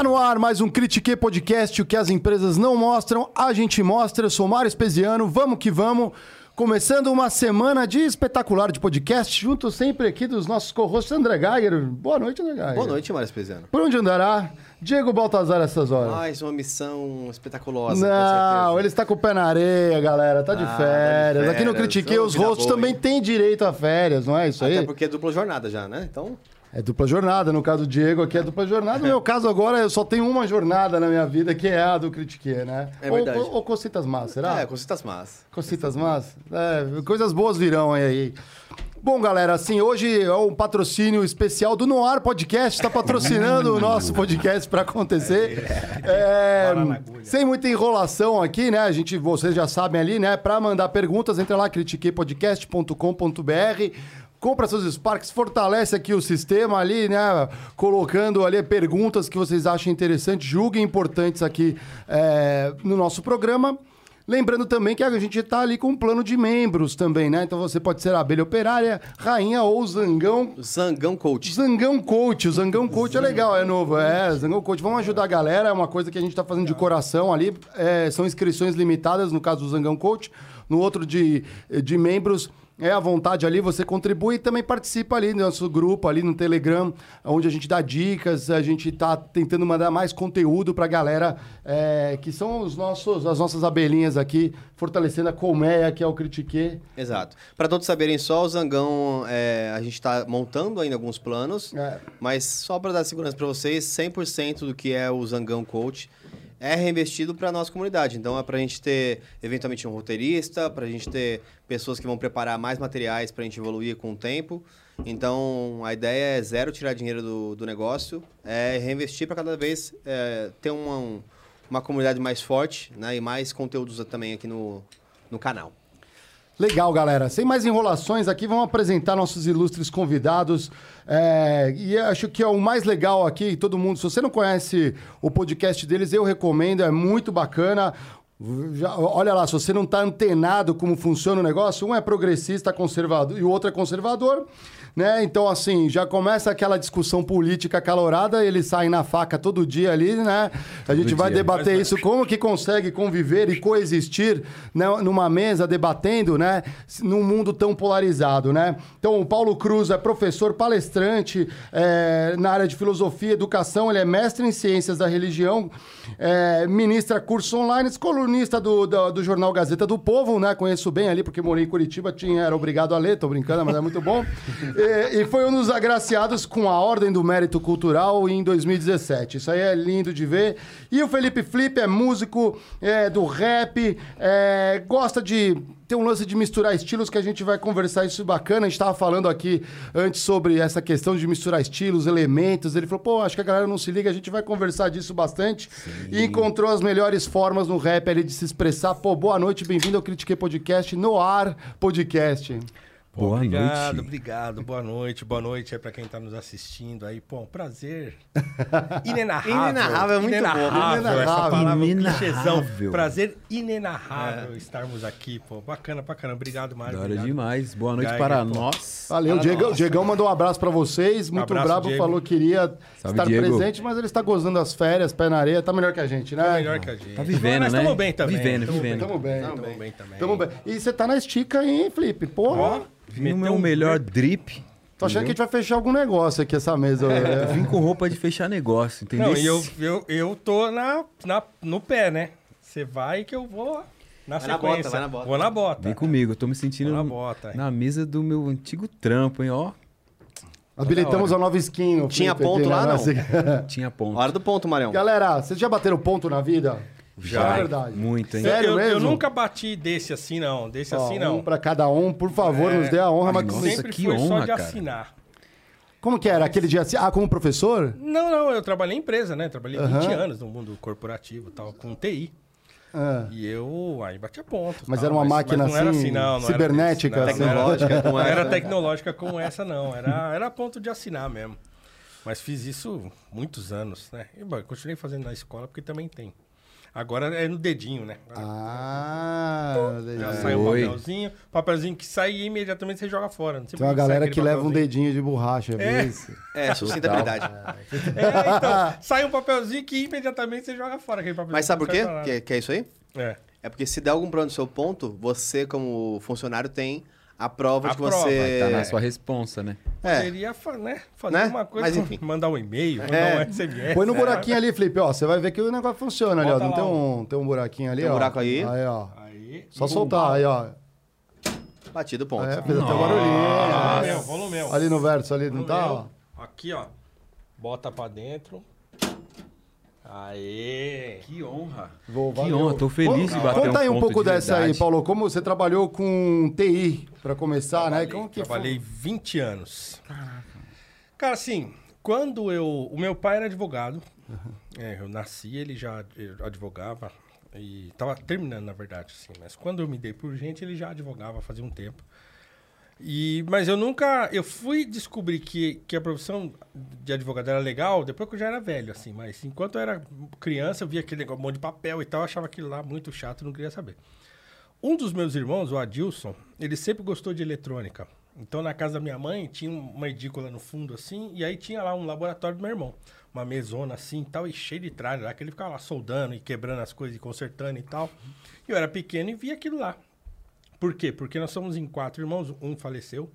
Tá no ar mais um Critique Podcast, o que as empresas não mostram, a gente mostra. Eu sou Mário Espesiano, vamos que vamos. Começando uma semana de espetacular de podcast, junto sempre aqui dos nossos co-hosts André Geiger. Boa noite, André Geiger. Boa noite, Mário Espesiano. Por onde andará? Diego Baltazar essas horas. Mais uma missão espetaculosa. Não, ele está com o pé na areia, galera. Tá de Ah, tá de férias. Aqui no férias. Critique, os hosts também têm direito a férias, não é isso aí? Até porque é dupla jornada já, né? Então, É dupla jornada. No caso do Diego, aqui é dupla jornada. No meu caso, agora, eu só tenho uma jornada na minha vida, que é a do Critique, né? É Ou- verdade. Ou, ou Cocitas Más, será? é, cositas más. Cocitas Más? É, coisas boas virão aí. Bom, galera, assim, hoje é um patrocínio especial do Noir Podcast, está patrocinando o nosso podcast para acontecer. É, sem muita enrolação aqui, né? A gente, vocês já sabem ali, né? Para mandar perguntas, entra lá, critiquepodcast.com.br. Compra seus Sparks, fortalece aqui o sistema ali, né? Colocando ali perguntas que vocês acham interessantes, julguem importantes aqui é, no nosso programa. Lembrando também que a gente está ali com um plano de membros também, né? Então você pode ser abelha operária, rainha ou zangão. Zangão Coach. Zangão Coach, o Zangão Coach é legal, é novo, é, Zangão Coach, vamos ajudar a galera, é uma coisa que a gente tá fazendo de coração ali, é, são inscrições limitadas, no caso do Zangão Coach, no outro de, de membros, é à vontade ali, você contribui e também participa ali no nosso grupo, ali no Telegram, onde a gente dá dicas, a gente tá tentando mandar mais conteúdo pra galera, é, que são os nossos, as nossas abelhinhas aqui, fortalecendo a colmeia, que é o Critique. Exato. Para todos saberem só, o Zangão, é, a gente está montando ainda alguns planos, É. mas só para dar segurança para vocês, 100% do que é o Zangão Coach é reinvestido para a nossa comunidade. Então é para a gente ter, eventualmente, um roteirista, para a gente ter pessoas que vão preparar mais materiais para a gente evoluir com o tempo. Então a ideia é zero tirar dinheiro do, do negócio, é reinvestir para cada vez é, ter uma, um- uma comunidade mais forte né, e mais conteúdos também aqui no, no canal. Legal, galera. Sem mais enrolações aqui, vamos apresentar nossos ilustres convidados. É, e acho que é o mais legal aqui, todo mundo. Se você não conhece o podcast deles, eu recomendo, é muito bacana. Já- olha lá, se você não está antenado como funciona o negócio, um é progressista, conservador e o outro é conservador. Né? Então, assim, já começa aquela discussão política acalorada, eles saem na faca todo dia ali, né? A gente vai dia. debater isso, como que consegue conviver e coexistir né, numa mesa debatendo, né? Num mundo tão polarizado, né? Então, o Paulo Cruz é professor palestrante é, na área de filosofia e educação, ele é mestre em ciências da religião, é, ministra cursos online, colunista do, do, do jornal Gazeta do Povo, né? Conheço bem ali, porque morei em Curitiba, tinha, era obrigado a ler, tô brincando, mas é muito bom. E, e foi um dos agraciados com a Ordem do Mérito Cultural em 2017. Isso aí é lindo de ver. E o Felipe Flip é músico é, do rap, é, gosta de ter um lance de misturar estilos que a gente vai conversar isso bacana. A gente estava falando aqui antes sobre essa questão de misturar estilos, elementos. Ele falou, pô, acho que a galera não se liga, a gente vai conversar disso bastante. E encontrou as melhores formas no rap ali de se expressar. Pô, boa noite, bem-vindo ao Critique Podcast, no ar podcast. Pô, Boa obrigado, noite. obrigado. Boa noite, boa noite aí pra quem tá nos assistindo aí. Pô, um prazer. Inenarrável. Inenarrável, é muito bom. Inenarrável, essa Inenarrável. palavra Inenarrável. Prazer inenarrável estarmos aqui, pô. Bacana, bacana. Obrigado, Mário. Da hora obrigado. demais. Boa noite Geiger, para pô. nós. Valeu, Fala Diegão, nossa. Diegão mandou um abraço pra vocês. Muito Abraço, brabo, Diego. falou que queria Salve, estar Diego. presente, mas ele está gozando as férias, pé na areia. Tá melhor que a gente, né? Tá melhor que a gente. Tá vivendo, Mas né? tamo bem também. Vivendo, tamo vivendo. Bem. Tamo bem. Tamo Tamo bem também. Bem. E você tá na estica, hein, Felipe? Porra. Vim meu um- melhor drip. Tô achando que a gente vai fechar algum negócio aqui essa mesa. Eu É. vim com roupa de fechar negócio, entendeu? Não, e eu, eu, eu tô na, na, no pé, né? Você vai que eu vou na Vai na sequência. bota, vai na bota. Vou na bota. Vem comigo, eu tô me sentindo na bota. na mesa do meu antigo trampo, hein, ó. Habilitamos a nova skin. Tinha ponto aqui, lá, né? não? Tinha ponto. Hora do ponto, Marião. Galera, vocês já bateram ponto na vida? Já. É verdade. Muito, hein? Sério eu, eu mesmo? nunca bati desse assim, não. Desse Ó, assim, Um não. pra cada um, por favor, É. nos dê a honra. Mas Nossa, Sempre que foi só honra, de cara. assinar. como que era? Aquele dia assim? Ah, como professor? Não, não, eu trabalhei em empresa, né? Trabalhei Aham. 20 anos no mundo corporativo tal, com TI. Ah. E eu aí batia ponto. Mas tal, era uma máquina mas não era assim, assim, não, não era cibernética, não, assim. não era- Tecnológica, Não era essa. tecnológica como essa, não. Era, era a ponto de assinar mesmo. Mas fiz isso muitos anos, né? E bom, continuei fazendo na escola porque também tem. Agora é no dedinho, né? Ah, Já legal. sai um Oi. papelzinho, papelzinho que sai e imediatamente você joga fora. Não sei Tem uma galera aquele que leva um dedinho de borracha, É. isso? É, sustentabilidade. É, então, sai um papelzinho que imediatamente você joga fora aquele papelzinho. Mas sabe por quê? Que, que é isso aí? É. É porque se der algum problema no seu ponto, você, como funcionário, tem a prova A de que prova, você. Tá na sua responsa, né? É. Poderia fa- né, fazer Né? uma coisa, Mas enfim. mandar um e-mail, mandar É. um SMS. Põe no é. buraquinho ali, Felipe, ó. Você vai ver que o negócio funciona ali, ó. Bota Não tem um- um, tem um buraquinho ali, Tem um ó. buraco aí. Aí, ó. Aí, Só e soltar, aí, ó. Batido ponto. É, fez até o Volume barulhinho. meu, volume meu. Ali no verso, ali, não Volume tá? meu. Aqui, ó. Bota pra dentro. Aê. Que honra. Vou, Que valeu. honra, tô feliz de bater Conta um aí um ponto pouco de dessa aí, verdade. Paulo. Como você trabalhou com TI pra começar, né? Como que Trabalhei 20 anos. Cara, assim, quando eu. O meu pai era advogado. É, eu nasci, ele já advogava. E tava terminando, na verdade, assim. Mas quando eu me dei por gente, ele já advogava fazia um tempo. E, mas eu nunca. Eu fui descobrir que, que a profissão de advogado era legal depois que eu já era velho, assim. Mas enquanto eu era criança, eu via aquele negócio, um monte de papel e tal, eu achava aquilo lá muito chato, não queria saber. Um dos meus irmãos, o Adilson, ele sempre gostou de eletrônica. Então, na casa da minha mãe, tinha uma edícula no fundo, assim, e aí tinha lá um laboratório do meu irmão. Uma mesona assim tal, e cheio de tralha lá, que ele ficava lá soldando e quebrando as coisas e consertando e tal. E eu era pequeno e via aquilo lá. Por quê? Porque nós somos em quatro irmãos, um faleceu,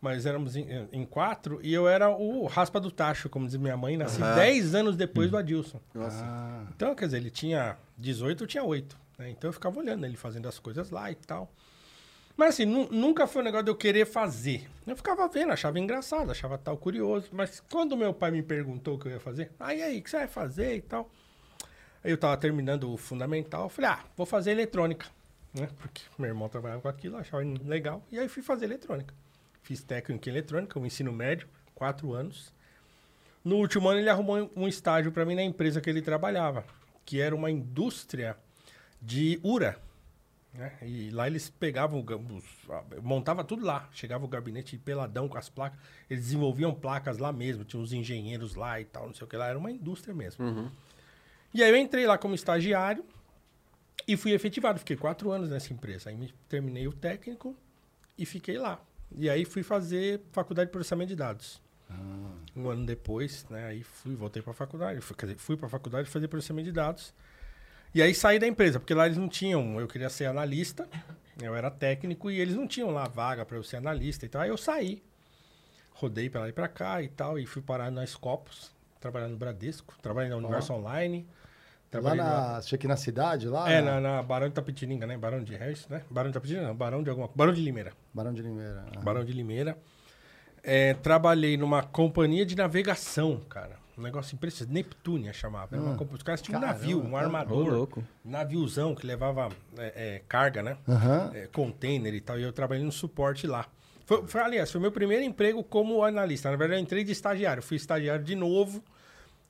mas éramos em, em quatro, e eu era o raspa do tacho, como diz minha mãe, nasci Aham. 10 anos depois do Adilson. Nossa. Ah, Então, quer dizer, ele tinha 18, eu tinha 8. Né? Então eu ficava olhando ele fazendo as coisas lá e tal. Mas assim, nu- nunca foi um negócio de eu querer fazer. Eu ficava vendo, achava engraçado, achava tal curioso. Mas quando meu pai me perguntou o que eu ia fazer, aí aí, o que você vai fazer e tal? Aí eu tava terminando o fundamental, eu falei, ah, vou fazer eletrônica. Né? Porque meu irmão trabalhava com aquilo, achava legal. E aí fui fazer eletrônica. Fiz técnico em eletrônica, o ensino médio, quatro anos. No último ano ele arrumou um estágio para mim na empresa que ele trabalhava, que era uma indústria de URA. Né? E lá eles pegavam, os- montava tudo lá. Chegava o gabinete peladão com as placas. Eles desenvolviam placas lá mesmo, tinha uns engenheiros lá e tal, não sei o que lá. Era uma indústria mesmo. E aí eu entrei lá como estagiário e fui efetivado. Fiquei quatro anos nessa empresa. Aí me- terminei o técnico e fiquei lá. E aí fui fazer faculdade de processamento de dados. Um ano depois, né? Aí fui, voltei para a faculdade. Fui, quer dizer, fui para a faculdade fazer processamento de dados. E aí saí da empresa, porque lá eles não tinham. Eu queria ser analista, eu era técnico e eles não tinham lá vaga para eu ser analista. Então aí eu saí. Rodei para lá e para cá e tal. E fui parar na Scopus, trabalhar no Bradesco, trabalhei na Universo Online. Lá na. Achei que na cidade, lá? É, na, na Barão de Tapetininga, né? Barão de Reis, né? Barão de Tapetininga, não, Barão de alguma Barão de Limeira. Barão de Limeira. Ah. Barão de Limeira. É, trabalhei numa companhia de navegação, cara. Um negócio impressionante. Neptúnia chamava. Era uma Os caras tinham um Caramba, navio, um tá. Ô, armador. louco. naviozão que levava é, é, carga, né? É, container e tal. E eu trabalhei no suporte lá. Foi, foi, aliás, foi meu primeiro emprego como analista. Na verdade, eu entrei de estagiário. Fui estagiário de novo.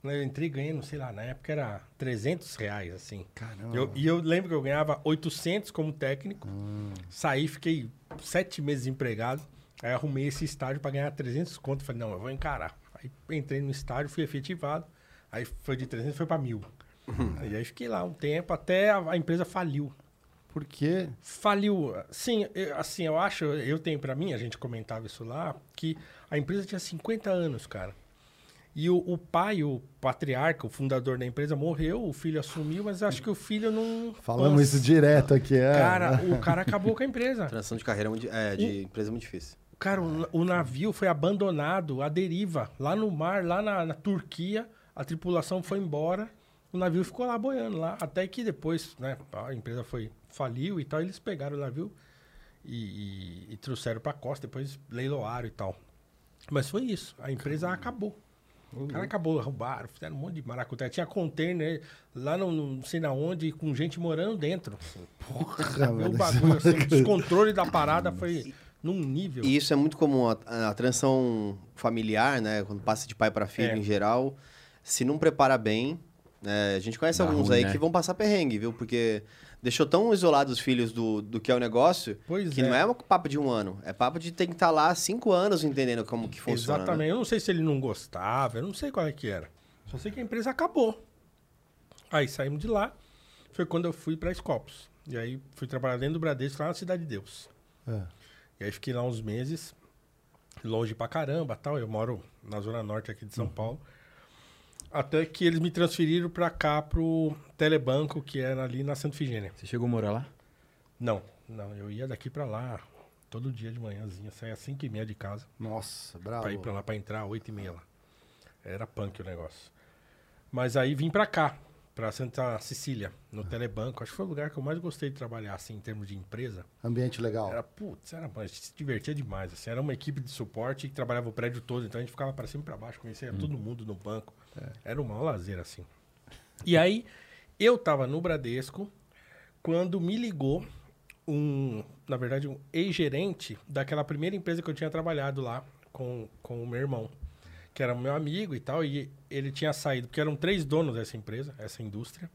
Eu entrei ganhando, sei lá, na época era 300 reais, assim. Caramba. Eu- e eu lembro que eu ganhava 800 como técnico. Hum. Saí, fiquei sete meses desempregado. Aí arrumei esse estágio para ganhar 300 conto. Falei, não, eu vou encarar. Aí entrei no estágio, fui efetivado. Aí foi de 300, foi para mil. E aí fiquei lá um tempo, até a, a empresa faliu. Por quê? Faliu. Sim, eu- assim, eu acho, eu tenho para mim, a gente comentava isso lá, que a empresa tinha 50 anos, cara. E o, o pai, o patriarca, o fundador da empresa, morreu, o filho assumiu, mas eu acho que o filho não. Falamos Nossa, isso direto aqui, é. Cara, o cara acabou com a empresa. Transição de carreira é é, de empresa é muito difícil. Cara, o, o navio foi abandonado à deriva, lá no mar, lá na, na Turquia. A tripulação foi embora, o navio ficou lá boiando lá. Até que depois, né, a empresa foi faliu e tal, eles pegaram o navio e, e- e trouxeram pra costa, depois leiloaram e tal. Mas foi isso, a empresa acabou. O cara acabou, roubaram, fizeram um monte de maracutaia. Tinha container lá no, não sei na onde, com gente morando dentro. Porra, o bagulho, assim, o descontrole da parada foi num nível. E isso é muito comum, a, a transição familiar, né? Quando passa de pai para filho É. em geral, se não prepara bem, né, a gente conhece Dá alguns ruim, aí né? que vão passar perrengue, viu? Porque deixou tão isolados os filhos do, do que é o negócio, Pois que é. não é um papo de um ano, é papo de ter que estar lá cinco anos entendendo como que funciona. né? Exatamente. Eu não sei se ele não gostava, eu não sei qual é que era. Só sei que a empresa acabou. Aí saímos de lá. foi quando eu fui pra Scopus. E aí fui trabalhar dentro do Bradesco lá na Cidade de Deus. É. E aí fiquei lá uns meses, longe pra caramba tal. Eu moro na Zona Norte aqui de São Paulo. Até que eles me transferiram pra cá, pro Telebanco, que era ali na Santa Figênia. Você chegou a morar lá? Não, não, eu ia daqui pra lá todo dia de manhãzinha, saía às 5 e meia de casa. Nossa, bravo. Pra ir pra lá, pra entrar, 8 e meia lá. Era punk o negócio. Mas aí vim pra cá, pra Santa Cecília, no Telebanco. Acho que foi o lugar que eu mais gostei de trabalhar, assim, em termos de empresa. Ambiente legal. Era, putz, era, a gente se divertia demais, assim. Era uma equipe de suporte que trabalhava o prédio todo, então a gente ficava pra cima e pra baixo, conhecia todo mundo no banco. Era um maior lazer, assim. E aí, eu tava no Bradesco, quando me ligou um, na verdade, um ex-gerente daquela primeira empresa que eu tinha trabalhado lá com, com o meu irmão, que era meu amigo e tal, e ele tinha saído, porque eram três donos dessa empresa, essa indústria.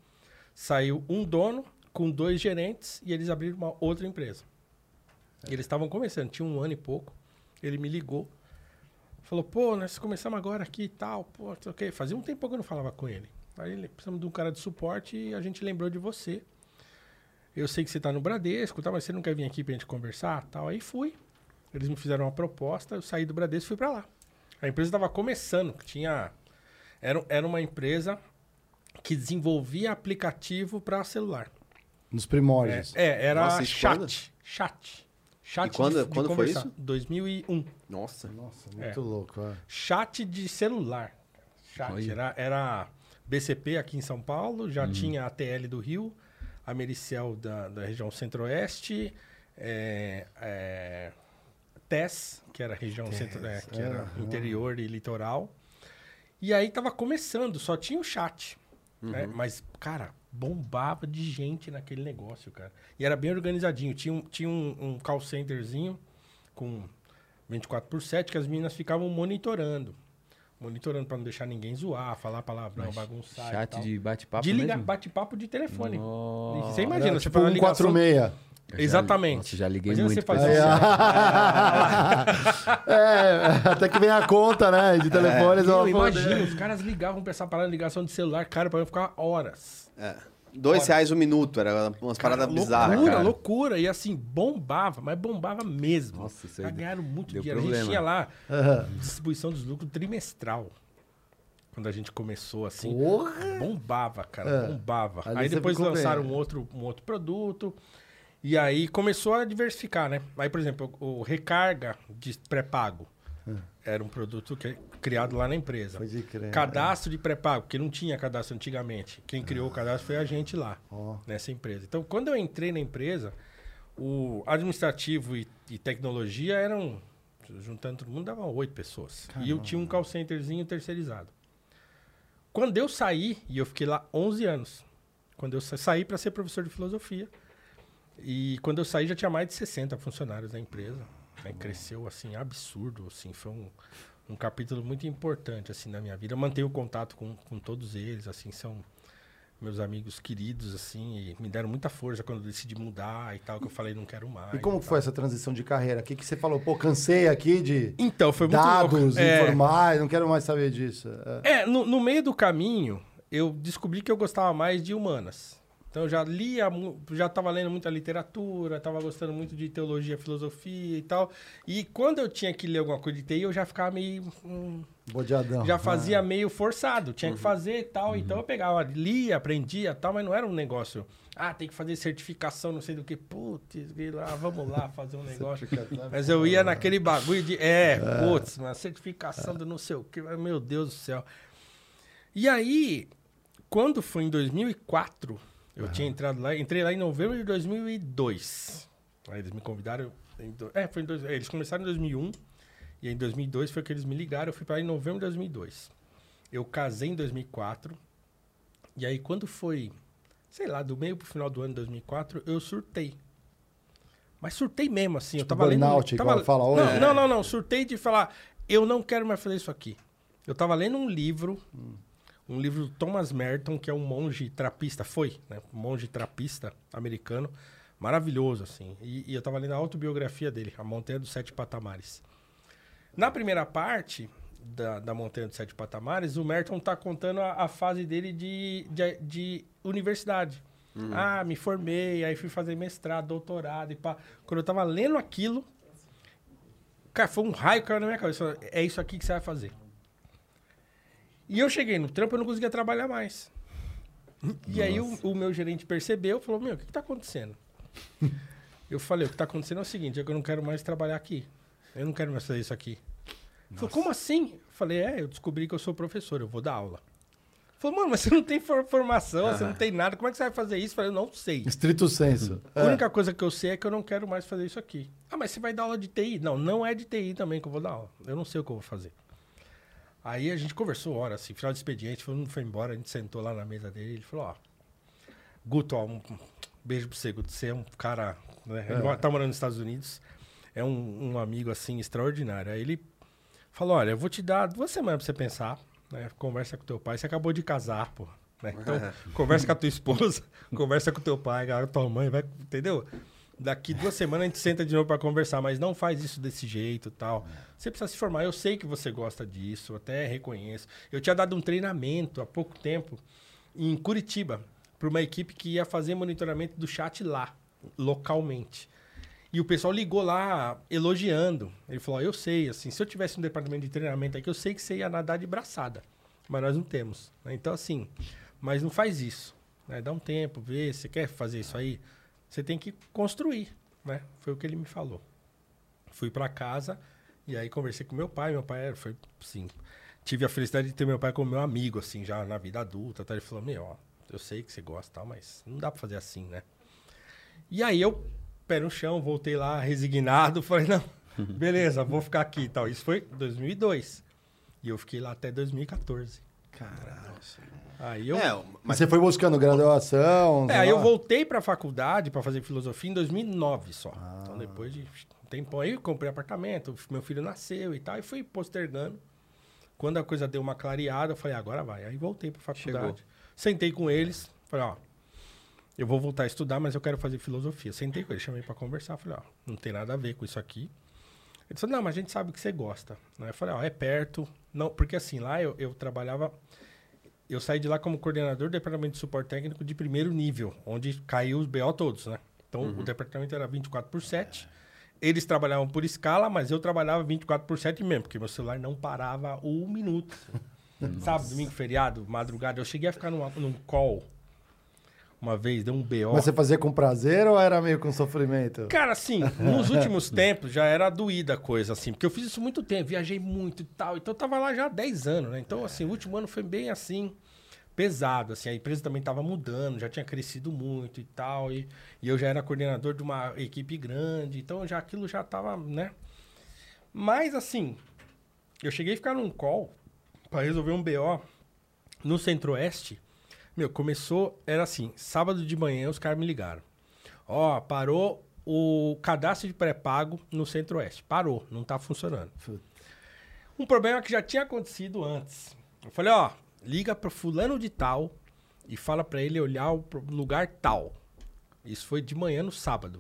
Saiu um dono com dois gerentes e eles abriram uma outra empresa. E eles estavam começando, tinha um ano e pouco. Ele me ligou, falou: pô, nós começamos agora aqui e tal, pô, não sei o quê. Fazia um tempo que eu não falava com ele. Aí ele, precisamos de um cara de suporte e a gente lembrou de você. Eu sei que você tá no Bradesco, tá, mas você não quer vir aqui pra gente conversar tal. Aí fui. Eles me fizeram uma proposta, eu saí do Bradesco e fui pra lá. A empresa estava começando, tinha. Era, era uma empresa que desenvolvia aplicativo para celular. Nos primórdios. É, é, era Nossa, chat. Chat. Chat E quando- de, de quando foi conversar. isso? 2001. Nossa. Nossa, muito louco. é. Chat de celular. Chat. Era, era BCP aqui em São Paulo, já tinha a ATL do Rio, a Mericel da, da região centro-oeste, é, é, TES, que era a região centro, é, que era aham. interior e litoral. E aí tava começando, só tinha o chat. né? Mas, cara, bombava de gente naquele negócio, cara. E era bem organizadinho. Tinha, um, tinha um, um call centerzinho com 24 por 7 que as meninas ficavam monitorando. Monitorando para não deixar ninguém zoar, falar palavrão, bagunçar. Chat de bate-papo. De ligar bate-papo de telefone. Você imagina, era, tipo você um 46. Exatamente. Já, nossa, já liguei Imagina muito. Você fazer é, é, até que vem a conta, né? De telefone. É. Eu imagino, os caras ligavam pra essa parada de ligação de celular, cara, pra eu ficar horas. É. Dois reais o um minuto, era umas cara, paradas bizarras. Loucura, cara. loucura. E assim, bombava, mas bombava mesmo. Nossa, isso aí ganharam muito dinheiro. Problema. A gente tinha lá uhum. distribuição dos lucros trimestral. Quando a gente começou, assim. Porra. Bombava, cara, é. bombava. Ali aí depois lançaram um outro, um outro produto. E aí começou a diversificar, né? Aí, por exemplo, o recarga de pré-pago. Era um produto que é criado lá na empresa. Pode crer. Cadastro de pré-pago, porque não tinha cadastro antigamente. Quem criou o cadastro foi a gente lá, Ó. nessa empresa. Então, quando eu entrei na empresa, o administrativo e, e tecnologia eram, juntando todo mundo, davam oito pessoas. E eu tinha um call centerzinho terceirizado. Quando eu saí, e eu fiquei lá 11 anos, quando eu sa- saí para ser professor de filosofia, e quando eu saí já tinha mais de 60 funcionários da empresa. né? Cresceu assim, absurdo, assim, foi um, um capítulo muito importante assim na minha vida. Eu mantenho contato com, com todos eles, assim, são meus amigos queridos, assim, e me deram muita força quando eu decidi mudar e tal, que eu falei, não quero mais. E como e foi essa transição de carreira? O que, que você falou? Pô, cansei aqui de Então, foi dados. É, informais, não quero mais saber disso. É. É, no, no meio do caminho, eu descobri que eu gostava mais de humanas. Então eu já lia, já estava lendo muita literatura, estava gostando muito de teologia, filosofia e tal. E quando eu tinha que ler alguma coisa de TI, eu já ficava meio. hum, Bodeadão. já Ah. fazia meio forçado, tinha que fazer e tal. Então eu pegava, lia, aprendia e tal, mas não era um negócio. Ah, tem que fazer certificação, não sei do que. Putz, lá, vamos lá fazer um negócio. Mas eu ia naquele bagulho de. É, putz, uma certificação do não sei o que. Meu Deus do céu. E aí, quando foi em 2004, eu tinha entrado lá, entrei lá em novembro de 2002. Aí eles me convidaram. do- é, foi em dois, é, eles começaram em 2001. E em 2002 foi que eles me ligaram. Eu fui para lá em novembro de 2002. Eu casei em 2004. E aí, quando foi, sei lá, do meio pro final do ano de 2004, eu surtei. Mas surtei mesmo, assim. eu Tipo tava lendo. burnout, tava, igual fala hoje? Não, não, não, não. Surtei de falar, eu não quero mais fazer isso aqui. Eu tava lendo um livro, um livro do Thomas Merton, que é um monge trapista, foi, né? Um monge trapista americano, maravilhoso, assim. E, e eu tava lendo a autobiografia dele, A Montanha dos Sete Patamares. Na primeira parte da, da Montanha dos Sete Patamares, o Merton tá contando a, a fase dele de, de, de universidade. Ah, me formei, aí fui fazer mestrado, doutorado e pá. Quando eu tava lendo aquilo, cara, foi um raio que caiu na minha cabeça. É isso aqui que você vai fazer. E eu cheguei no trampo, eu não conseguia trabalhar mais. E aí o, o meu gerente percebeu, falou, meu, o que, que tá acontecendo? eu falei, o que tá acontecendo é o seguinte, é que eu não quero mais trabalhar aqui. Eu não quero mais fazer isso aqui. Ele Falou, como assim? Eu falei, é, eu descobri que eu sou professor, eu vou dar aula. Falou, mano, mas você não tem for- formação, você não tem nada, como é que você vai fazer isso? Eu falei, eu não sei. Estrito senso. A única coisa que eu sei é que eu não quero mais fazer isso aqui. Ah, mas você vai dar aula de TI? Não, não é de TI também que eu vou dar aula. Eu não sei o que eu vou fazer. Aí a gente conversou horas, assim, final de expediente, todo mundo foi embora, a gente sentou lá na mesa dele, ele falou, ó, Guto, ó, um beijo pra você, Guto, você é um cara, né, ele mora- tá morando nos Estados Unidos, é um, um amigo, assim, extraordinário. Aí ele falou, olha, eu vou te dar duas semanas pra você pensar, né, conversa com teu pai, você acabou de casar, pô, né, então conversa com a tua esposa, conversa com teu pai, com a tua mãe, vai, entendeu? Daqui duas semanas a gente senta de novo pra conversar, mas não faz isso desse jeito tal. Você precisa se formar. Eu sei que você gosta disso, até reconheço. Eu tinha dado um treinamento há pouco tempo em Curitiba para uma equipe que ia fazer monitoramento do chat lá, localmente. E o pessoal ligou lá elogiando. Ele falou: Eu sei, assim, se eu tivesse um departamento de treinamento aqui, eu sei que você ia nadar de braçada. Mas nós não temos. né? Então, assim, mas não faz isso. né? Dá um tempo, vê, você quer fazer isso aí? Você tem que construir, né? Foi o que ele me falou. Fui para casa e aí conversei com meu pai. Meu pai foi, sim, tive a felicidade de ter meu pai como meu amigo, assim, já na vida adulta. Tá? Ele falou, meu, ó, eu sei que você gosta, tal, mas não dá para fazer assim, né? E aí eu, pé no chão, voltei lá resignado, falei, não, beleza, vou ficar aqui e tal. Isso foi 2002. E eu fiquei lá até 2014. Caralho. Aí eu, É, Mas você foi buscando graduação? é, aí eu voltei pra faculdade pra fazer filosofia em 2009 só. Então depois de um tempão aí, eu comprei apartamento, meu filho nasceu e tal, e fui postergando. Quando a coisa deu uma clareada, eu falei, agora vai. Aí voltei pra faculdade. Chegou. Sentei com eles, falei, ó, eu vou voltar a estudar, mas eu quero fazer filosofia. Sentei com eles, chamei pra conversar, falei, ó, não tem nada a ver com isso aqui. Ele disse, não, mas a gente sabe que você gosta. Né? Eu falei, ó, é perto. Não, porque assim, lá eu, eu trabalhava eu saí de lá como coordenador do departamento de suporte técnico de primeiro nível, onde caiu os BO todos, né? Então, o departamento era 24 por 7. Eles trabalhavam por escala, mas eu trabalhava 24 por 7 mesmo, porque meu celular não parava um minuto. Sabe, domingo, feriado, madrugada. Eu cheguei a ficar numa, num call uma vez, deu um BO. Mas você fazia com prazer ou era meio com sofrimento? Cara, assim, nos últimos tempos já era doída a coisa, assim, porque eu fiz isso muito tempo, viajei muito e tal, então eu tava lá já há 10 anos, né? Então, assim, o último ano foi bem assim, pesado, assim, a empresa também tava mudando, já tinha crescido muito e tal, e, e eu já era coordenador de uma equipe grande, então já aquilo já tava, né? Mas, assim, eu cheguei a ficar num call pra resolver um BO no Centro-Oeste. Meu, começou, era assim, sábado de manhã os caras me ligaram. Ó, parou o cadastro de pré-pago no Centro-Oeste. Parou, não tá funcionando. Um problema que já tinha acontecido antes. Eu falei, ó, liga pro fulano de tal e fala pra ele olhar o lugar tal. Isso foi de manhã no sábado.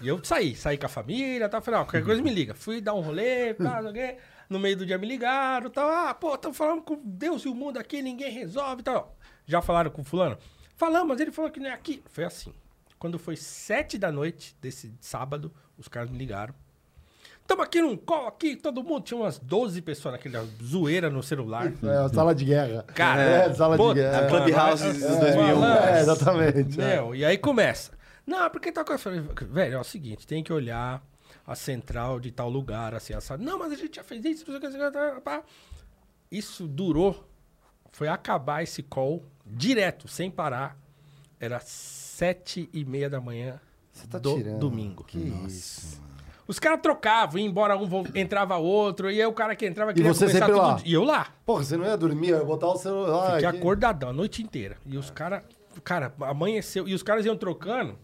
E eu saí, saí com a família, tá? Falei, ó, qualquer coisa me liga. Fui dar um rolê, quê. No meio do dia me ligaram, tal. Ah, pô, tão falando com Deus e o mundo aqui, ninguém resolve, tal. Já falaram com o fulano? Falamos, mas ele falou que não é aqui. Foi assim. Quando foi sete da noite desse sábado, os caras me ligaram. Tamo aqui num call aqui, todo mundo. Tinha umas 12 pessoas naquela zoeira no celular. É, a sala de guerra. Cara, é, sala pô, de guerra. a Clubhouse É, dos é, 2001. malandro. É, exatamente. é. Meu, e aí começa. Não, porque tal coisa. Eu falei, Velho, é o seguinte, tem que olhar a central de tal lugar, assim, assado. Não, mas a gente já fez isso, não sei o que, tá. Isso durou. Foi acabar esse call direto, sem parar. Era sete e meia da manhã Você tá do tirando. domingo. Que isso. Os caras trocavam, ia embora um, entrava outro, e aí o cara que entrava queria você começar sempre tudo. lá? E eu lá. Porra, você não ia dormir, ia botar o celular. Fiquei aqui. acordadão a noite inteira. E os caras. Cara, amanheceu. E os caras iam trocando.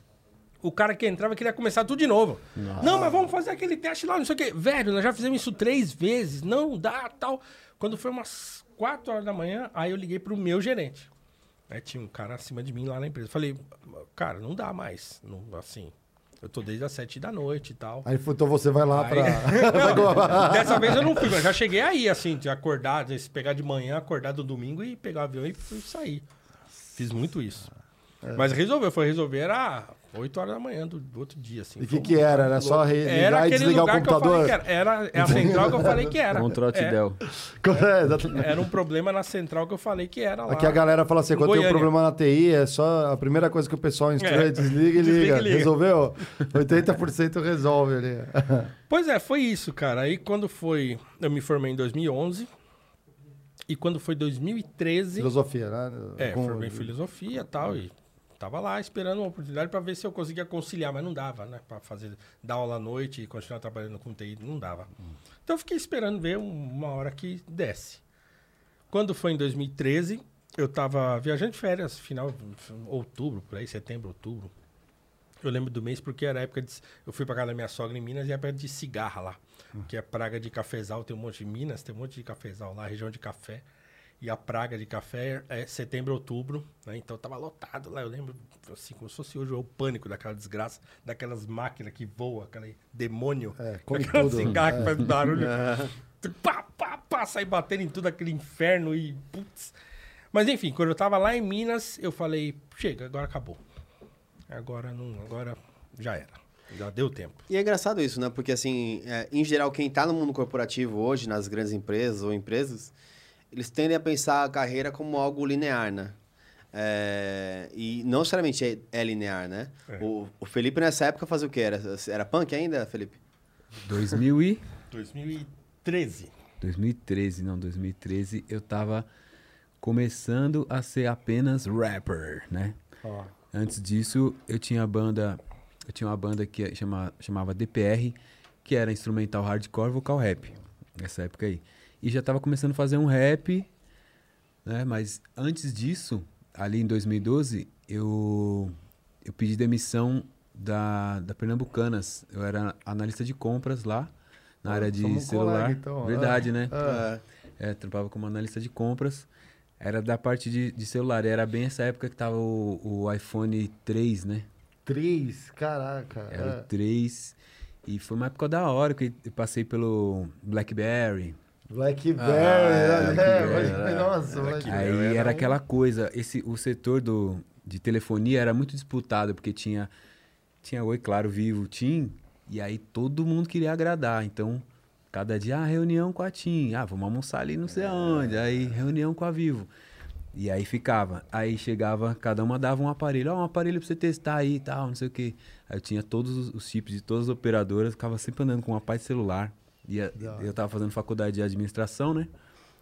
O cara que entrava queria começar tudo de novo. Não, mas vamos fazer aquele teste lá, não sei o quê. Velho, nós já fizemos isso três vezes. Não dá, tal. Quando foi umas quatro horas da manhã, aí eu liguei pro meu gerente. Aí tinha um cara acima de mim lá na empresa. Falei, cara, não dá mais. Não, assim, eu tô desde as sete da noite e tal. Aí então você vai lá Aí- pra. Não, dessa vez eu não fui, mas já cheguei aí, assim, de acordar, de pegar de manhã, acordar do domingo e pegar o avião e fui sair. Fiz muito isso. Mas resolveu, foi resolver, era 8 horas da manhã do, do outro dia, assim. E o que que era? Era só ligar e aquele desligar o lugar que eu falei computador? que era. Era é a central que eu falei que era. Control É, Del. É, exatamente. Era um problema na central que eu falei que era lá. Aqui a galera fala assim, quando tem um Goiânia. problema na TI, é só a primeira coisa que o pessoal instrui, É. é desliga e Desliga liga. e liga. Resolveu? 80% resolve ali. Pois é, foi isso, cara. Aí quando foi. Eu me formei em 2011. E quando foi 2013. Filosofia, né? É, Com- formei em filosofia e tal. E tava lá esperando uma oportunidade pra ver se eu conseguia conciliar, mas não dava, né? Pra fazer, dar aula à noite e continuar trabalhando com TI, não dava. Então eu fiquei esperando ver um- uma hora que desce. Quando foi em 2013, eu tava viajando de férias, final outubro, por aí, setembro, outubro. Eu lembro do mês porque era época de. Eu fui pra casa da minha sogra em Minas e é época de cigarra lá. Que é praga de cafezal, tem um monte de Minas, tem um monte de cafezal lá, região de café. E a praga de café é setembro, outubro, né? Então tava lotado lá. Eu lembro, assim, como se fosse hoje o pânico daquela desgraça, daquelas máquinas que voam, aquele demônio. É, come aquela tudo. cigarra que faz barulho. pá, pá, pá, sai batendo em tudo aquele inferno e putz. Mas enfim, quando eu tava lá em Minas, eu falei, chega, agora acabou. Agora não, agora já era. Já deu tempo. E é engraçado isso, né? Porque, assim, é, em geral, quem está no mundo corporativo hoje, nas grandes empresas ou empresas, eles tendem a pensar a carreira como algo linear, né? É, e não necessariamente é, é linear, né? É. O, o Felipe, nessa época, fazia o quê? Era, era punk ainda, Felipe? 2000 e... 2013. 2013, não, 2013 eu tava começando a ser apenas rapper, né? Ó, Antes disso, eu tinha a banda, eu tinha uma banda que chama, chamava DPR, que era instrumental hardcore vocal rap, nessa época aí. E já tava começando a fazer um rap, né? Mas antes disso, ali em 2012, eu eu pedi demissão da, da Pernambucanas. Eu era analista de compras lá, na Ah, área de celular. colega, então. Verdade, né? Ah. É. Trampava como analista de compras. Era da parte de, de celular. Era bem essa época que tava o, o iPhone 3, né? Três, caraca. Era é. o 3. E foi uma época da hora que eu passei pelo BlackBerry. Blackberry, Ah, é, Blackberry, é, nossa, Blackberry. Aí era era um- aquela coisa. Esse, o setor do, de telefonia era muito disputado, porque tinha, tinha Oi Claro Vivo, TIM, e aí todo mundo queria agradar. Então, cada dia, ah, reunião com a TIM. Ah, vamos almoçar ali não sei aonde. Aí, reunião com a Vivo. E aí ficava. Aí chegava, cada uma dava um aparelho. Ó, um aparelho pra você testar aí e tal, não sei o quê. Aí eu tinha todos os, os chips de todas as operadoras, ficava sempre andando com uma paz de celular. Ia, eu tava fazendo faculdade de administração, né?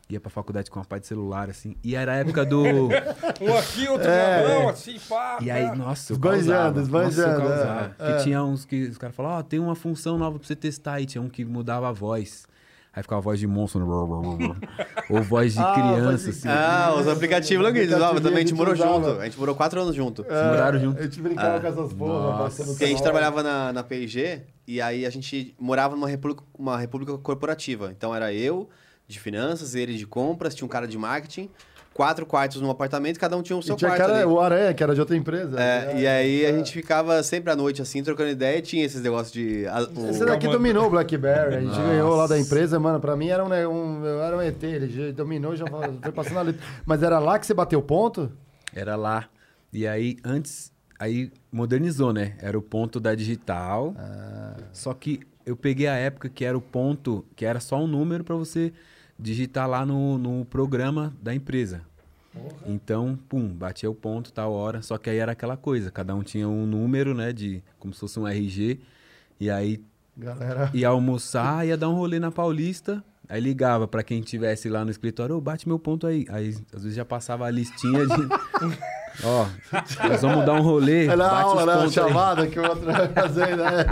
Ia pra faculdade com uma paz de celular, assim. E era a época do. Um aqui, outro É. na mão, assim, pá. E aí, nossa, eu causava. esbanjando, é, causava. é. Tinha uns que os caras falavam, ó, tem uma função nova pra você testar aí. Tinha um que mudava a voz. Aí ficava a voz de monstro. ou voz de Ah, criança, voz de- assim. Ah, os aplicativos lá que a gente usava Aplicativinho também, a gente morou usava. junto. A gente morou quatro anos junto. É, moraram junto? A gente brincava com essas porra, Nossa. passando Porque a gente trabalhava na, na P&G e aí a gente morava numa república, uma república corporativa. Então era eu de finanças, ele de compras, tinha um cara de marketing, quatro quartos num apartamento, cada um tinha o E seu tinha quarto cara, ali. o Aranha, que era de outra empresa. É, É, e aí é. a gente ficava sempre à noite assim, trocando ideia e tinha esses negócios de... a- o- Esse daqui dominou o Blackberry, a gente Nossa. ganhou lá da empresa, mano, pra mim era um, um, eu era um ET, ele já dominou, já foi passando ali. Mas era lá que você bateu ponto? Era lá. E aí, antes, aí modernizou, né? Era o ponto da digital. Ah. Só que eu peguei a época que era o ponto, que era só um número pra você digitar lá no, no programa da empresa. Então, pum, batia o ponto, tal hora. Só que aí era aquela coisa, cada um tinha um número, né? De como se fosse um RG. E aí Galera. ia almoçar, ia dar um rolê na Paulista. Aí ligava pra quem tivesse lá no escritório, ô, bate meu ponto aí. Aí às vezes já passava a listinha de. Ó, nós vamos dar um rolê. Era a bate aula, os né? A pontos aí. chamada que o outro ia fazer, né?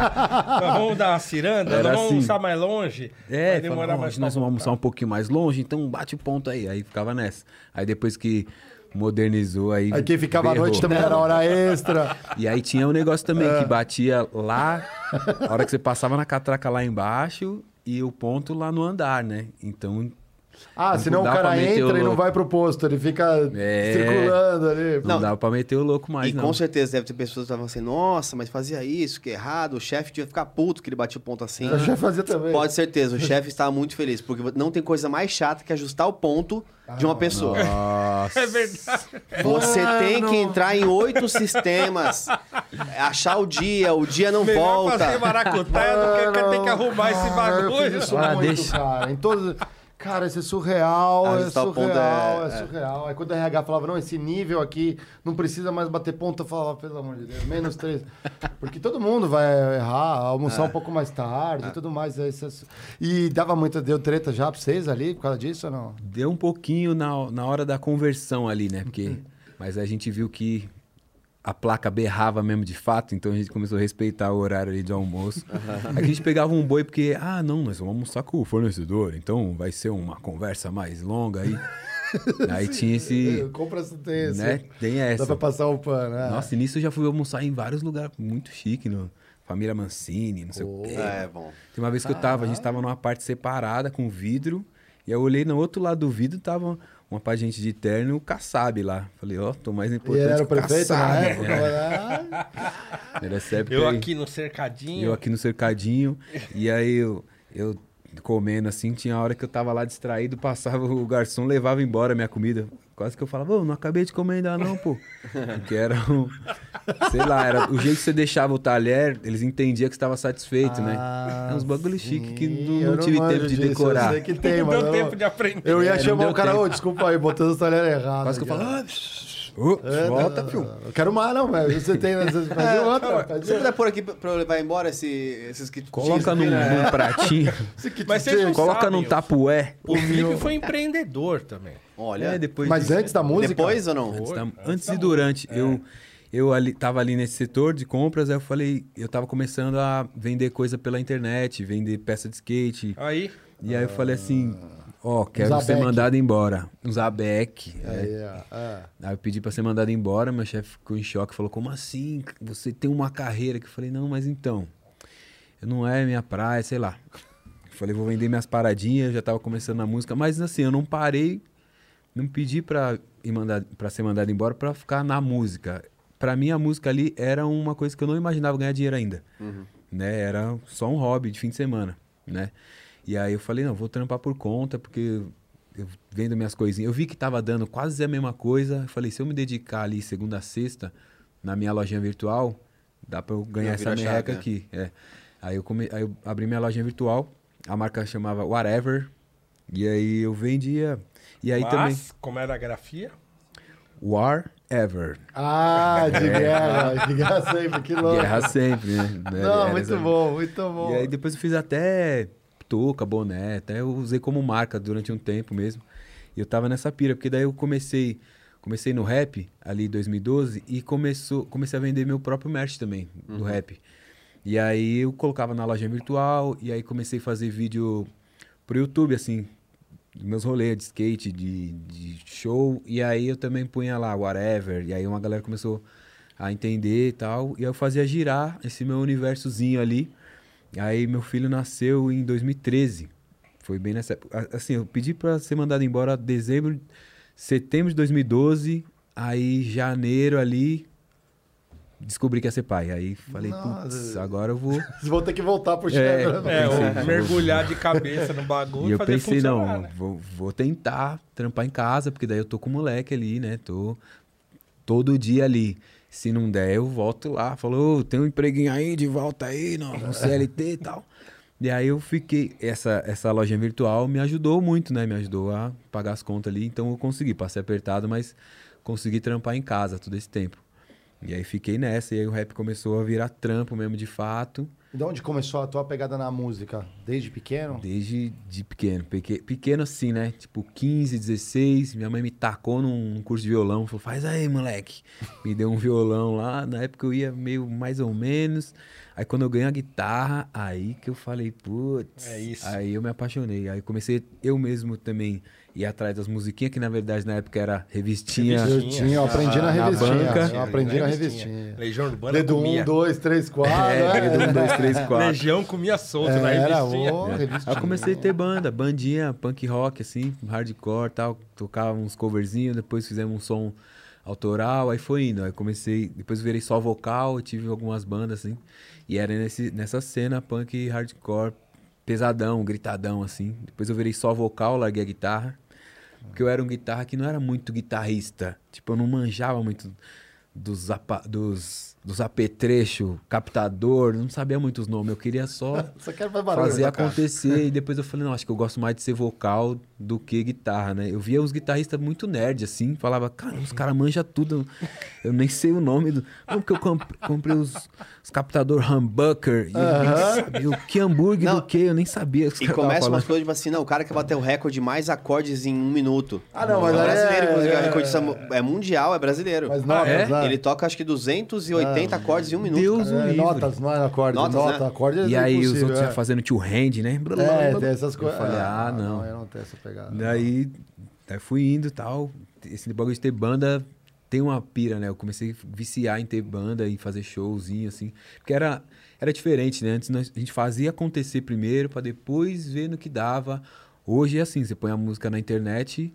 Nós vamos dar uma ciranda, Era nós vamos assim. almoçar mais longe. É, vai demorar falava, mais "Ó, nós vamos almoçar um voltar." pouquinho mais longe, então bate o ponto aí. Aí ficava nessa. Aí depois que modernizou, aí. Aí quem ficava à berrou. noite também era hora extra. E aí tinha um negócio também É. que batia lá, a hora que você passava na catraca lá embaixo e o ponto lá no andar, né? Então Ah, Não senão o dá cara meter o entra e não vai pro posto, ele fica É. circulando ali. Não, Não. dava pra meter o louco mais, e não. com certeza deve ter pessoas que estavam assim, nossa, mas fazia isso, que errado. O chefe devia ficar puto que ele batia o ponto assim. Eu já fazia também. Pode certeza, o chefe estava muito feliz, porque não tem coisa mais chata que ajustar o ponto de uma pessoa. Nossa. É verdade. Você tem Mano. que entrar em oito sistemas, achar o dia, o dia não Melhor fazer volta. maracutaia do que ter que arrumar esse bagulho. isso Ah, muito, deixa. cara. Em todos... Cara, isso é surreal, é ponto surreal, é, é- é. surreal. Aí quando a RH falava, não, esse nível aqui não precisa mais bater ponto, eu falava, pelo amor de Deus, menos três. Porque todo mundo vai errar, almoçar um pouco mais tarde e tudo mais. é isso, é su- E dava muita, deu treta já pra vocês ali por causa disso ou não? Deu um pouquinho na, na hora da conversão ali, né? Porque, mas a gente viu que a placa berrava mesmo de fato, então a gente começou a respeitar o horário ali de almoço. Aí a gente pegava um boi porque, ah, não, nós vamos almoçar com o fornecedor, então vai ser uma conversa mais longa aí. aí tinha esse, Compra essa tem esse. né? Tem Dá essa. pra passar o pano, né? Nossa, e nisso eu já fui almoçar em vários lugares muito chique, no Família Mancini, não sei o quê. É, bom. Tem uma vez que eu tava, a gente tava numa parte separada com vidro, e eu olhei no outro lado do vidro, tava uma parte de gente de terno e o Kassab lá. Falei, ó, tô mais E importante ele era o que prefeito na época? É, né? Era época Eu aqui no cercadinho. Eu aqui no cercadinho, e aí eu, eu comendo assim, tinha hora que eu tava lá distraído, passava o garçom, levava embora a minha comida. Quase que eu falava, ô, não acabei de comer ainda não, pô. Porque era um... Sei lá, era o jeito que você deixava o talher, eles entendiam que você estava satisfeito, né? É uns bagulho chique que não, não tive tempo de disso, decorar. Eu sei que tem, Não mas deu eu tempo não- de aprender. Eu ia É, não chamar o cara, ô, desculpa aí, botando o talher errado. Quase que eu ah, ô, É, volta, não, filho. Eu quero mais, não, velho. Você tem, você faz outra. faz Se você puder pôr aqui pra eu levar embora esse, esses que Coloca num, né? num pratinho, kit Mas não coloca sabem, num tapué. O Felipe foi empreendedor também. Olha, É, depois Mas disso- antes da música? depois ou não? Antes, da- Antes antes da e durante. Eu, eu ali, tava ali nesse setor de compras, aí eu falei, eu tava começando a vender coisa pela internet, vender peça de skate. Aí, E aí eu falei assim, ó, quero ser mandado embora. Um Zabec. é. Aí, ó, é. Aí eu pedi pra ser mandado embora, meu chefe ficou em choque, falou, como assim? Você tem uma carreira? Que eu falei, não, mas então, eu não é minha praia, sei lá. Eu falei, vou vender minhas paradinhas, já tava começando a música, mas assim, eu não parei, não pedi pra, ir mandar, pra ser mandado embora pra ficar na música. Pra mim, a música ali era uma coisa que eu não imaginava ganhar dinheiro ainda. Né? Era só um hobby de fim de semana, né? E aí eu falei, não, vou trampar por conta, porque eu vendo minhas coisinhas. Eu vi que tava dando quase a mesma coisa. Eu falei, se eu me dedicar ali segunda a sexta, na minha lojinha virtual, dá pra eu ganhar essa merreca né? aqui. É. Aí, eu come... aí eu abri minha lojinha virtual, a marca chamava Whatever. E aí eu vendia. E aí mas, também. como era a grafia, Whatever. Ah, de guerra. De guerra sempre, que louco. Guerra sempre, né? Não, Era muito bom, muito bom. E aí depois eu fiz até touca, boné, até eu usei como marca durante um tempo mesmo. E eu tava nessa pira, porque daí eu comecei, comecei no rap ali em 2012 e começou, comecei a vender meu próprio merch também do rap. E aí eu colocava na loja virtual e aí comecei a fazer vídeo pro YouTube assim, meus rolês de skate, de, de show, e aí eu também punha lá whatever, e aí uma galera começou a entender e tal, e eu fazia girar esse meu universozinho ali. Aí meu filho nasceu em 2013. Foi bem nessa época. Assim, eu pedi pra ser mandado embora dezembro, setembro de 2012, aí janeiro ali descobri que ia ser pai. Aí falei, putz, agora eu vou Vocês vão ter que voltar pro É, chefe. né? é, pensei, mergulhar de cabeça no bagulho E eu fazer pensei, não, né? vou, vou tentar trampar em casa, porque daí eu tô com o moleque ali, né? Tô todo dia ali. Se não der, eu volto lá. Falou, "Ô, tem um empreguinho aí, de volta aí, no, no CLT e tal. E aí eu fiquei, essa, essa lojinha virtual me ajudou muito, né? Me ajudou a pagar as contas ali. Então eu consegui, passei apertado, mas consegui trampar em casa todo esse tempo. E aí fiquei nessa, e aí o rap começou a virar trampo mesmo de fato. De onde começou a tua pegada na música? Desde pequeno? Desde de pequeno. Peque- Pequeno assim, né? Tipo 15, 16. Minha mãe me tacou num curso de violão. Falou, faz aí, moleque. Me deu um violão lá. Na época eu ia meio mais ou menos. Aí quando eu ganhei a guitarra, aí que eu falei, putz. É isso. Aí eu me apaixonei. Aí comecei eu mesmo também ia atrás das musiquinhas, que na verdade na época era revistinha. Revistinha. Eu aprendi na Na revistinha. banca. Eu aprendi na revistinha. Legião Urbana Dedo comia. 1, 2, 3, 4. É, um, dois, três, quatro. Legião comia solto na Era, revistinha. ô, É. revistinha. Aí eu comecei a ter banda, bandinha, punk rock, assim, hardcore e tal. Tocava uns coverzinhos, depois fizemos um som autoral, aí foi indo. Aí comecei, depois virei só vocal, tive algumas bandas, assim. E era nesse, nessa cena punk hardcore, pesadão, gritadão, assim. Depois eu virei só vocal, larguei a guitarra. Porque eu era um guitarra que não era muito guitarrista. Tipo, eu não manjava muito dos, apa- dos, dos apetrecho, captador, não sabia muito os nomes. Eu queria só Só quero fazer barulho. acontecer. e depois eu falei, não, acho que eu gosto mais de ser vocal do que guitarra, né? Eu via os guitarristas muito nerd, assim, falava, cara, os caras manjam tudo. Eu nem sei o nome do. Não, porque eu comp- comprei os, os captador humbucker. E eu nem sabia o que hambúrguer Não. do que, eu nem sabia. os E começa umas falando. coisas tipo assim, não, o cara que bateu o recorde de mais acordes em um minuto. Ah, não, mas é aí brasileiro, é- é- mu- é mundial, é brasileiro. Mas notas, é? né? Ele toca acho que 280 acordes em um minuto. Deus cara. o É, livre. notas, não é acorde. Notas, nota, né? acorde é E aí os outros já é. fazendo two hand, né? É, tem essas Eu coisas. falei, ah, não. Eu não tenho essa pegada. Daí, daí fui indo e tal. Esse bagulho de ter banda tem uma pira, né? Eu comecei a viciar em ter banda e fazer showzinho, assim. Porque era, era diferente, né? Antes nós- a gente fazia acontecer primeiro pra depois ver no que dava. Hoje é assim, você põe a música na internet,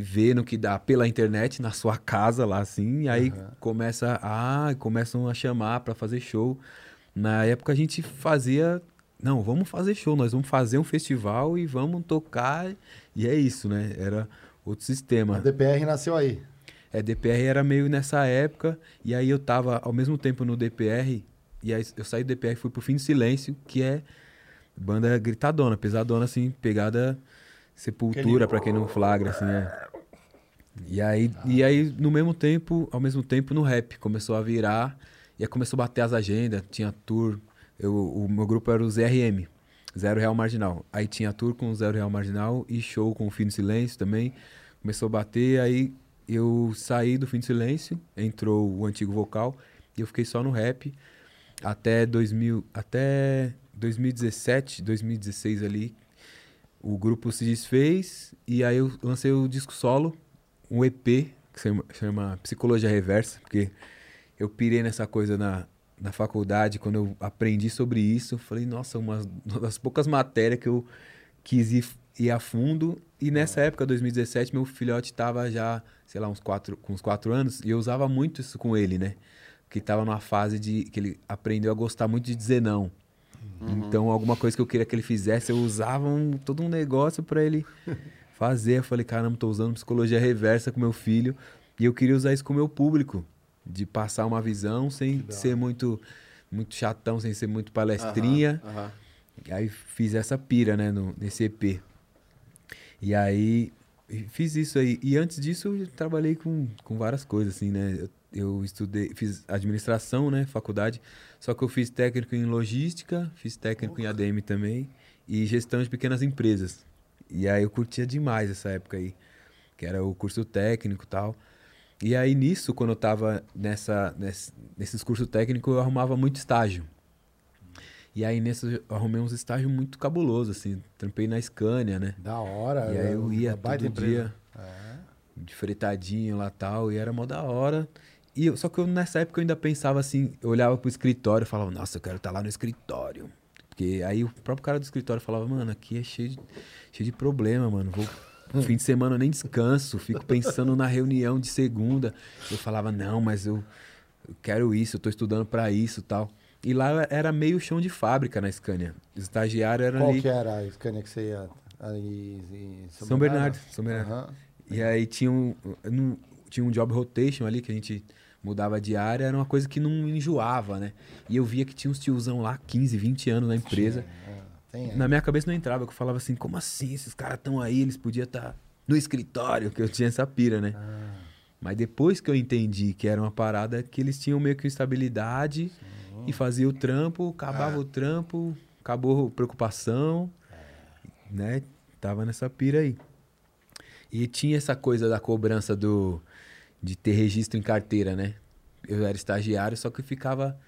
vê no que dá pela internet, na sua casa lá, assim. E aí começa a, começam a chamar pra fazer show. Na época a gente fazia... Não, vamos fazer show, nós vamos fazer um festival e vamos tocar. E é isso, né? Era outro A sistema. DPR nasceu aí. É, DPR era meio nessa época, e aí eu tava ao mesmo tempo no DPR, e aí eu saí do DPR e fui pro Fim do Silêncio, que é banda gritadona, pesadona, assim, pegada sepultura, pra quem não flagra, assim, é. E aí, e aí, no mesmo tempo, ao mesmo tempo, no rap, começou a virar, e aí começou a bater as agendas, tinha tour, eu, o meu grupo era o ZRM, Zero Real Marginal. Aí tinha tour com Zero Real Marginal e show com o Fim do Silêncio também. Começou a bater, aí eu saí do Fim do Silêncio, entrou o antigo vocal, e eu fiquei só no rap até 2000, até 2017, 2016 ali. O grupo se desfez e aí eu lancei o disco solo, um EP que se chama, Psicologia Reversa, porque eu pirei nessa coisa na, na faculdade, quando eu aprendi sobre isso, falei, nossa, uma das poucas matérias que eu quis ir, ir a fundo. E nessa época, 2017, meu filhote tava já, sei lá, uns quatro, com uns quatro anos, e eu usava muito isso com ele, né? Que tava numa fase de que ele aprendeu a gostar muito de dizer não. Então, alguma coisa que eu queria que ele fizesse, eu usava um- todo um negócio pra ele fazer. Eu falei, caramba, tô usando psicologia reversa com meu filho. E eu queria usar isso com o meu público. De passar uma visão sem ser muito, muito chatão, sem ser muito palestrinha. Aham, aham. Aí fiz essa pira, né, no, nesse EP. E aí fiz isso aí. E antes disso eu trabalhei com, com várias coisas, assim, né? Eu, eu estudei, fiz administração, né, faculdade. Só que eu fiz técnico em logística, fiz técnico em ADM também. E gestão de pequenas empresas. E aí eu curtia demais essa época aí. Que era o curso técnico e tal. E aí nisso, quando eu tava nessa, ness- nesses cursos técnicos, eu arrumava muito estágio. E aí nesse eu arrumei uns estágios muito cabulosos, assim. Trampei na Scania, né? Da hora. E aí é eu ia todo dia de fretadinho lá tal, e era mó da hora. E eu- só que eu, nessa época eu ainda pensava assim, eu olhava pro escritório e falava, nossa, eu quero estar lá no escritório. Porque aí o próprio cara do escritório falava, mano, aqui é cheio de, cheio de problema, mano. Vou, no fim de semana eu nem descanso, fico pensando na reunião de segunda. Eu falava, não, mas eu, eu quero isso, eu tô estudando pra isso tal. E lá era meio chão de fábrica na Scania. Os estagiários eram Qual ali. que era a Scania que você ia? Ali em São Bernardo, São Bernardo. Aham. E aí tinha um, não- tinha um job rotation ali que a gente mudava de área, era uma coisa que não enjoava, né? E eu via que tinha uns tiozão lá, 15, 20 anos na empresa. É, tem aí. Na minha cabeça não entrava, que eu falava assim, como assim? Esses caras estão aí, eles podiam estar no escritório, que eu tinha essa pira, né? Ah. Mas depois que eu entendi que era uma parada que eles tinham meio que estabilidade e fazia o trampo, acabava o trampo, acabou a preocupação, né? Tava nessa pira aí. E tinha essa coisa da cobrança do de ter registro em carteira, né? Eu era estagiário, só que ficava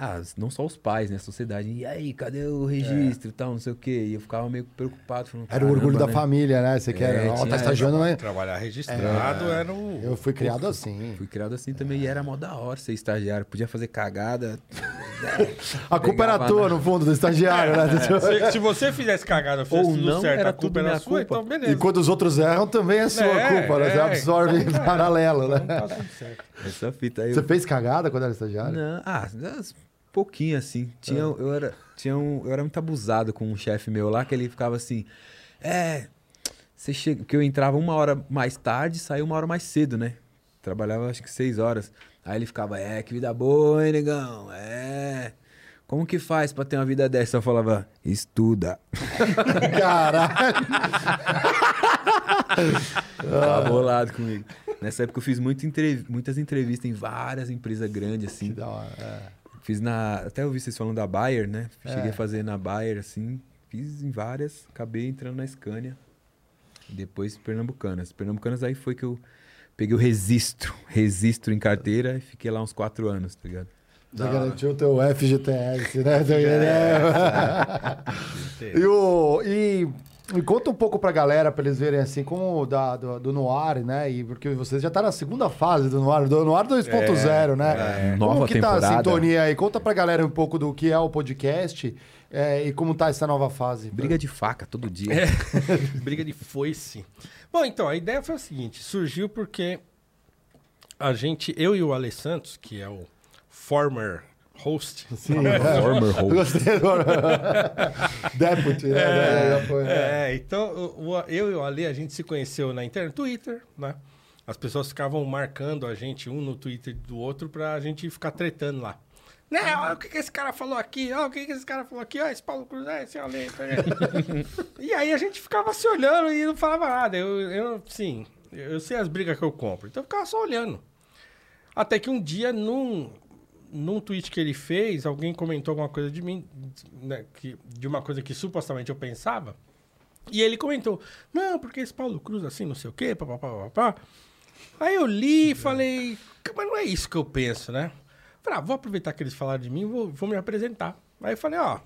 Ah, não só os pais, né? A sociedade. E aí, cadê o registro e tal, não sei o quê. E eu ficava meio preocupado. Falando, Era o orgulho "Caramba, da né?" família, né? Você quer. É, Ó, tinha tá estagiando, né? Trabalhar registrado era o. Eu fui criado assim. Fui criado assim também e era mó da hora ser estagiário. Podia fazer cagada. A culpa era tua, na- no fundo, do estagiário, né? Se, se você fizesse cagada, fizesse Ou tudo não, certo, era a culpa era sua, culpa. então beleza. E quando os outros erram, também é sua É, culpa, né? Você é, absorve em paralelo, né? Tá tudo certo. Essa fita aí. Você eu- fez cagada quando era estagiário? Não, ah, pouquinho assim. Tinha, eu, era, tinha um, eu era muito abusado com um chefe meu lá, que ele ficava assim. É. Você chega. Porque eu entrava uma hora mais tarde e saía uma hora mais cedo, né? Trabalhava acho que seis horas. Aí ele ficava, é, que vida boa, hein, negão? É. Como que faz pra ter uma vida dessa? Eu falava, estuda. Caralho. Tava bolado comigo. Nessa época eu fiz entrev- muitas entrevistas em várias empresas grandes, assim. Que da hora. é. Fiz na. Até ouvi vocês falando da Bayer, né? É. Cheguei a fazer na Bayer, assim. Fiz em várias. Acabei entrando na Scania. Depois Pernambucanas. Pernambucanas aí foi que eu peguei o registro. Registro em carteira e fiquei lá uns quatro anos, tá ligado? Você garantiu o teu FGTS, né? e, o, e, e conta um pouco pra galera, pra eles verem assim, como da, do, do Noir, né? E porque você já tá na segunda fase do Noir, do Noir 2.0, né? é. Como Nova que tá a temporada. sintonia aí? Conta pra galera um pouco do que é o podcast é, e como tá essa nova fase. Briga de faca todo dia. É. Briga de foice. Bom, então, a ideia foi a seguinte: surgiu porque a gente, eu e o Ale Santos, que é o former host, Sim, Former Eu host. Gostei do... Deputy, né? Já foi, né? É, então eu e o Ale, a gente se conheceu na internet, Twitter, né? As pessoas ficavam marcando a gente um no Twitter do outro pra gente ficar tretando lá. Né, olha o que, que esse cara falou aqui, olha o que, que esse cara falou aqui, ó, esse Paulo Cruz, é, esse Ale. tá e aí a gente ficava se olhando e não falava nada. Eu, eu sim, eu sei as brigas que eu compro, então eu ficava só olhando. Até que um dia, num, num tweet que ele fez, alguém comentou alguma coisa de mim, né, que, de uma coisa que supostamente eu pensava. E ele comentou, não, porque esse Paulo Cruz assim, não sei o quê, papapá, papapá. Aí eu li e falei, mas não é isso que eu penso, né? Falei, ah, vou aproveitar que eles falaram de mim, vou, vou me apresentar. Aí eu falei, ó,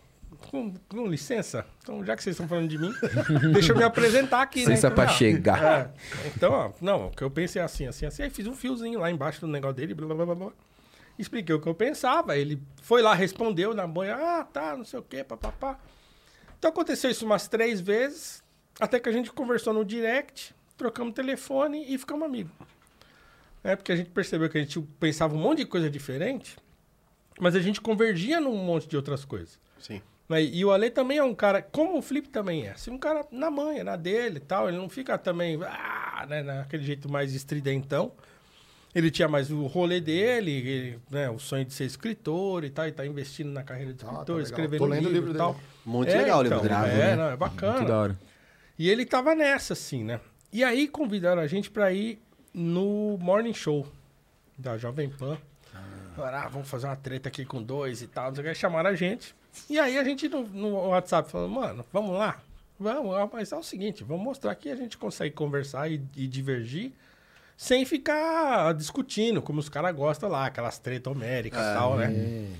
com, com licença, então já que vocês estão falando de mim, deixa eu me apresentar aqui, né? Licença Então, pra chegar. é. Então, ó, não, o que eu pensei é assim, assim, assim. Aí fiz um fiozinho lá embaixo do negócio dele, blá, blá, blá, blá. Expliquei o que eu pensava. Ele foi lá, respondeu na banha, ah, tá, não sei o quê, papapá. Então aconteceu isso umas três vezes, até que a gente conversou no direct, trocamos telefone e ficamos amigos. É porque a gente percebeu que a gente pensava um monte de coisa diferente, mas a gente convergia num monte de outras coisas. Sim. Né? E o Ale também é um cara, como o Felipe também é, assim, um cara na manha, na dele e tal. Ele não fica também, ah, né, naquele jeito mais estridentão. Ele tinha mais o rolê dele, ele, né, o sonho de ser escritor e tal, e tá investindo na carreira de Ah, tá escritor, escrevendo Tô lendo livro livro e tal. dele. Muito É, legal o livro então, dele. É, não, é bacana. Muito da hora. E ele tava nessa, assim, né? E aí convidaram a gente pra ir no Morning Show da Jovem Pan. Falaram, ah, vamos fazer uma treta aqui com dois e tal. Não sei o que. Aí Chamaram a gente. E aí a gente no, no WhatsApp falou, mano, vamos lá. Vamos, ah, mas é o seguinte, vamos mostrar que a gente consegue conversar e, e divergir sem ficar discutindo, como os caras gostam lá, aquelas tretas homéricas e tal, né?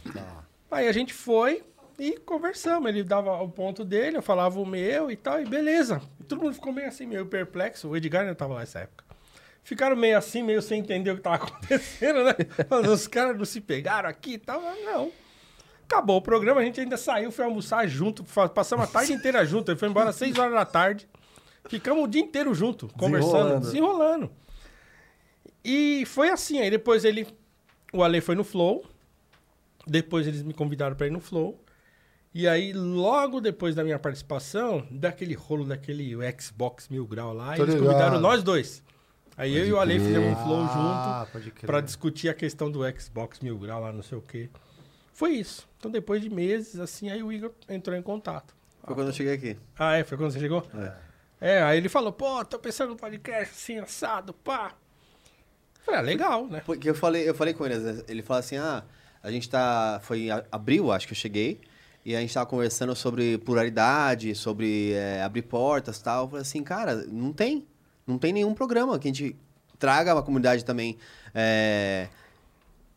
Eita. Aí a gente foi e conversamos. Ele dava o ponto dele, eu falava o meu e tal, e beleza. Todo mundo ficou meio assim, meio perplexo. O Edgar não tava lá nessa época. Ficaram meio assim, meio sem entender o que tava acontecendo, né? Os caras não se pegaram aqui e tal. Mas Não. Acabou o programa, a gente ainda saiu, foi almoçar junto, passamos a tarde inteira junto. Ele foi embora às 6 horas da tarde. Ficamos o dia inteiro junto, conversando, Desenrolando. desenrolando. E foi assim, aí depois ele. O Ale foi no Flow. Depois eles me convidaram pra ir no Flow. E aí, logo depois da minha participação, daquele rolo daquele Xbox Mil Grau lá, Tô eles ligado. convidaram nós dois. Aí eu e o Ale fizemos um Flow Ah, junto pode pra discutir a questão do Xbox Mil Grau lá, não sei o quê. Foi isso. Então, depois de meses, assim, aí o Igor entrou em contato. Foi quando eu cheguei aqui. Ah, é? Foi quando você chegou? É. aí ele falou, pô, tô pensando no podcast assim, assado, pá. Falei, ah, legal, né? Porque eu falei, eu falei com ele, ele falou assim, ah, a gente tá, foi em abril, acho que eu cheguei, e a gente tava conversando sobre pluralidade, sobre é, abrir portas e tal. Eu falei assim, cara, não tem, não tem nenhum programa que a gente traga a comunidade também, é,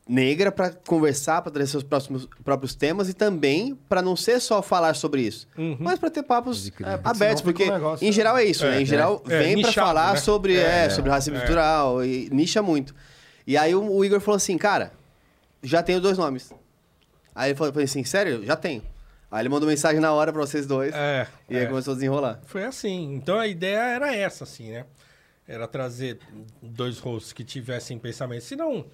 negra para conversar, para trazer seus próximos, próprios temas e também para não ser só falar sobre isso, Uhum. mas para ter papos é, porque abertos, porque um negócio- em geral é isso, né? É, Em geral é. vem É, para falar né? sobre, É, é, sobre racismo é. estrutural e nicha muito. E aí o, o Igor falou assim, cara, já tenho dois nomes. Aí ele falou, assim, sério? Já tenho. Aí ele mandou mensagem na hora para vocês dois É, e aí começou a desenrolar. Foi assim. Então a ideia era essa, assim, né? Era trazer dois rostos que tivessem pensamentos, se não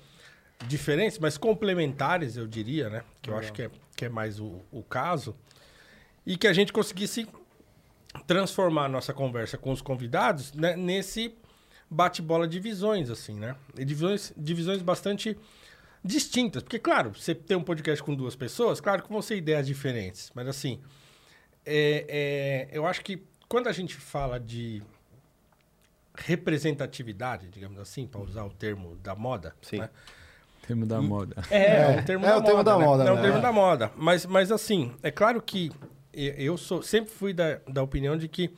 diferentes, mas complementares, eu diria, né? Que eu acho que é, que é mais o, o caso. E que a gente conseguisse transformar a nossa conversa com os convidados né, nesse bate-bola de visões, assim, né? E divisões, divisões bastante distintas. Porque, claro, você tem um podcast com duas pessoas, claro que vão ser ideias diferentes. Mas, assim, é, é, eu acho que quando a gente fala de representatividade, digamos assim, para usar o termo da moda, Sim. né? Termo da moda. É, é um termo é da o termo moda. da né? moda, É um né? termo É. da moda. Mas, mas assim, é claro que eu sou, sempre fui da, da opinião de que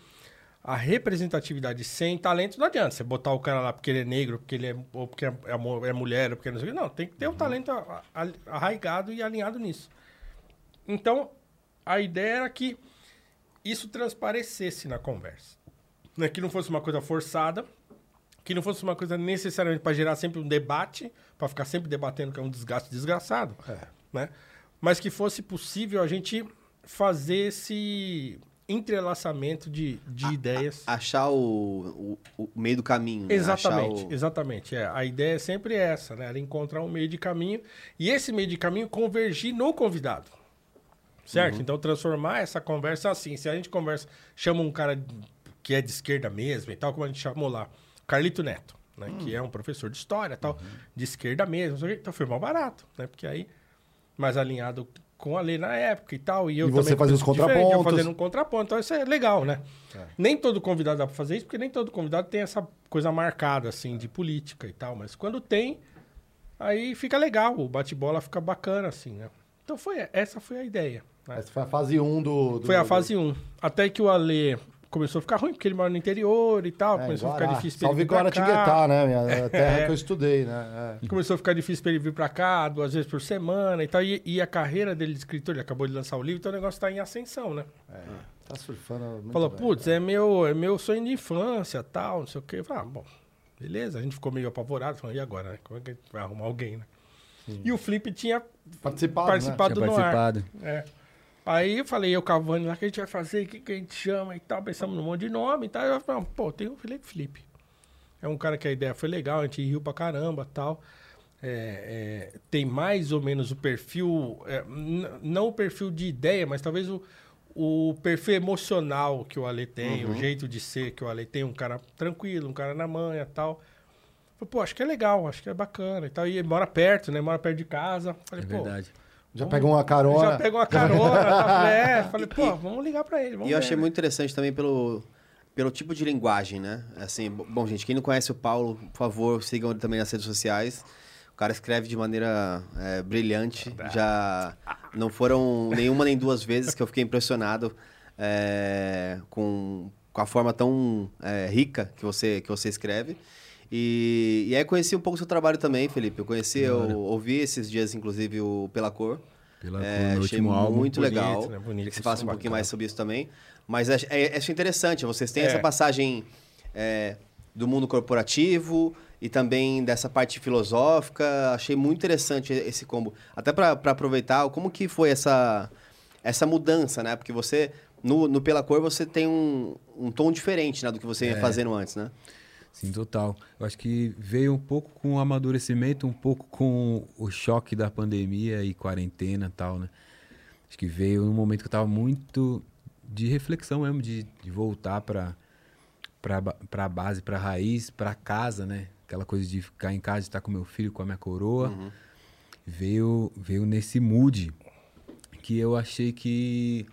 a representatividade sem talento não adianta. Você botar o cara lá porque ele é negro, porque ele é, ou porque é, é é mulher, ou porque não sei o quê. Não, tem que ter Uhum. um talento arraigado e alinhado nisso. Então, a ideia era que isso transparecesse na conversa. Né? Que não fosse uma coisa forçada, que não fosse uma coisa necessariamente para gerar sempre um debate, para ficar sempre debatendo, que é um desgaste desgraçado, né? Mas que fosse possível a gente fazer esse entrelaçamento de, de ideias. Achar o, o, o meio do caminho. né? Exatamente, o- exatamente. É, a ideia é sempre essa, né? Era encontrar um meio de caminho e esse meio de caminho convergir no convidado. Certo? Então transformar essa conversa assim. Se a gente conversa, chama um cara que é de esquerda mesmo e tal, como a gente chamou lá, Carlito Neto, né? Que é um professor de história tal, de esquerda mesmo. Então foi mal barato, né? Porque aí, mais alinhado com a lei na época e tal. E, eu E você fazia os diferente, Eu contrapontos. fazendo um contraponto. Então isso é legal, né? Nem todo convidado dá pra fazer isso, porque nem todo convidado tem essa coisa marcada, assim, de política e tal. Mas quando tem, aí fica legal, o bate-bola fica bacana, assim, né? Então foi, essa foi a ideia. né? Essa foi a fase 1 do, do- Foi a fase 1. Até que o Ale começou a ficar ruim, porque ele mora no interior e tal. É, começou a ficar difícil pra ele vir pra cá. Guaratinguetá, né? Minha a terra É. que eu estudei, né? É. Começou a ficar difícil pra ele vir pra cá, duas vezes por semana e tal. E, e a carreira dele de escritor, ele acabou de lançar o livro, então o negócio tá em ascensão, né? Tá surfando muito Falou, putz, é meu, é meu sonho de infância, tal, não sei o quê. Eu falei, ah, bom, beleza. A gente ficou meio apavorado, falando, e agora, né? Como é que a gente vai arrumar alguém, né? E o Flip tinha Participado, participado Tinha no ar. participado. É. Aí eu falei, eu Cavani lá, o que a gente vai fazer, o que, que a gente chama e tal. Pensamos num monte de nome e tal. Eu falei, pô, tem o Felipe Felipe. É um cara que a ideia foi legal, a gente riu pra caramba tal. É, é, tem mais ou menos o perfil, é, não o perfil de ideia, mas talvez o, o perfil emocional que o Ale tem, o jeito de ser que o Ale tem, um cara tranquilo, um cara na manha tal. Falei, pô, acho que é legal, acho que é bacana e tal. E mora perto, né? Mora perto de casa. Falei, É pô, verdade. Já pegou uma carona. já pegou uma carona, tá? Falei, é, falei, pô, vamos ligar pra ele. Vamos E eu ver, achei né? muito interessante também pelo, pelo tipo de linguagem, né? Assim, bo- bom, gente, quem não conhece o Paulo, por favor, sigam ele também nas redes sociais. O cara escreve de maneira é, brilhante. Já não foram nenhuma nem duas vezes que eu fiquei impressionado é, com, com a forma tão é, rica que você, que você escreve. E, e aí conheci um pouco o seu trabalho também, Felipe. Eu conheci, eu ouvi esses dias, inclusive, o Pela Cor. Pela É, cor, achei muito Bonito, legal. né? Bonito, que você falasse um pouquinho bacana. mais sobre isso também. Mas ach- é, acho interessante, vocês têm É. essa passagem é, do mundo corporativo e também dessa parte filosófica. Achei muito interessante esse combo. Até para aproveitar, como que foi essa, essa mudança, né? Porque você, no, no Pela Cor, você tem um, um tom diferente né, do que você É. ia fazendo antes, né? Sim, total. Eu acho que veio um pouco com o amadurecimento, um pouco com o choque da pandemia e quarentena e tal, né? Acho que veio num momento que eu tava muito de reflexão mesmo, de, de voltar ba- pra base, pra raiz, pra casa, né? Aquela coisa de ficar em casa, de estar com meu filho, com a minha coroa. Veio, veio nesse mood que eu achei que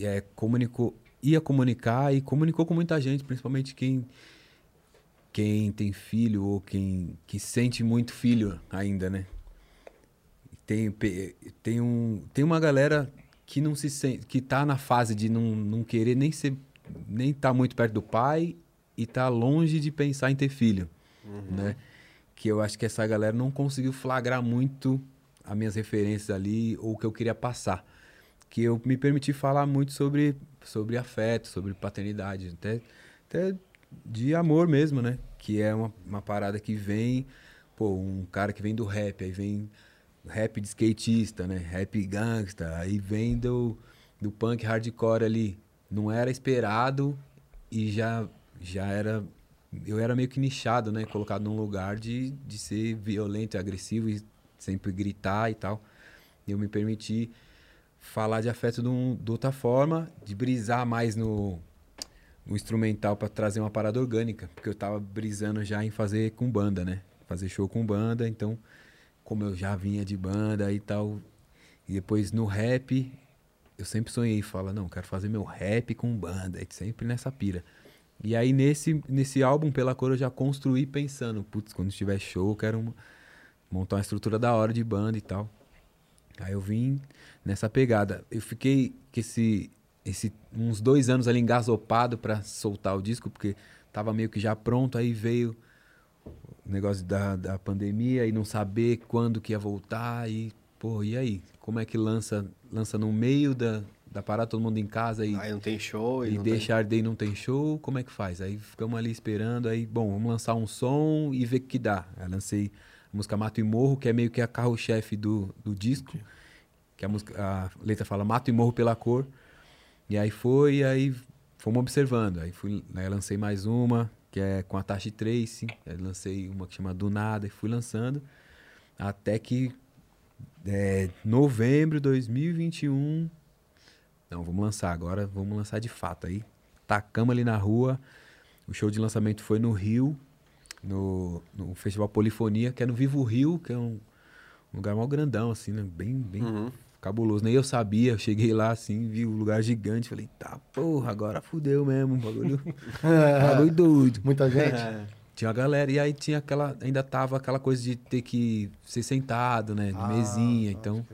é, comunicou, ia comunicar e comunicou com muita gente, principalmente quem quem tem filho ou quem que sente muito filho ainda, né? Tem, tem, um, tem uma galera que não se sente, que tá na fase de não, não querer nem ser nem tá muito perto do pai e tá longe de pensar em ter filho, né? que eu acho que essa galera não conseguiu flagrar muito as minhas referências ali ou o que eu queria passar. Que eu me permiti falar muito sobre, sobre afeto, sobre paternidade, até, até de amor mesmo, né? Que é uma, uma parada que vem, pô, um cara que vem do rap, aí vem rap de skatista, né? Rap gangsta, aí vem do, do punk hardcore ali. Não era esperado e já, já era. Eu era meio que nichado, né? Colocado num lugar de, de ser violento agressivo e sempre gritar e tal. E eu me permiti falar de afeto de, um, de outra forma, de brisar mais no, no instrumental para trazer uma parada orgânica, porque eu tava brisando já em fazer com banda, né? Fazer show com banda, então, como eu já vinha de banda e tal, e depois no rap, eu sempre sonhei, fala, não, quero fazer meu rap com banda, sempre nessa pira. E aí nesse, nesse álbum, Pela Cor, eu já construí pensando, putz, quando tiver show, eu quero uma, montar uma estrutura da hora de banda e tal. Aí eu vim nessa pegada. Eu fiquei com esse, esse uns dois anos ali engasopado para soltar o disco, porque tava meio que já pronto, aí veio o negócio da, da pandemia e não saber quando que ia voltar e, pô, e aí? Como é que lança, lança no meio da, da parada, todo mundo em casa e, Aí não tem show e, e não deixa tem... arder e não tem show, como é que faz? Aí ficamos ali esperando, aí, bom, vamos lançar um som e ver o que dá. Aí lancei a música Mato e Morro, que é meio que a carro-chefe do, do disco, que a, música, a letra fala Mato e Morro pela cor. E aí foi, e aí fomos observando. Aí, fui, aí lancei mais uma, que é com a Tashi Trace. Aí lancei uma que chama Do Nada e fui lançando. Até que é, novembro de 2021. Não, vamos lançar agora, vamos lançar de fato. Aí tacamos ali na rua. O show de lançamento foi no Rio, no, no Festival Polifonia, que é no Vivo Rio, que é um, um lugar mal grandão, assim, né? Bem, bem Uhum. Cabuloso. Nem eu sabia, eu cheguei lá assim, vi o lugar gigante, falei, tá, porra, agora fudeu mesmo, bagulho, bagulho doido. Muita gente? Tinha a galera, e aí tinha aquela, ainda tava aquela coisa de ter que ser sentado, né, de Ah, mesinha, então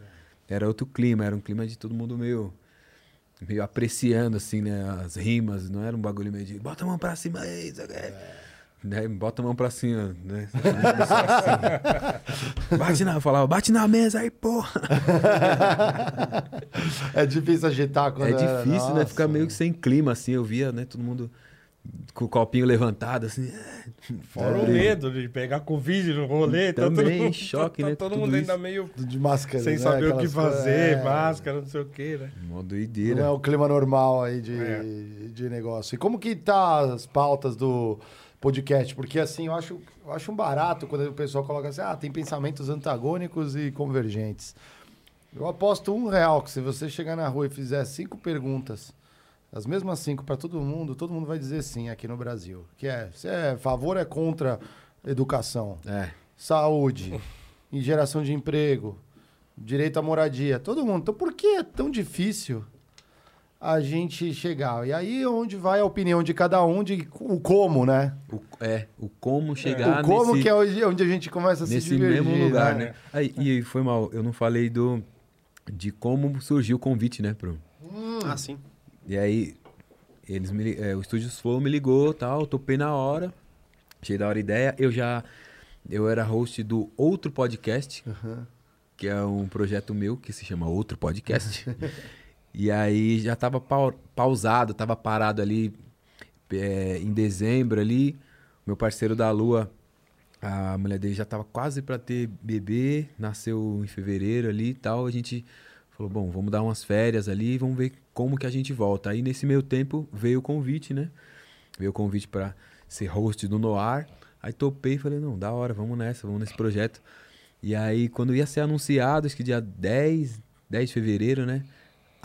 era outro clima, era um clima de todo mundo meio, meio apreciando, assim, né, as rimas, não era um bagulho meio de, bota a mão pra cima aí, isso Né, bota a mão pra cima, né? Assim. bate na, eu falava, bate na mesa aí, porra. é difícil agitar quando É difícil, né? Ficar meio que sem clima, assim. Eu via, né? Todo mundo com o copinho levantado, assim. Fora o Pobre. medo de pegar Covid no rolê. tá todo Também, mundo- choque, tá né, Todo mundo ainda meio De máscara, sem né? saber o que Aquelas fazer, é. máscara, não sei o que, né? Não doideira. é o clima normal aí de, É. de negócio. E como que tá as pautas do podcast? Porque assim, eu acho, eu acho um barato quando o pessoal coloca assim, ah, tem pensamentos antagônicos e convergentes. Eu aposto um real que se você chegar na rua e fizer cinco perguntas, as mesmas cinco para todo mundo, todo mundo vai dizer sim aqui no Brasil. Que é, você é favor é contra educação? É. saúde, geração de emprego, direito à moradia, todo mundo. Então, por que é tão difícil a gente chegar? E aí é onde vai a opinião de cada um de o como, né? O, é, o como chegar o como nesse, que é onde onde a gente começa a se nesse mesmo lugar, né? né? Aí, e foi mal, eu não falei do de como surgiu o convite, né, pro... Ah, sim. E aí, eles me, é, o Estúdios Flow me ligou tal, topei na hora. Achei da hora a ideia. Eu já. Eu era host do outro podcast, que é um projeto meu que se chama Outro Podcast. e aí já tava pau- pausado, tava parado ali é, em dezembro ali. Meu parceiro da Lua, a mulher dele já tava quase pra ter bebê, nasceu em fevereiro ali e tal. A gente falou, bom, vamos dar umas férias ali vamos ver como que a gente volta. Aí nesse meio tempo veio o convite, né? Veio o convite pra ser host do Noir. Aí topei e falei, não, da hora, vamos nessa, vamos nesse projeto. E aí quando ia ser anunciado, acho que dia 10, 10 de fevereiro, né?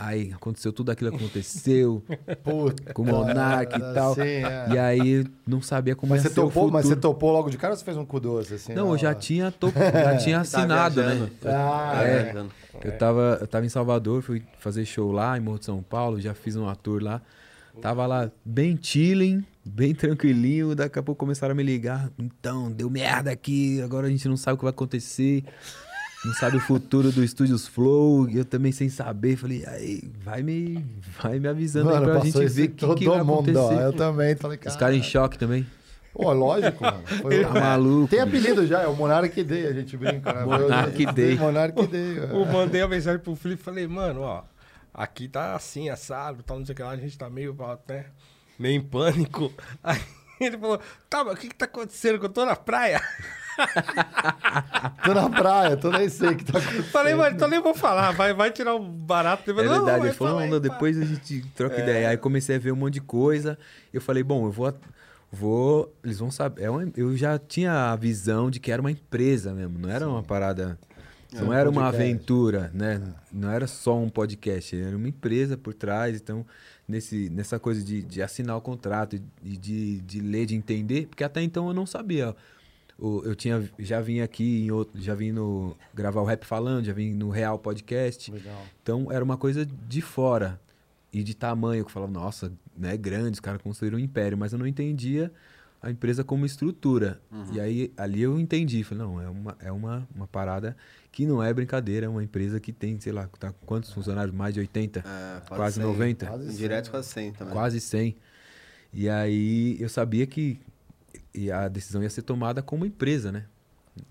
Aí aconteceu tudo aquilo que aconteceu Puta, com o Monark e tal. sim, é. E aí não sabia como Mas ia você, ser o topou, mas você topou logo de cara ou você fez um cu doce? Assim, Não, na eu já tinha, top... já tinha assinado, né? viajando. Ah, Tá é. viajando. Eu tava, eu tava em Salvador, fui fazer show lá em Morro de São Paulo, já fiz um ator lá. Tava lá bem chilling, bem tranquilinho, daqui a pouco começaram a me ligar. Então, deu merda aqui, agora a gente não sabe o que vai acontecer. Não sabe o futuro do Estúdios Flow, eu também sem saber, falei, aí, vai me, vai me avisando Mano, aí pra gente ver o que, todo que vai mundo, ó. acontecer. Eu também falei, Os cara. caras em choque também. Pô, lógico, mano. Foi- Tá maluco. Tem apelido já, é o Monark Day, a gente brinca, né? Monark Day. Monark Day. é. Eu mandei a mensagem pro Felipe e falei, mano, ó, aqui tá assim, assado, tal, não sei o que lá, a gente tá meio, né, meio em pânico. Aí ele falou, tá, mas o que que tá acontecendo? Que eu tô na praia. Tô na praia, tô nem sei o que tá acontecendo. Falei, mano, então nem vou falar, vai, vai tirar o barato. Ele É "Não, verdade, vai ele falou, não, aí, pá." depois a gente troca É. ideia. Aí comecei a ver um monte de coisa. Eu falei, bom, eu vou. Vou. Eles vão saber. É uma- eu já tinha a visão de que era uma empresa mesmo, não era uma parada. Não um era uma podcast. aventura, né? Não era só um podcast, era uma empresa por trás. Então, nesse, nessa coisa de, de assinar o contrato e de, de ler, de entender, porque até então eu não sabia. Eu tinha, já vim aqui em outro, já vim no gravar o Rap Falando, já vim no Real Podcast. Legal. Então era uma coisa de fora e de tamanho que eu falava, nossa, né, grande, os caras construíram um império, mas eu não entendia a empresa como estrutura. E aí ali eu entendi, falei, não, é uma, é uma, uma parada que não é brincadeira, é uma empresa que tem, sei lá, tá com quantos funcionários? Mais de 80? É, quase 100. 90? Quase Direto quase 100 também. Quase 100. E aí eu sabia que e a decisão ia ser tomada como empresa, né?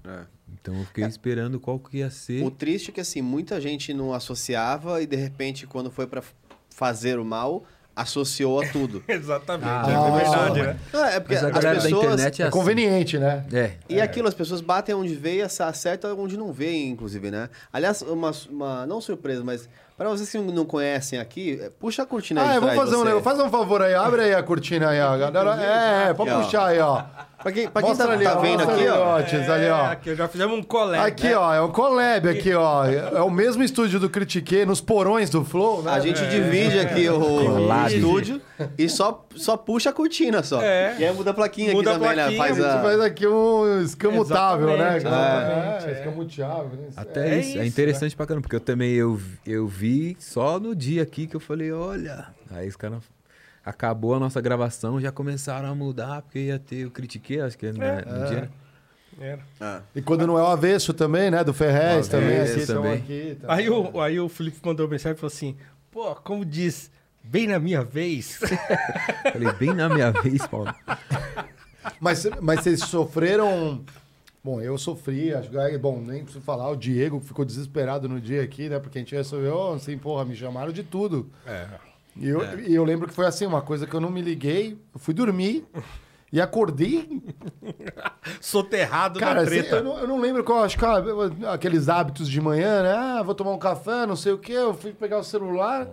É. Então eu fiquei esperando qual que ia ser. O triste é que assim, muita gente não associava e de repente quando foi pra fazer o mal, associou a tudo. Exatamente, Ah, é verdade, né? Não, é porque Mas a as galera da pessoas... internet é, É assim. conveniente, né? É. E aquilo, as pessoas batem onde vê e acertam onde não vê, inclusive, né? Aliás, uma, uma não surpresa, mas para vocês que não conhecem aqui, é, puxa a cortina aí Ah, de eu vou trás fazer um negócio. Faz um favor aí, abre aí a cortina aí, ó. Galera, é, pode Aqui, ó. puxar aí, ó. Pra quem, pra quem tá, ali, tá ó, vendo aqui, ali, ó. Otis, ali, ó. É, aqui, já fizemos um colégio. Aqui, ó, é o collab aqui, ó. É o mesmo estúdio do Critique, nos porões do Flow, né? A gente divide aqui o Collab. estúdio e só, só puxa a cortina só. É. E aí muda a plaquinha Muda a aqui também, né? plaquinha, Faz A gente a... faz aqui um escamutável, né? Exatamente, É, é. escamutável. né? Até É isso, é isso, interessante pra caramba, porque eu também eu, eu vi só no dia aqui que eu falei, olha. Aí os caras. Acabou a nossa gravação, já começaram a mudar, porque ia ter o critiquei, acho que né, no dia. né? Era. Ah. E quando não é o avesso também, né? Do Ferrez O também. avesso Aqui, também. aqui, tamo- Aí o, aí o Felipe mandou mensagem e falou assim: pô, como diz, bem na minha vez. Falei, bem na minha vez, Paulo. Mas, mas vocês sofreram. Bom, eu sofri, acho que. Bom, nem preciso falar, o Diego ficou desesperado no dia aqui, né? Porque a gente resolveu, assim, porra, me chamaram de tudo. É. E eu, e eu lembro que foi assim, uma coisa que eu não me liguei, eu fui dormir e acordei. Soterrado Cara, na assim, treta. eu, não, eu não lembro qual, acho que ah, aqueles hábitos de manhã, né? Ah, vou tomar um café, não sei o quê. Eu fui pegar o celular,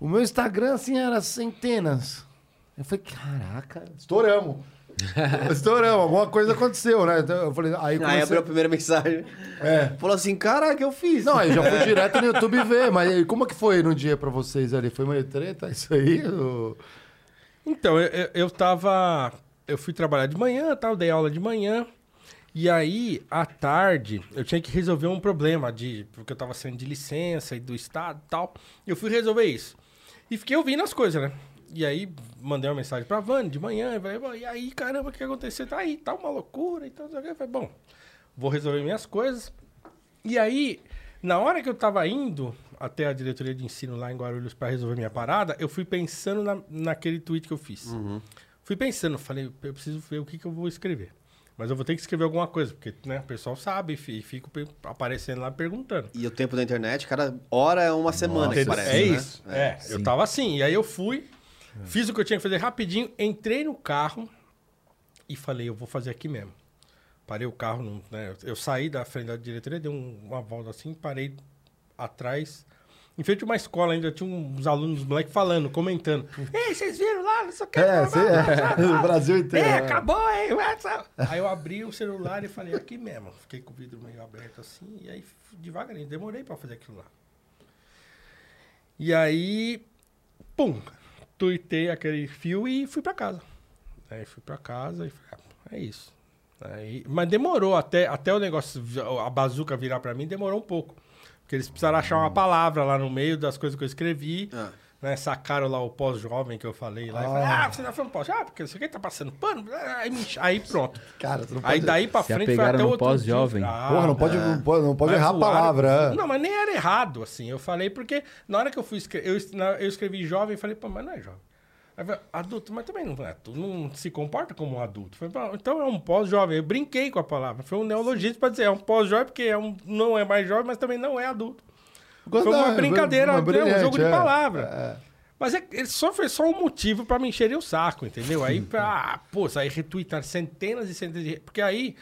o meu Instagram, assim, era centenas. Eu falei, caraca, estouramos. estouramos, alguma coisa aconteceu, né? Então, eu falei, aí Aí comecei... abriu a primeira mensagem. É. Falou assim, caraca, eu fiz. Não, aí já fui direto no YouTube ver, mas aí, como é que foi no dia pra vocês ali? Foi meio treta isso aí? ou- Então, eu, eu, eu tava. Eu fui trabalhar de manhã, tal, dei aula de manhã. E aí, à tarde, eu tinha que resolver um problema de. Porque eu tava saindo de licença e do estado e tal. Eu fui resolver isso. E fiquei ouvindo as coisas, né? E aí, mandei uma mensagem pra Vani de manhã. E falei, "Bom, e aí, caramba, o que aconteceu? Tá aí, tá uma loucura e tal. não sei o quê." Eu falei, bom, vou resolver minhas coisas. E aí, na hora que eu tava indo até a diretoria de ensino lá em Guarulhos para resolver minha parada, eu fui pensando na, naquele tweet que eu fiz. Fui pensando, falei, eu preciso ver o que, que eu vou escrever. Mas eu vou ter que escrever alguma coisa, porque né, o pessoal sabe e fico aparecendo lá perguntando. E o tempo da internet, cada hora é uma semana que Entendeu? parece, é né? isso. É, eu tava assim. E aí eu fui, fiz o que eu tinha que fazer rapidinho, entrei no carro e falei, eu vou fazer aqui mesmo. Parei o carro, né, eu saí da frente da diretoria, dei um- uma volta assim, parei atrás. Em frente a uma escola ainda, tinha uns alunos, moleques falando, comentando. Ei, vocês viram lá, não sei o que. É, cê- é, o Brasil inteiro. É, acabou, hein? Aí eu abri o celular e falei, aqui mesmo. Fiquei com o vidro meio aberto assim, e aí devagarinho, demorei pra fazer aquilo lá. E aí, pum, tuitei aquele fio e fui pra casa. Aí fui pra casa e falei, ah, é isso. Aí, mas demorou até, até o negócio, a bazuca virar pra mim, demorou um pouco. Porque eles precisaram achar uma palavra lá no meio das coisas que eu escrevi. Ah. Né, sacaram lá o pós-jovem que eu falei lá. E falei, ah, você tá falando pós Ah, porque isso aqui tá passando pano. Aí, me- aí pronto. Cara, tu não Aí pode... daí pra Se frente foi até no outro pós-jovem. Ah, Porra, não pode, não pode, não pode mas errar a palavra. é. Não, mas nem era errado, assim. Eu falei porque na hora que eu fui escrever, eu, eu escrevi jovem e falei, pô, mas não é jovem. Aí eu falei, adulto, mas também não, é, tu não se comporta como um adulto. Eu falei, "Pá, então é um pós-jovem. Eu brinquei com a palavra. Foi um neologismo pra dizer, é um pós-jovem porque é um, não é mais jovem, mas também não é adulto. Foi uma brincadeira, uma né, um jogo de é. palavra. É. Mas é, ele só foi só um motivo pra me encherem o saco, entendeu? Aí, ah, pô, aí retweetar centenas e centenas de... Porque aí,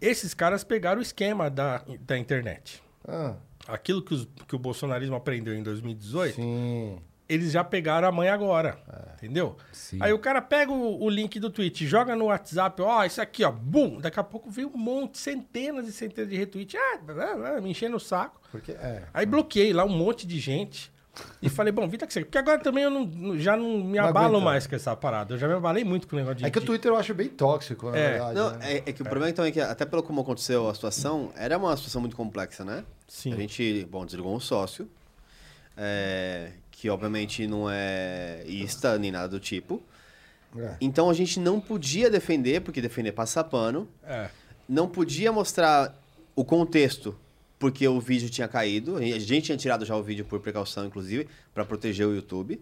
esses caras pegaram o esquema da, da internet. Ah, Aquilo que, os- que o bolsonarismo aprendeu em 2018, sim. Eles já pegaram a mãe agora, entendeu? Sim. Aí o cara pega o, o link do tweet, joga no WhatsApp, ó, isso aqui, ó, bum! Daqui a pouco vem um monte, centenas e centenas de retweets, ah, ah, ah, me enchendo o saco. Porque, é. Aí bloqueei lá um monte de gente. E falei, bom, vida que você. Porque agora também eu não, já não me Não abalo aguenta. mais com essa parada. Eu já me abalei muito com o negócio de. É que o Twitter eu acho bem tóxico, na É. verdade. Não, né? é, é que o problema então é que, até pelo como aconteceu a situação, era uma situação muito complexa, né? Sim. A gente, bom, desligou um sócio, é, que obviamente não é ista nem nada do tipo. É. Então a gente não podia defender, porque defender passa pano. É. Não podia mostrar o contexto, porque o vídeo tinha caído. A gente tinha tirado já o vídeo por precaução, inclusive, para proteger o YouTube.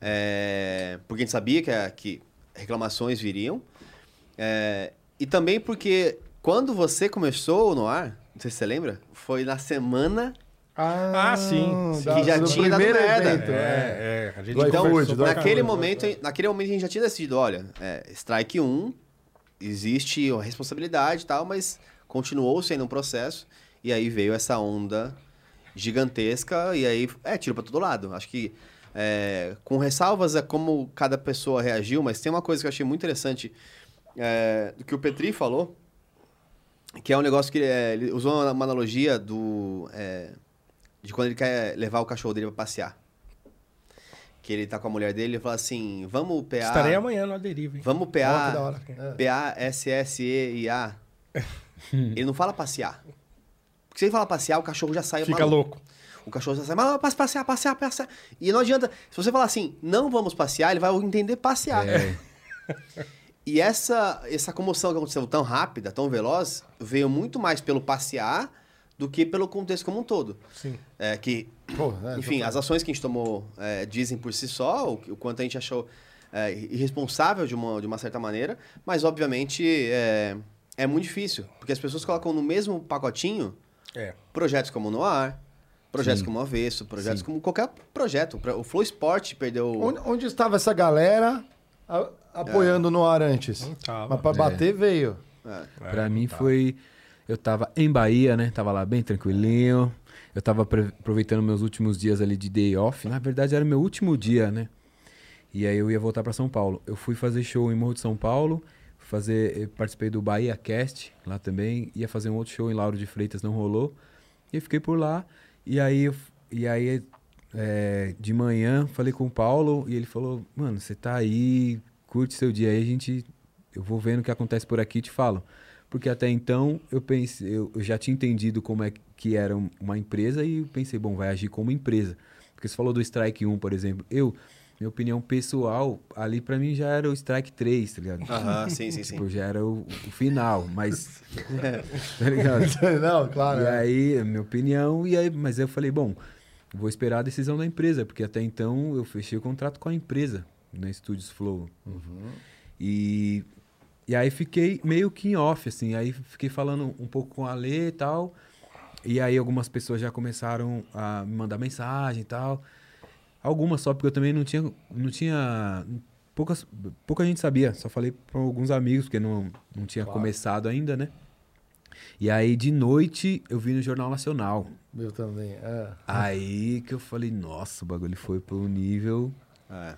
É, porque a gente sabia que, a- que reclamações viriam. É, e também porque quando você começou no ar, não sei se você lembra, foi na semana. Ah, sim, sim. Que já do tinha dado merda. evento, é. É, é. A gente Então, naquele momento, naquele momento a gente já tinha decidido, olha, é, strike 1, existe a responsabilidade e tal, mas continuou sendo um processo, e aí veio essa onda gigantesca, e aí, é, tiro pra todo lado. Acho que, é, com ressalvas a como cada pessoa reagiu, mas tem uma coisa que eu achei muito interessante, é, do que o Petri falou, que é um negócio que é, ele usou uma analogia do, é, de quando ele quer levar o cachorro dele pra passear que ele tá com a mulher dele e fala assim: vamos PA. Estarei amanhã no deriva, hein? Vamos que da PA. hora. É. P-A-S-S-E-I-A. ele não fala passear. Porque se ele fala passear, o cachorro já sai Fica maluco. louco. O cachorro já sai, mas pas- passear, passear, passear. E não adianta. Se você falar assim, não vamos passear, ele vai entender passear. É, E essa, essa comoção que aconteceu tão rápida, tão veloz, veio muito mais pelo passear do que pelo contexto como um todo. Sim. É, que Pô, é, enfim, as ações que a gente tomou é, dizem por si só o, o quanto a gente achou é, irresponsável de uma, de uma certa maneira, mas obviamente é, é muito difícil, porque as pessoas colocam no mesmo pacotinho É. projetos como o Noir, projetos Sim. como o Avesso, projetos Sim. como qualquer projeto. O Flow Sport perdeu. Onde, onde estava essa galera a- apoiando no ar antes? Não tava. Mas pra É. bater veio. É. Pra É, mim tá. foi. Eu tava em Bahia, né? Tava lá bem tranquilinho. Eu tava pre- aproveitando meus últimos dias ali de day off. Na verdade, era meu último dia, né? E aí eu ia voltar pra São Paulo. Eu fui fazer show em Morro de São Paulo. Fazer, eu participei do Bahia Cast lá também. Ia fazer um outro show em Lauro de Freitas, não rolou. E fiquei por lá. E aí, e aí é, de manhã, falei com o Paulo. E ele falou: Mano, você tá aí, curte seu dia aí. A gente. Eu vou vendo o que acontece por aqui e te falo. Porque até então eu pensei, eu, já tinha entendido como é que era um- uma empresa e eu pensei, bom, vai agir como empresa. Porque você falou do Strike 1, por exemplo. Eu, minha opinião pessoal, ali pra mim já era o Strike 3, tá ligado? Aham, sim, sim, sim. Tipo, já era o, o final, mas. tá ligado? Não, claro. E é. aí, a minha opinião, e aí, mas eu falei, bom, vou esperar a decisão da empresa, porque até então eu fechei o contrato com a empresa, na Studios Flow. E, e aí fiquei meio que em off, assim, aí fiquei falando um pouco com a Lê e tal, e aí algumas pessoas já começaram a me mandar mensagem e tal. Algumas só, porque eu também não tinha, não tinha, poucas, pouca gente sabia, só falei para alguns amigos, porque não, não tinha Claro. começado ainda, né? E aí, de noite, eu vi no Jornal Nacional. Eu também. É. Aí que eu falei, nossa, o bagulho foi para um nível. É.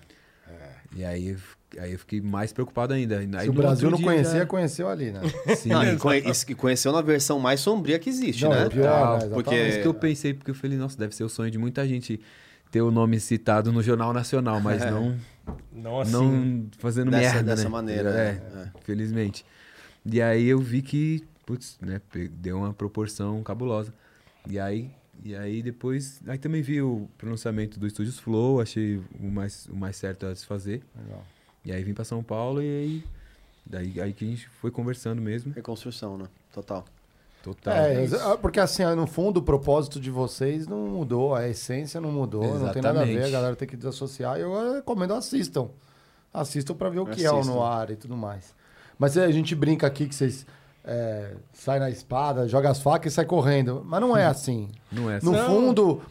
E aí, aí eu fiquei mais preocupado ainda. Aí Se o Brasil não conhecia, já- conheceu ali, né? Sim, Não, e conhe- conheceu na versão mais sombria que existe, Não, né? é pior, né? Porque-. É isso que eu pensei, porque eu falei, nossa, deve ser o sonho de muita gente ter o nome citado no Jornal Nacional, mas É. não, Não assim. não fazendo Dessa- merda, dessa né? maneira, É, é. felizmente. E aí eu vi que, putz, né, deu uma proporção cabulosa. E aí, e aí depois, aí também vi o pronunciamento do Estúdios Flow, achei o mais, o mais certo a se fazer. Legal. E aí vim pra São Paulo e aí, daí aí que a gente foi conversando mesmo. Reconstrução, né? Total. Total. É, exa- porque assim, no fundo, o propósito de vocês não mudou, a essência não mudou, não tem nada a ver, a Exatamente. galera tem que desassociar. Eu recomendo assistam. assistam pra ver o que é o Assistam. Noir e tudo mais. Mas a gente brinca aqui que vocês é, saem na espada, joga as facas e sai correndo. Mas não é assim. Não é No Não. fundo,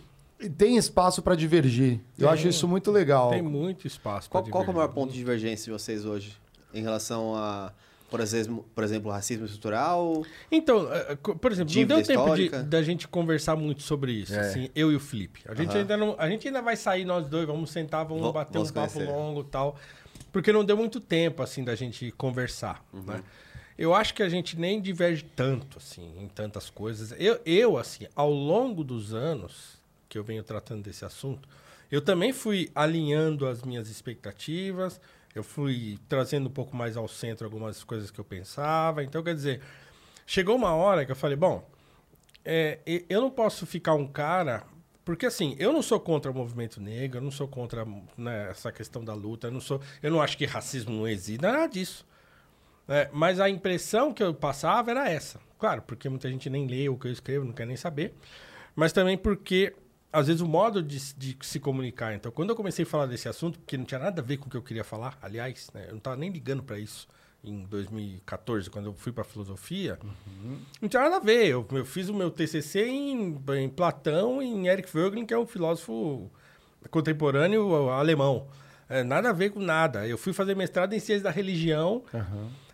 tem espaço pra divergir. Eu Tem. acho isso muito legal. Tem muito espaço Qual, qual é o maior ponto de divergência de vocês hoje? Em relação a, por exemplo, por exemplo racismo estrutural? Então, eh, eh, por exemplo, não deu tempo de, da gente conversar muito sobre isso, É. assim, eu e o Felipe. A gente, Aham. ainda não, a gente ainda vai sair nós dois, vamos sentar, vamos Vou- bater vamos um papo conhecer. longo e tal. Porque não deu muito tempo, assim, da gente conversar, Uhum. né? Eu acho que a gente nem diverge tanto, assim, em tantas coisas. Eu, eu, assim, ao longo dos anos que eu venho tratando desse assunto, eu também fui alinhando as minhas expectativas, eu fui trazendo um pouco mais ao centro algumas coisas que eu pensava. Então, quer dizer, chegou uma hora que eu falei, bom, é, eu não posso ficar um cara. Porque assim, eu não sou contra o movimento negro, eu não sou contra né, essa questão da luta, eu não sou. Eu não acho que racismo não existe, nada disso. É, mas a impressão que eu passava era essa. Claro, porque muita gente nem lê o que eu escrevo, não quer nem saber. Mas também porque, às vezes, o modo de, de se comunicar. Então, quando eu comecei a falar desse assunto, porque não tinha nada a ver com o que eu queria falar, aliás, né, eu não estava nem ligando para isso em 2014, quando eu fui para filosofia, não tinha nada a ver. Eu, eu fiz o meu TCC em, em Platão e em Eric Voegelin, que é um filósofo contemporâneo alemão. É, nada a ver com nada. Eu fui fazer mestrado em ciências da religião,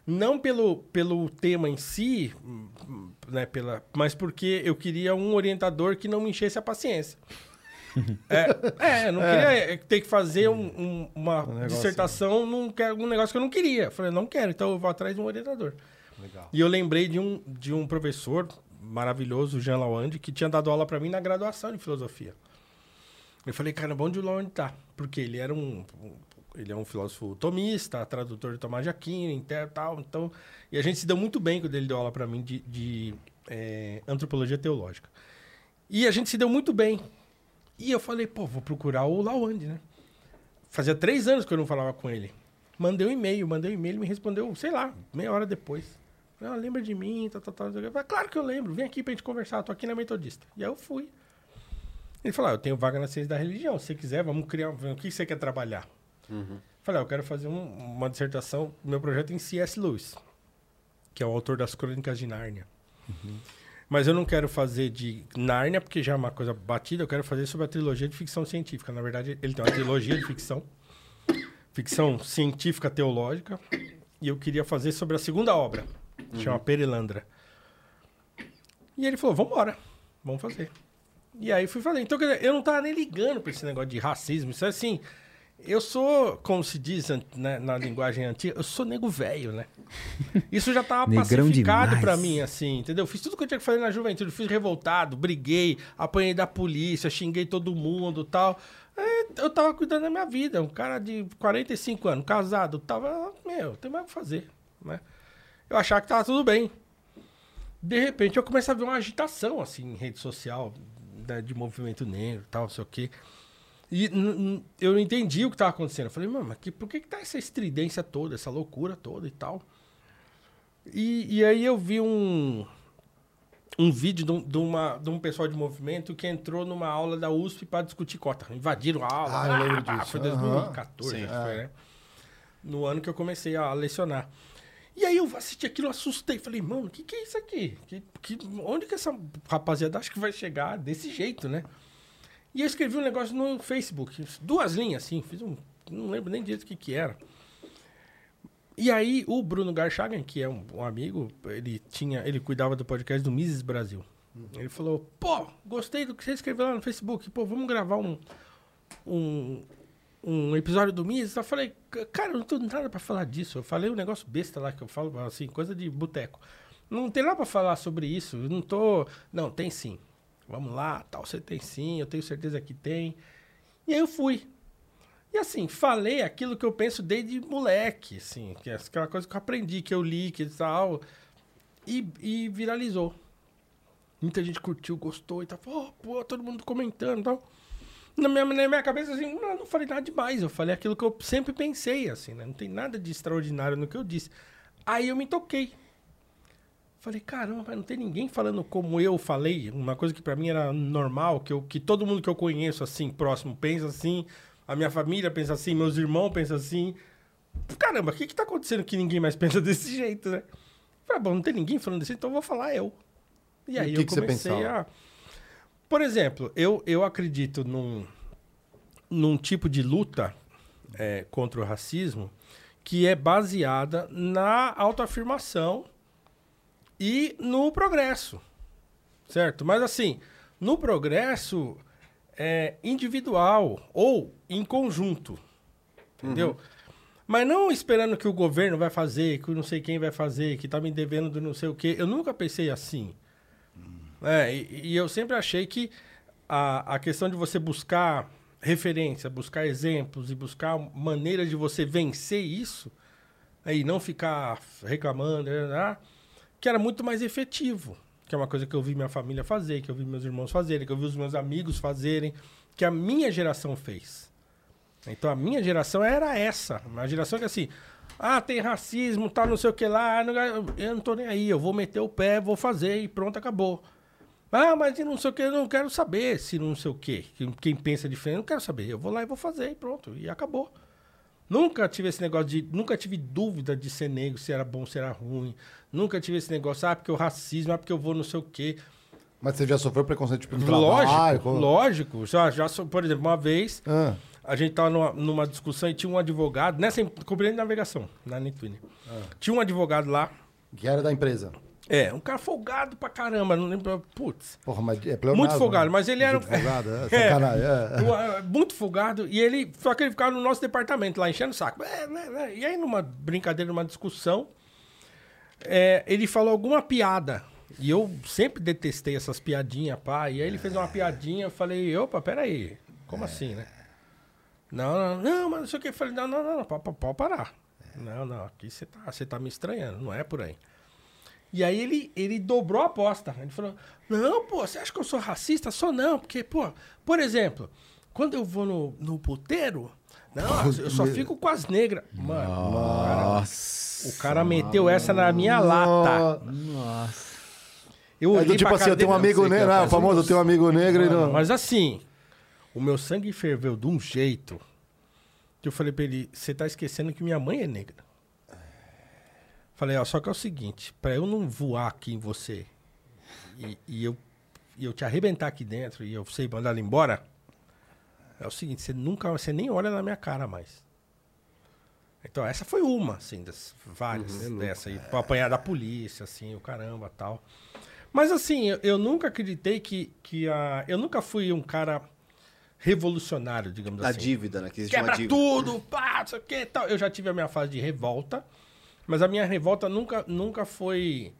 não pelo, pelo tema em si, hum, né, pela, mas porque eu queria um orientador que não me enchesse a paciência. é, é, eu não queria ter que fazer um- um- uma negócio- dissertação num, um negócio que eu não queria. Eu falei, não quero, então eu vou atrás de um orientador. Legal. E eu lembrei de um, de um professor maravilhoso, o Jean Lawande, que tinha dado aula para mim na graduação de filosofia. Eu falei, cara, onde o Lawande tá? Porque ele era um, um- ele é um filósofo tomista, tradutor de Tomás de Aquino, inter, tal, então... E a gente se deu muito bem quando ele deu aula para mim de, de eh, antropologia teológica. E a gente se deu muito bem. E eu falei, pô, vou procurar o Lawande, né? Fazia três anos que eu não falava com ele. Mandei um e-mail, mandei um e-mail, ele me respondeu, sei lá, meia hora depois. Ah, lembra de mim, tal, tal, tal. falei, claro que eu lembro, vem aqui pra gente conversar, tô aqui na Metodista. E aí eu fui. Ele falou, ah, eu tenho vaga na ciência da religião, se você quiser, vamos criar, o que você quer trabalhar? Falei, ah, eu quero fazer um- uma dissertação, meu projeto em C.S. Lewis, que é o autor das Crônicas de Nárnia. Mas eu não quero fazer de Nárnia, porque já é uma coisa batida, eu quero fazer sobre a trilogia de ficção científica. Na verdade, ele tem uma trilogia de ficção, ficção científica teológica, e eu queria fazer sobre a segunda obra, chama Perilandra. E ele falou, vambora, vamos fazer. E aí fui fazer. Então, eu não tava nem ligando pra esse negócio de racismo. Isso é assim. Eu sou, como se diz né, na linguagem antiga, eu sou nego velho, né? Isso já tava pacificado pra mim, assim, entendeu? Fiz tudo que eu tinha que fazer na juventude. Fiz revoltado, briguei, apanhei da polícia, xinguei todo mundo tal. É, eu tava cuidando da minha vida. Um cara de 45 anos, casado, tava, meu, tem mais o que fazer, né? Eu achava que tava tudo bem. De repente eu começo a ver uma agitação, assim, em rede social, né, de movimento negro tal, não sei o quê. E eu não entendi o que estava acontecendo. Eu falei, mano, mas que, por que, que tá essa estridência toda, essa loucura toda e tal? E, e aí eu vi um, um vídeo de um, de, uma, de um pessoal de movimento que entrou numa aula da USP para discutir cota. Invadiram a aula. Ah, eu lembro pá, disso. Foi Aham. 2014, Sim. acho que foi, né? No ano que eu comecei a lecionar. E aí eu assisti aquilo, assustei. Falei, mano, o que, que é isso aqui? Que, que, onde que essa rapaziada acha que vai chegar desse jeito, né? E eu escrevi um negócio no Facebook, duas linhas assim, fiz um. Não lembro nem direito o que, que era. E aí o Bruno Garchagen, que é um, um amigo, ele tinha. Ele cuidava do podcast do Mises Brasil. Ele falou, pô, gostei do que você escreveu lá no Facebook, pô, vamos gravar um. um um episódio do Mises, eu falei, cara, eu não tenho nada pra falar disso. Eu falei um negócio besta lá que eu falo, assim, coisa de boteco. Não tem nada pra falar sobre isso. Eu não tô. Não, tem sim. Vamos lá, tal, você tem sim, eu tenho certeza que tem. E aí eu fui. E assim, falei aquilo que eu penso desde moleque, assim, que é aquela coisa que eu aprendi, que eu li, que tal. E, e viralizou. Muita gente curtiu, gostou e tal. "Oh, pô, todo mundo comentando e tal. Na minha, na minha cabeça, assim, não, não falei nada demais. Eu falei aquilo que eu sempre pensei, assim, né? Não tem nada de extraordinário no que eu disse. Aí eu me toquei. Falei, caramba, mas não tem ninguém falando como eu falei. Uma coisa que pra mim era normal, que, eu, que todo mundo que eu conheço, assim, próximo, pensa assim. A minha família pensa assim, meus irmãos pensam assim. caramba, o que que tá acontecendo que ninguém mais pensa desse jeito, né? Falei, bom, não tem ninguém falando desse jeito, então eu vou falar eu. E aí que eu que você comecei pensava? a... Por exemplo, eu, eu acredito num, num tipo de luta é, contra o racismo que é baseada na autoafirmação e no progresso, certo? Mas assim, no progresso é individual ou em conjunto, entendeu? Mas não esperando que o governo vai fazer, que não sei quem vai fazer, que tá me devendo do não sei o quê. Eu nunca pensei assim. É, e, e eu sempre achei que a, a questão de você buscar referência, buscar exemplos e buscar maneiras de você vencer isso, aí não ficar reclamando, né, né, que era muito mais efetivo. Que é uma coisa que eu vi minha família fazer, que eu vi meus irmãos fazerem, que eu vi os meus amigos fazerem, que a minha geração fez. Então a minha geração era essa. Uma geração que assim, ah, tem racismo, tá não sei o que lá, não- eu não tô nem aí, eu vou meter o pé, vou fazer e pronto, acabou. Ah, mas não sei o que, eu não quero saber se não sei o que. Quem pensa diferente, eu não quero saber. Eu vou lá e vou fazer e pronto, e acabou. Nunca tive esse negócio de. Nunca tive dúvida de ser negro, se era bom, se era ruim. Nunca tive esse negócio, ah, porque o racismo, ah, porque eu vou não sei o quê. Mas você já sofreu preconceito tipo, no trabalho? Lógico, como- lógico. Já, já, por exemplo, uma vez, Ah, a gente tava numa, numa discussão e tinha um advogado, nessa companhia de navegação, na Netwin. Tinha um advogado lá, que era da empresa. É, um cara folgado pra caramba, não lembro, putz. Porra, mas é pleonasmo, Muito folgado, né? mas ele era- Folgado, é, É. sacanagem. é. É, Muito folgado. E ele. Só que ele ficava no nosso departamento lá enchendo o saco. É, né, né. E aí, numa brincadeira, numa discussão, é, ele falou alguma piada. E eu sempre detestei essas piadinhas, pá. E aí ele fez uma piadinha, eu falei, opa, peraí. Como assim, né? Não, não, não, mas não sei o que. Eu falei, não, não, não, não pode, pode parar. Não, não, aqui você tá, você tá me estranhando, não é por aí. E aí ele, ele dobrou a aposta. Ele falou: Não, pô, você acha que eu sou racista? Sou não, porque, pô, por exemplo, quando eu vou no, no puteiro, não, eu só fico com as negras. Mano, Nossa. o cara meteu essa na minha lata. Nossa. Eu É olhei tipo assim, eu tenho um amigo negro, o famoso, eu tenho um amigo negro e Mano, não... Mas assim, o meu sangue ferveu de um jeito que eu falei pra ele: Você tá esquecendo que minha mãe é negra. Falei: Ó, só que é o seguinte, pra eu não voar aqui em você e, e eu, e eu te arrebentar aqui dentro e eu sei mandar ela embora, é o seguinte: você nunca, você nem olha na minha cara mais. Então, essa foi uma, assim, das várias dessa aí, pra apanhar da polícia, assim, o caramba tal. Mas assim, eu, eu nunca acreditei que, que a. Eu nunca fui um cara revolucionário, digamos Da assim. dívida, né? Que existe uma Quebra dívida. tudo, pá, não sei o que tal. Eu já tive a minha fase de revolta, mas a minha revolta nunca, nunca foi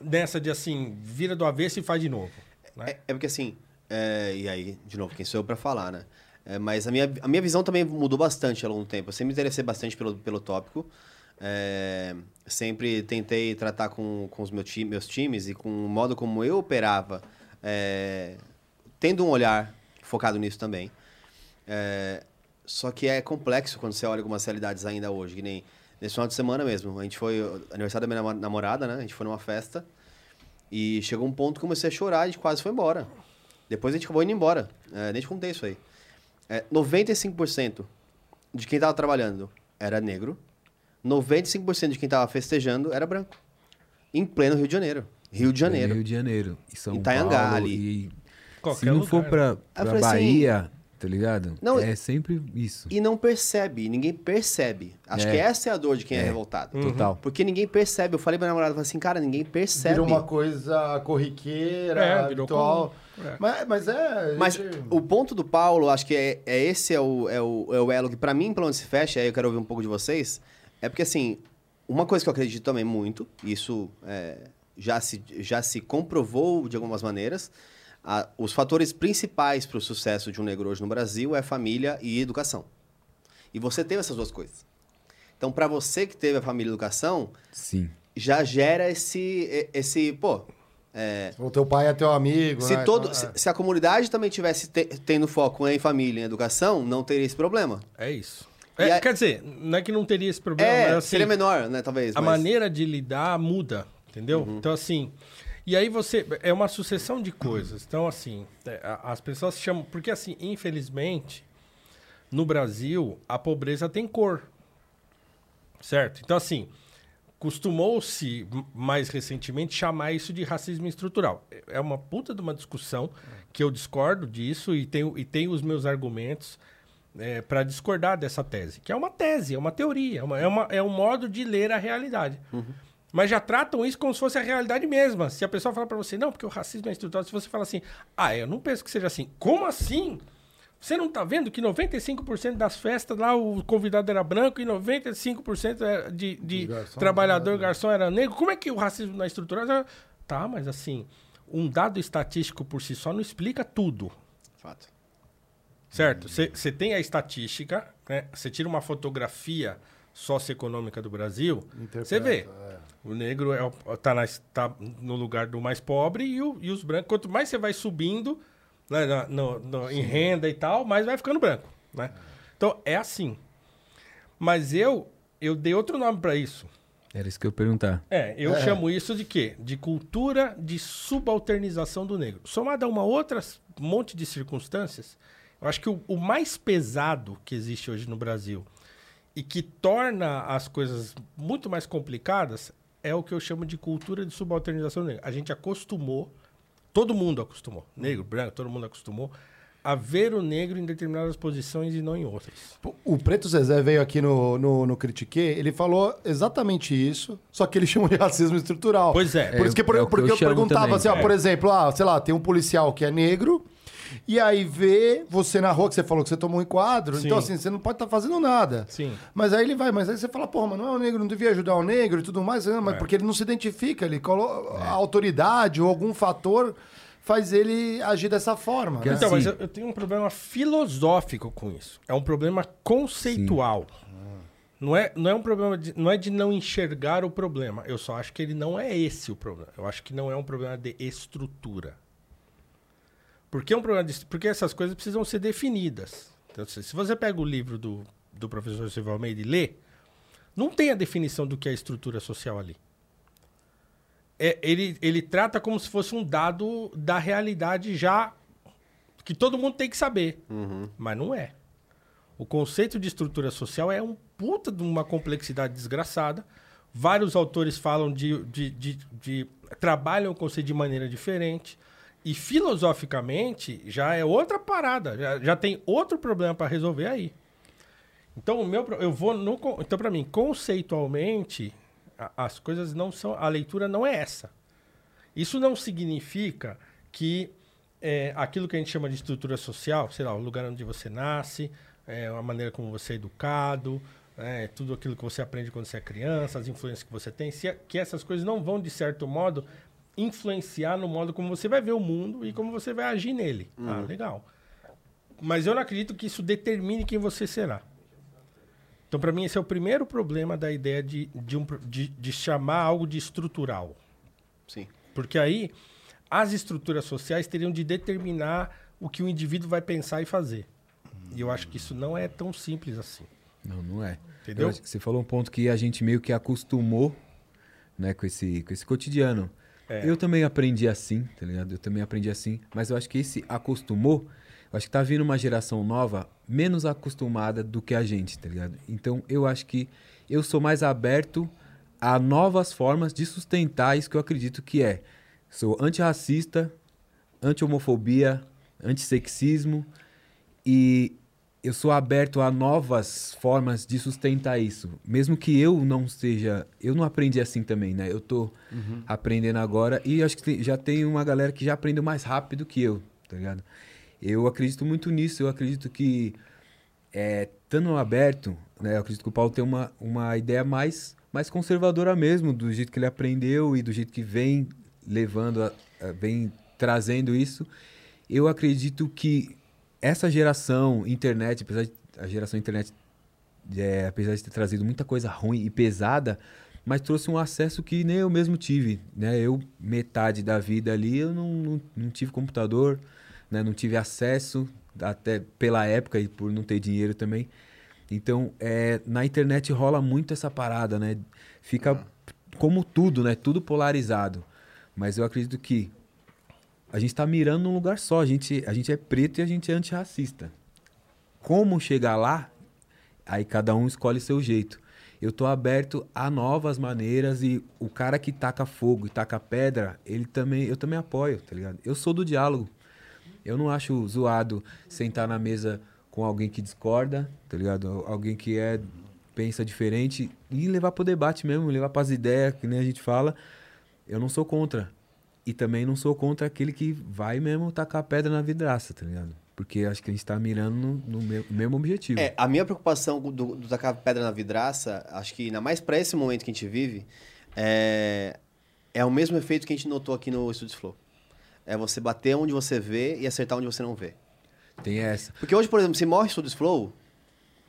nessa de assim, vira do avesso e faz de novo. Né? É, é porque assim, é, e aí, de novo, quem sou eu pra falar, né? É, mas a minha, a minha visão também mudou bastante ao longo do tempo. Eu sempre me interessei bastante pelo, pelo tópico. É, sempre tentei tratar com, com os meu ti- meus times e com o modo como eu operava, é, tendo um olhar focado nisso também. É, só que é complexo quando você olha algumas realidades ainda hoje, que nem nesse final de semana mesmo. A gente foi, aniversário da minha namo- namorada, né? A gente foi numa festa. E chegou um ponto que eu comecei a chorar, a gente quase foi embora. Depois a gente acabou indo embora. É, nem te contei isso aí. É, 95% de quem tava trabalhando era negro. 95% de quem tava festejando era branco. Em pleno Rio de Janeiro. Rio de Janeiro. Rio de Janeiro. E São Itanhangá, Paulo. ali. E Qualquer se não lugar, for pra, pra assim, Bahia, tá ligado? Não, é sempre isso. E não percebe, ninguém percebe. Acho É. que essa é a dor de quem é, É. revoltado. Total. Porque ninguém percebe. Eu falei pra minha namorada, eu falei assim, cara, ninguém percebe. Virou uma coisa corriqueira, É, virou habitual. É. Mas, mas é... a Mas gente- o ponto do Paulo, acho que é, é esse é o, é, o, é o elo que pra mim, pelo menos, se fecha, aí eu quero ouvir um pouco de vocês, é porque, assim, uma coisa que eu acredito também muito, e isso é, já, se, já se comprovou de algumas maneiras, a- os fatores principais para o sucesso de um negro hoje no Brasil é família e educação. E você teve essas duas coisas. Então, pra você que teve a família e educação, Sim. já gera esse, esse pô... é, O teu pai é teu amigo, se, né? todo, Então, se, é. se a comunidade também tivesse te- tendo foco em família e em educação, não teria esse problema. É isso. É, a- Quer dizer, não é que não teria esse problema, é, mas assim, seria menor, né, talvez. a mas- maneira de lidar muda, entendeu? Uhum. Então, assim. E aí você. É uma sucessão de coisas. Então, assim, é, as pessoas chamam. Porque, assim, infelizmente, no Brasil, a pobreza tem cor. Certo? Então, assim, costumou-se mais recentemente chamar isso de racismo estrutural. É uma puta de uma discussão que eu discordo disso e tenho, e tenho os meus argumentos para discordar dessa tese. Que é uma tese, é uma teoria, é, uma, é, uma- é um modo de ler a realidade. Mas já tratam isso como se fosse a realidade mesma. Se a pessoa falar para você, não, porque o racismo é estrutural, se você fala assim, ah, eu não penso que seja assim. Como assim? Você não tá vendo que 95% das festas lá o convidado era branco e 95% era de, de garçons, trabalhador, né? garçom era negro? Como é que o racismo na estrutura... Tá, mas assim, um dado estatístico por si só não explica tudo. Fato. Certo? Você tem a estatística, né? Você tira uma fotografia socioeconômica do Brasil, você vê. Interpreta, O negro é, o- tá, na- tá no lugar do mais pobre e, o- e os brancos. Quanto mais você vai subindo né, na- no- no- em renda e tal, mais vai ficando branco. Né? Então é assim. Mas eu, eu dei outro nome para isso. Era isso que eu ia perguntar. É, eu chamo isso de quê? De cultura de subalternização do negro. Somado a uma outra s- monte de circunstâncias, eu acho que o, o mais pesado que existe hoje no Brasil e que torna as coisas muito mais complicadas é o que eu chamo de cultura de subalternização do negro. A gente acostumou, todo mundo acostumou, negro, branco, todo mundo acostumou, a ver o negro em determinadas posições e não em outras. O Preto Zezé veio aqui no, no, no Critique, ele falou exatamente isso, só que ele chamou de racismo estrutural. Pois é. Por isso que, por- É o que porque eu eu, perguntava também. assim, ó, É. por exemplo, ah, sei lá, tem um policial que é negro, e aí vê você na rua, que você falou que você tomou um enquadro, Sim. então assim, você não pode estar fazendo nada. Sim. Mas aí ele vai, mas aí você fala, porra, mas não é o negro, não devia ajudar o negro e tudo mais, não, mas É. porque ele não se identifica, ele colo... a autoridade ou algum fator faz ele agir dessa forma. Né? Então, mas eu, eu tenho um problema filosófico com isso. É um problema conceitual. Não é, não é um problema de, não é de não enxergar o problema. Eu só acho que ele não é esse o problema. Eu acho que não é um problema de estrutura. Porque é um problema de, porque essas coisas precisam ser definidas. Então, se se você pega o livro do, do professor Silva Almeida e lê, não tem a definição do que é estrutura social ali. É, ele, ele trata como se fosse um dado da realidade já que todo mundo tem que saber. Mas não é. O conceito de estrutura social é um puta de uma complexidade desgraçada. Vários autores falam de, de, de, de- trabalham o conceito de maneira diferente. E filosoficamente já é outra parada. Já, já tem outro problema para resolver aí. Então, o meu, eu vou no, então para mim, conceitualmente, a- as coisas não são, a leitura não é essa. Isso não significa que é, aquilo que a gente chama de estrutura social, sei lá, o lugar onde você nasce, é, a maneira como você é educado, é, tudo aquilo que você aprende quando você é criança, as influências que você tem, se, que essas coisas não vão, de certo modo, influenciar no modo como você vai ver o mundo e como você vai agir nele. Ah, legal. Mas eu não acredito que isso determine quem você será. Então, para mim, esse é o primeiro problema da ideia de, de, um, de, de chamar algo de estrutural. Sim. Porque aí as estruturas sociais teriam de determinar o que o indivíduo vai pensar e fazer. E eu acho que isso não é tão simples assim. Não, não é. Entendeu? Você falou um ponto que a gente meio que acostumou, né, com esse, com esse cotidiano. É. Eu também aprendi assim, tá ligado? Eu também aprendi assim, mas eu acho que esse acostumou, eu acho que tá vindo uma geração nova menos acostumada do que a gente, tá ligado? Então eu acho que eu sou mais aberto a novas formas de sustentar isso que eu acredito que é. Sou antirracista, anti-homofobia, antissexismo e eu sou aberto a novas formas de sustentar isso. Mesmo que eu não seja. Eu não aprendi assim também, né? Eu tô aprendendo agora e acho que tem- já tem uma galera que já aprendeu mais rápido que eu, tá ligado? Eu acredito muito nisso. Eu acredito que, é, estando aberto, né? Eu acredito que o Paulo tem uma, uma ideia mais, mais conservadora mesmo, do jeito que ele aprendeu e do jeito que vem levando, a- a- vem trazendo isso. Eu acredito que essa geração internet, apesar de a geração internet, é, apesar de ter trazido muita coisa ruim e pesada, mas trouxe um acesso que nem eu mesmo tive, né? Eu metade da vida ali eu não, não, não tive computador, né? Não tive acesso até pela época e por não ter dinheiro também. Então, é, na internet rola muito essa parada, né? Fica como tudo, né? Tudo polarizado. Mas eu acredito que a gente está mirando num lugar só. A gente, a gente é preto e a gente é antirracista. Como chegar lá, aí cada um escolhe seu jeito. eu tô aberto a novas maneiras e o cara que taca fogo e taca pedra, ele também, eu também apoio, tá ligado? Eu sou do diálogo. Eu não acho zoado sentar na mesa com alguém que discorda, tá ligado? Alguém que é pensa diferente e levar pro debate mesmo, levar pras ideias, que nem a gente fala. Eu não sou contra. E também não sou contra aquele que vai mesmo tacar pedra na vidraça, tá ligado? Porque acho que a gente tá mirando no, no me- mesmo objetivo. É, a minha preocupação do, do tacar pedra na vidraça, acho que ainda mais pra esse momento que a gente vive, é, é o mesmo efeito que a gente notou aqui no Studios Flow. É você bater onde você vê e acertar onde você não vê. Tem essa. Porque hoje, por exemplo, se morre Studios Flow,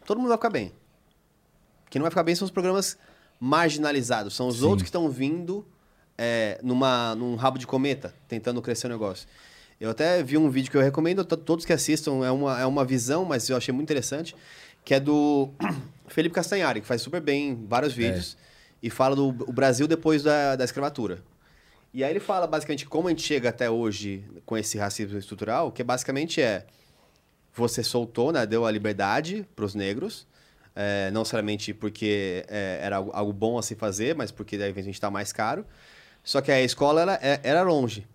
todo mundo vai ficar bem. Quem não vai ficar bem são os programas marginalizados, são os Sim. outros que estão vindo é, numa, num rabo de cometa, tentando crescer o negócio. Eu até vi um vídeo que eu recomendo a to- todos que assistam, é uma, é uma visão, mas eu achei muito interessante, que é do Felipe Castanhari, que faz super bem vários vídeos, e fala do Brasil depois da, da escravatura. E aí ele fala basicamente como a gente chega até hoje com esse racismo estrutural, que basicamente é você soltou, né, deu a liberdade para os negros, é, não necessariamente porque é, era algo, algo bom a se fazer, mas porque daí a gente está mais caro. Só que a escola era, é- era longe.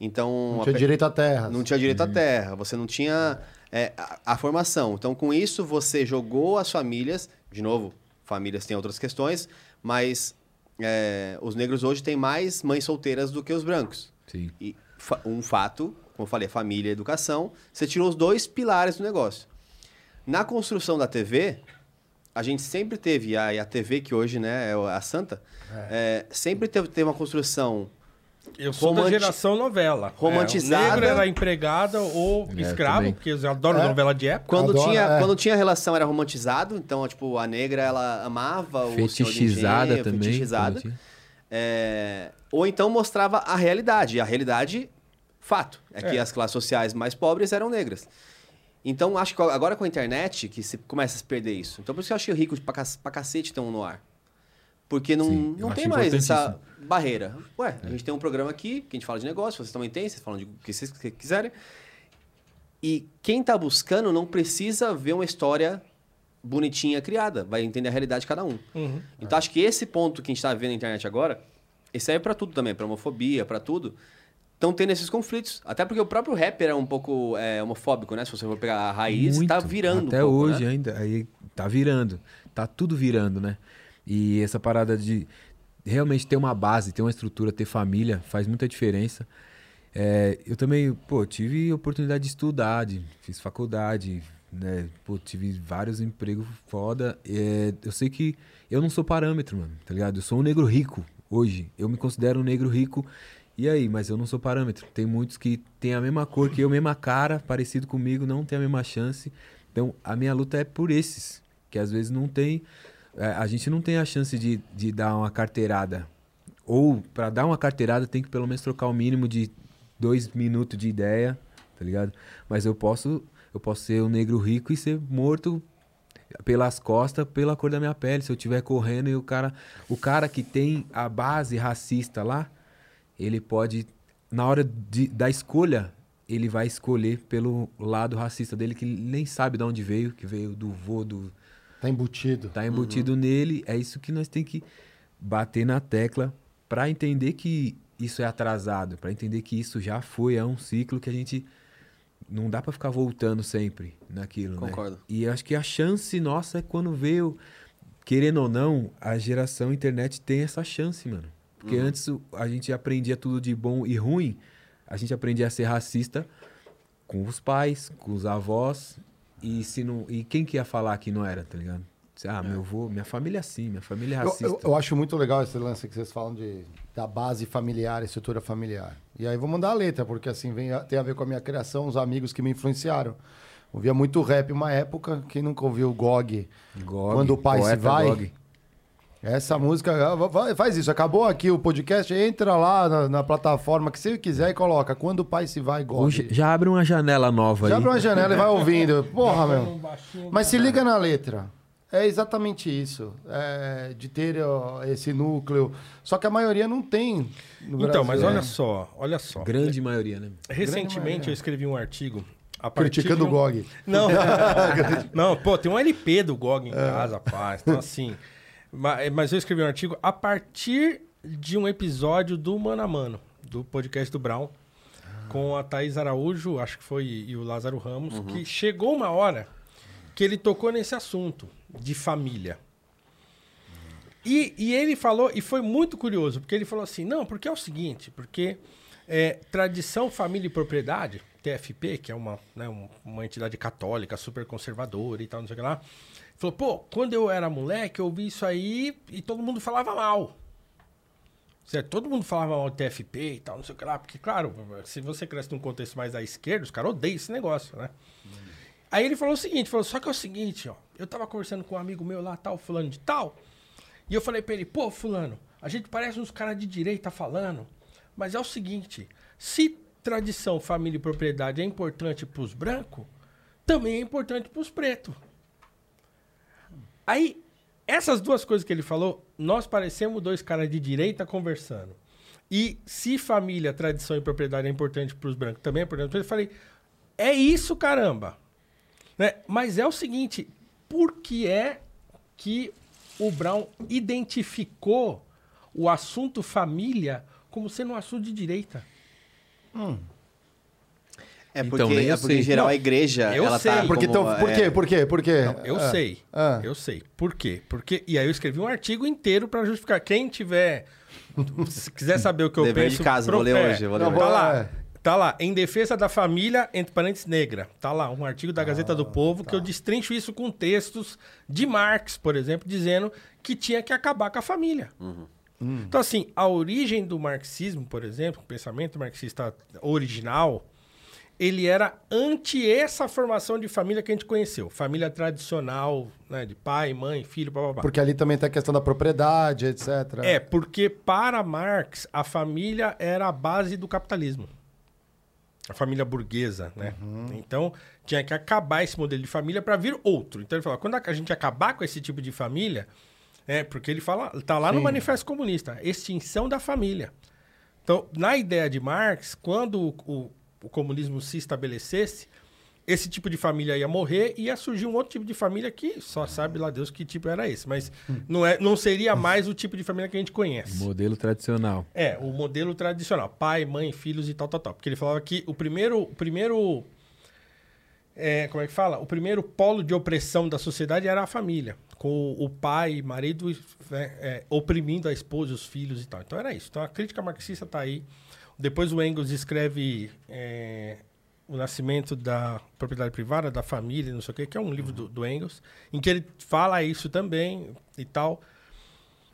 Então Não tinha pe- direito à terra. não tinha direito à terra, você não tinha é, a, a formação. Então, com isso, você jogou as famílias, de novo, famílias têm outras questões, mas é, os negros hoje têm mais mães solteiras do que os brancos. Sim. E fa- um fato, como eu falei, família e educação, você tirou os dois pilares do negócio. Na construção da TV, a gente sempre teve, a, e a TV que hoje né, é a Santa, é, sempre teve, teve uma construção Eu sou da Romanti- geração novela. Romantizada. É, o negro era empregada ou É, escravo, também. porque eu adoro É. novela de época. Quando, Adoro, tinha, é. quando tinha relação era romantizado, então, tipo, a negra ela amava o Fetichizada engenho, também. Fetichizada. É, Ou então mostrava a realidade. E a realidade, fato, é, que É. as classes sociais mais pobres eram negras. Então, acho que agora com a internet que se começa a se perder isso. Então, por isso que eu achei rico pra, cac- pra cacete ter um no ar. Porque não, Sim, não tem mais essa barreira. Ué, a gente tem um programa aqui que a gente fala de negócio, vocês também têm, vocês falam de o que vocês quiserem. E quem tá buscando não precisa ver uma história bonitinha criada, vai entender a realidade de cada um. Uhum. Então acho que esse ponto que a gente tá vendo na internet agora, esse serve pra tudo também, pra homofobia, pra tudo. Estão tendo esses conflitos. Até porque o próprio rapper é um pouco é, homofóbico, né? Se você for pegar a raiz, Muito. tá virando Até um pouco, hoje né? ainda. Aí tá virando. Tá tudo virando, né? E essa parada de realmente ter uma base, ter uma estrutura, ter família, faz muita diferença. É, eu também, pô, tive oportunidade de estudar, de, fiz faculdade, né? Pô, tive vários empregos foda. É, eu sei que eu não sou parâmetro, mano, tá ligado? Eu sou um negro rico hoje. Eu me considero um negro rico. E aí, mas eu não sou parâmetro. Tem muitos que têm a mesma cor que eu, mesma cara, parecido comigo, não tem a mesma chance. Então, a minha luta é por esses, que às vezes não tem. É, a gente não tem a chance de, de dar uma carteirada. Ou, para dar uma carteirada, tem que pelo menos trocar o mínimo de dois minutos de ideia, tá ligado? Mas eu posso, eu posso ser um negro rico e ser morto pelas costas, pela cor da minha pele. Se eu estiver correndo e o cara, o cara que tem a base racista lá, ele pode, na hora de- da escolha, ele vai escolher pelo lado racista dele, que nem sabe de onde veio, que veio do vô, do, Tá embutido. tá embutido nele. É isso que nós tem que bater na tecla para entender que isso é atrasado, para entender que isso já foi, é um ciclo que a gente não dá para ficar voltando sempre naquilo, né? Concordo. E eu acho que a chance nossa é quando veio, querendo ou não, a geração internet tem essa chance, mano. Porque antes o- a gente aprendia tudo de bom e ruim, a gente aprendia a ser racista com os pais, com os avós, e se não, e quem que ia falar que não era, tá ligado? Ah, meu avô, minha família é assim, minha família é Eu, racista. eu- eu acho muito legal esse lance que vocês falam de, da base familiar, estrutura familiar. E aí vou mandar a letra, porque assim vem, tem a ver com a minha criação, os amigos que me influenciaram. Ouvia muito rap uma época, quem nunca ouviu o GOG? Gog, Quando o pai se vai, Gog. Essa música, ah, faz isso, acabou aqui o podcast, entra lá na, na plataforma que você quiser e coloca Quando o pai se vai, GOG. Hoje já abre uma janela nova Já aí. abre uma janela e vai ouvindo. Porra, meu. um Mas se liga na letra. É exatamente isso. É, de ter ó, esse núcleo. Só que a maioria não tem. no Então, mas É. olha só, olha só. Grande maioria, né? Recentemente maioria. eu escrevi um artigo Criticando de o um- GOG. Não, não, pô, tem um LP do GOG em casa, paz. Então, assim. Ma- Mas eu escrevi um artigo a partir de um episódio do Mano a Mano, do podcast do Brown, com a Thaís Araújo, acho que foi, e o Lázaro Ramos, que chegou uma hora que ele tocou nesse assunto de família. E, e ele falou, e foi muito curioso, porque ele falou assim: não, porque é o seguinte, porque é, tradição, família e propriedade, TFP, que é uma, né, um- uma entidade católica super conservadora e tal, não sei o que lá, falou: pô, quando eu era moleque, eu ouvi isso aí e todo mundo falava mal. Certo? Todo mundo falava mal do TFP e tal, não sei o que lá, porque, claro, se você cresce num contexto mais à esquerda, os caras odeiam esse negócio, né? Aí ele falou o seguinte, falou, só que é o seguinte, ó, eu tava conversando com um amigo meu lá, tal, fulano de tal, e eu falei pra ele, pô, fulano, a gente parece uns caras de direita falando, mas é o seguinte, se tradição, família e propriedade é importante pros brancos, também é importante pros pretos. Aí, essas duas coisas que ele falou, nós parecemos dois caras de direita conversando. E se família, tradição e propriedade é importante pros brancos, também é importante eu falei, é isso, caramba. Né? Mas é o seguinte, por que é que o Brown identificou o assunto família como sendo um assunto de direita? É Então, porque, nem eu é porque em geral, Não, a igreja, eu ela sei. tá Porque como, então, por é, quê? Por quê? Por quê? Eu Ah, sei. ah. Eu sei. Por quê? Porque e aí eu escrevi um artigo inteiro para justificar. Quem tiver se quiser saber o que eu Dever penso, de casa, vou ler hoje, vou ler Não, Tá vou- lá. é. Tá lá, em defesa da família, entre parênteses, negra. Tá lá, um artigo da Gazeta Ah, do Povo, tá. que eu destrincho isso com textos de Marx, por exemplo, dizendo que tinha que acabar com a família. Hum. Então, assim, a origem do marxismo, por exemplo, o pensamento marxista original, ele era anti essa formação de família que a gente conheceu. Família tradicional, né, de pai, mãe, filho, blá, blá, blá. Porque ali também tem a questão da propriedade, etc. É, porque para Marx, a família era a base do capitalismo. A família burguesa, né? Então, tinha que acabar esse modelo de família para vir outro. Então, ele falou, quando a gente acabar com esse tipo de família, é, porque ele fala, tá lá no Sim. Manifesto Comunista, extinção da família. Então, na ideia de Marx, quando o, o- o comunismo se estabelecesse, esse tipo de família ia morrer e ia surgir um outro tipo de família que só sabe lá Deus que tipo era esse. Mas não, é, não seria mais o tipo de família que a gente conhece. Modelo tradicional. É, o modelo tradicional. Pai, mãe, filhos e tal, tal, tal. Porque ele falava que o primeiro... O primeiro é, como é que fala? O primeiro polo de opressão da sociedade era a família. Com o pai, marido, né, é, oprimindo a esposa, os filhos e tal. Então era isso. Então a crítica marxista está aí. Depois o Engels escreve é, O Nascimento da Propriedade Privada, da Família, não sei o quê, que é um livro do, do Engels, em que ele fala isso também e tal.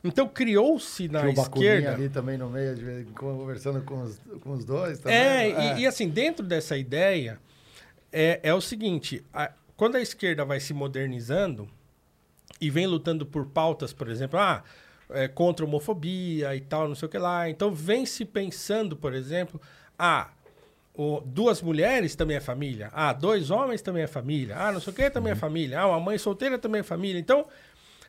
Então criou-se na Tinha o esquerda... ali também no meio, de conversando com os, com os dois também. É, E, e assim, dentro dessa ideia, é, é o seguinte: a- quando a esquerda vai se modernizando e vem lutando por pautas, por exemplo, ah, é, contra a homofobia e tal, não sei o que lá, então vem se pensando, por exemplo, ah. o- duas mulheres também é família. Ah, dois homens também é família. Ah, não sei o que também é família. Ah, uma mãe solteira também é família. Então,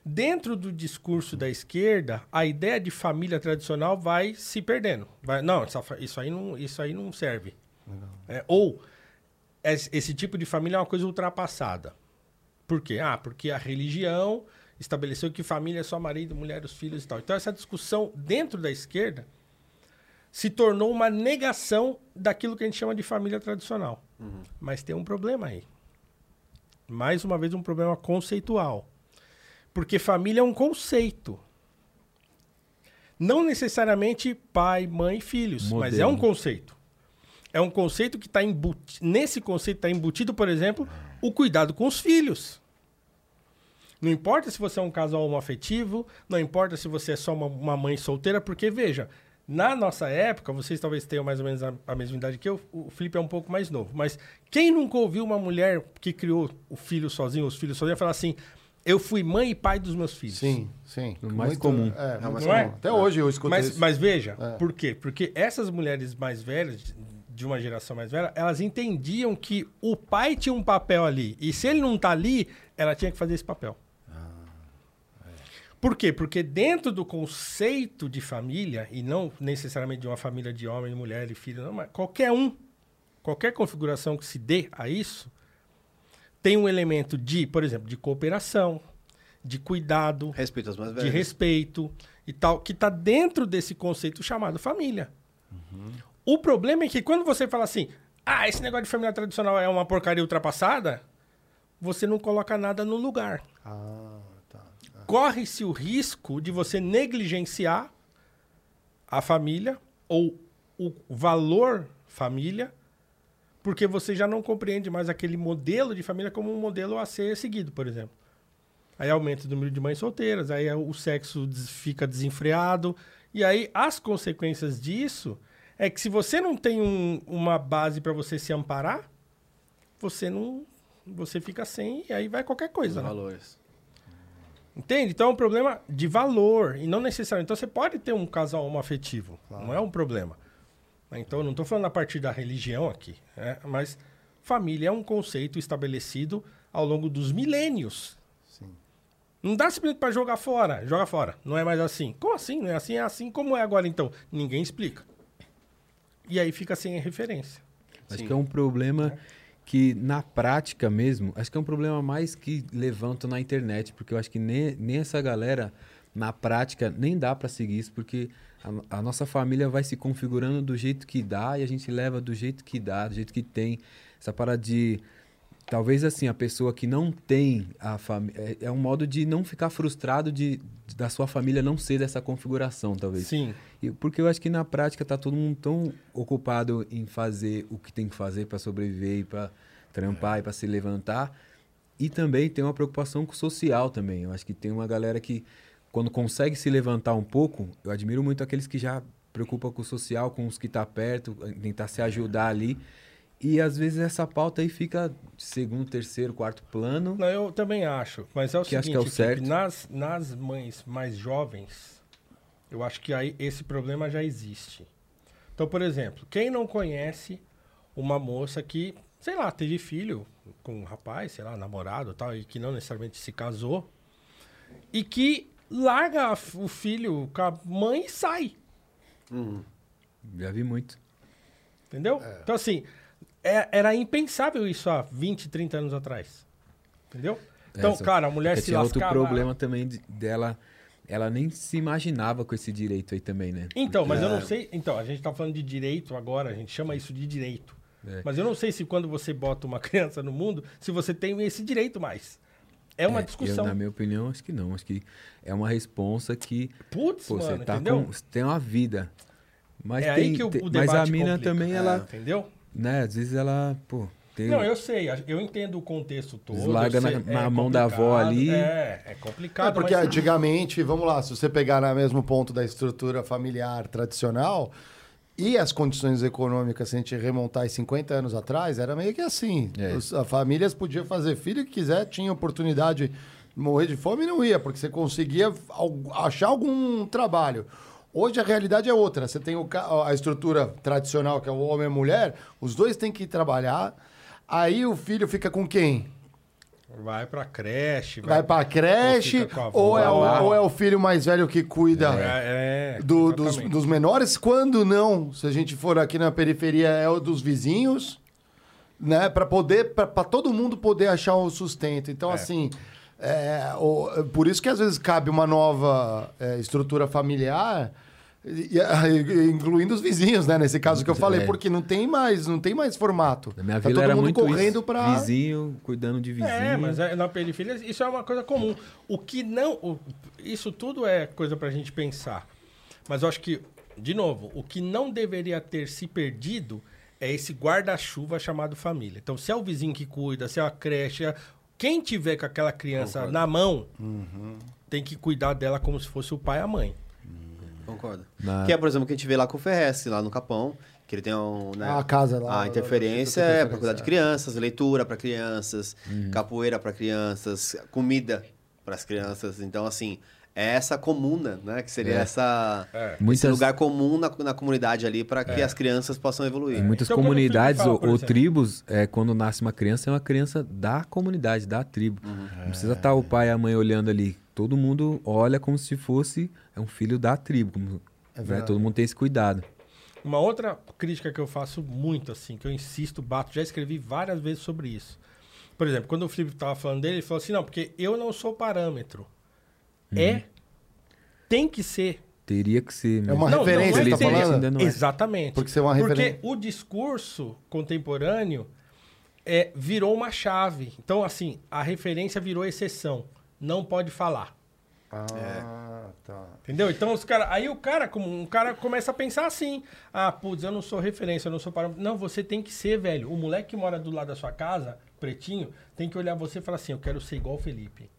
dentro do discurso da esquerda, a ideia de família tradicional vai se perdendo. Vai, não, isso aí não, isso aí não serve. É, ou es- esse tipo de família é uma coisa ultrapassada. Por quê? Ah, porque a religião estabeleceu que família é só marido, mulher, os filhos e tal. Então essa discussão dentro da esquerda se tornou uma negação daquilo que a gente chama de família tradicional. Mas tem um problema aí. Mais uma vez um problema conceitual. Porque família é um conceito. Não necessariamente pai, mãe e filhos, mas é Modelo. um conceito. É um conceito que está embutido. Nesse conceito está embutido, por exemplo, o cuidado com os filhos. Não importa se você é um casal homoafetivo, não importa se você é só uma, uma mãe solteira, porque, veja, na nossa época, vocês talvez tenham mais ou menos a, a mesma idade que eu, o Felipe é um pouco mais novo, mas quem nunca ouviu uma mulher que criou o filho sozinho, os filhos sozinhos, falar assim: eu fui mãe e pai dos meus filhos? Sim, sim. O mais comum. É, É não é? Até hoje eu escuto Mas, isso. mas veja, É. por quê? Porque essas mulheres mais velhas, de- de uma geração mais velha, elas entendiam que o pai tinha um papel ali. E se ele não tá ali, ela tinha que fazer esse papel. Por quê? Porque dentro do conceito de família, e não necessariamente de uma família de homem, mulher e filho, não, mas qualquer um, qualquer configuração que se dê a isso, tem um elemento de, por exemplo, de cooperação, de cuidado, Respeito de respeito e tal, que está dentro desse conceito chamado família. O problema é que quando você fala assim, ah, esse negócio de família tradicional é uma porcaria ultrapassada, você não coloca nada no lugar. Ah. Corre-se o risco de você negligenciar a família ou o valor família, porque você já não compreende mais aquele modelo de família como um modelo a ser seguido, por exemplo. Aí aumenta o número de mães solteiras, aí o sexo fica desenfreado. E aí as consequências disso é que se você não tem um- uma base para você se amparar, você não. Você fica sem e aí vai qualquer Os coisa. né? valores. Entende? Então é um problema de valor e não necessariamente. Então você pode ter um casal homoafetivo, não é um problema. Então eu não estou falando a partir da religião aqui, né? mas família é um conceito estabelecido ao longo dos milênios. Sim. Não dá simplesmente para jogar fora, joga fora. Não é mais assim. Como assim? Não é assim? É assim como é agora então? Ninguém explica. E aí fica sem referência. Acho Sim. que é um problema que, na prática mesmo, acho que é um problema mais que levantam na internet, porque eu acho que nem, nem essa galera, na prática, nem dá pra seguir isso, porque a, a nossa família vai se configurando do jeito que dá e a gente leva do jeito que dá, do jeito que tem. Essa parada de. Talvez assim, a pessoa que não tem a família. É, é um modo de não ficar frustrado de, da sua família não ser dessa configuração, talvez. Sim. E- Porque eu acho que na prática tá todo mundo tão ocupado em fazer o que tem que fazer para sobreviver e para trampar e para se levantar. E também tem uma preocupação com o social também. Eu acho que tem uma galera que quando consegue se levantar um pouco, eu admiro muito aqueles que já preocupam com o social, com os que tá perto, tentar se ajudar ali. E às vezes essa pauta aí fica segundo, terceiro, quarto plano. Não, eu também acho. Mas é o Que acho seguinte, que é o Felipe, certo. nas, nas mães mais jovens, eu acho que aí esse problema já existe. Então, por exemplo, quem não conhece uma moça que, sei lá, teve filho com um rapaz, sei lá, namorado e tal, e que não necessariamente se casou, e que larga o filho com a mãe e sai. Já vi muito. Entendeu? Então, assim, é- era impensável isso há 20, 30 anos atrás. Entendeu? Então, Essa- cara, a mulher Porque se tinha outro lascava... problema também de- dela. Ela nem se imaginava com esse direito aí também, né? Então, mas eu É. não sei. Então, a gente tá falando de direito agora, a gente chama isso de direito. É. Mas eu não sei se quando você bota uma criança no mundo, se você tem esse direito mais. É uma É, discussão. Eu, na minha opinião, acho que não. Acho que é uma responsa que Putz, pô, mano, você tá entendeu? com, você tem uma vida. Mas é tem, aí que o, tem- o mas debate a mina complica. também É. ela, Entendeu? Né, às vezes ela, pô, tem Não, eu sei, eu entendo o contexto todo. Larga na- na mão da avó ali. É, é É complicado. porque mas- antigamente, vamos lá, se você pegar no mesmo ponto da estrutura familiar tradicional e as condições econômicas, se a gente remontar em 50 anos atrás, era meio que assim. É. Os- As famílias podiam fazer filho que quiser, tinha oportunidade de morrer de fome e não ia, porque você conseguia achar algum trabalho. Hoje a realidade é outra. Você tem o a estrutura tradicional, que é o homem e a mulher, os dois têm que trabalhar. Aí o filho fica com quem? Vai pra creche. Vai pra creche, ou avó. ou é, o, ou é o filho mais velho que cuida É, é, do- dos, dos menores? Quando não, se a gente for aqui na periferia, é o dos vizinhos, né? Para poder, para todo mundo poder achar o sustento. Então, É. assim, é, o- por isso que às vezes cabe uma nova é, estrutura familiar. E- e- incluindo os vizinhos, né? Nesse caso que eu falei, É. porque não tem mais, não tem mais formato. Na minha Tá vila todo era mundo muito correndo para Vizinho, cuidando de vizinho. É, mas é- na periferia isso é uma coisa comum. O que não. o- isso tudo é coisa pra gente pensar. Mas eu acho que, de novo, o que não deveria ter se perdido é esse guarda-chuva chamado família. Então, se é o vizinho que cuida, se é a creche, é- quem tiver com aquela criança na mão, tem que cuidar dela como se fosse o pai e a mãe. Concordo. Na- Que é, por exemplo, o que a gente vê lá com o Ferrez, lá no Capão, que ele tem um, né, a casa lá. a interferência é para cuidar de crianças, leitura para crianças, capoeira para crianças, comida para as crianças. Então, assim, é essa comuna, né? Que seria É. essa, É. esse Muitas- lugar comum na, na comunidade ali para que as crianças possam Em evoluir. muitas Então, comunidades fala, ou, ou tribos, é, quando nasce uma criança, é uma criança da comunidade, da tribo. Não precisa estar o pai e a mãe olhando ali. Todo mundo olha como se fosse é um filho da tribo. como- né? verdade. Todo mundo tem esse cuidado. Uma outra crítica que eu faço muito, assim, que eu insisto, bato, já escrevi várias vezes sobre isso. Por exemplo, quando o Felipe estava falando dele, ele falou assim, não, porque eu não sou parâmetro. É, tem que ser. Teria que ser. É uma Não, referência, não é tá falando? Ainda não é. Exatamente. Porque você é uma Porque referência. o discurso contemporâneo é, virou uma chave. Então, assim, a referência virou exceção. Não pode falar. Ah, tá. Entendeu? Então os cara, aí o cara, como um cara começa a pensar assim: "Ah, putz, eu não sou referência, eu não sou parâmetro". Não, você tem que ser, velho. O moleque que mora do lado da sua casa, pretinho, tem que olhar você e falar assim: "Eu quero ser igual o Felipe".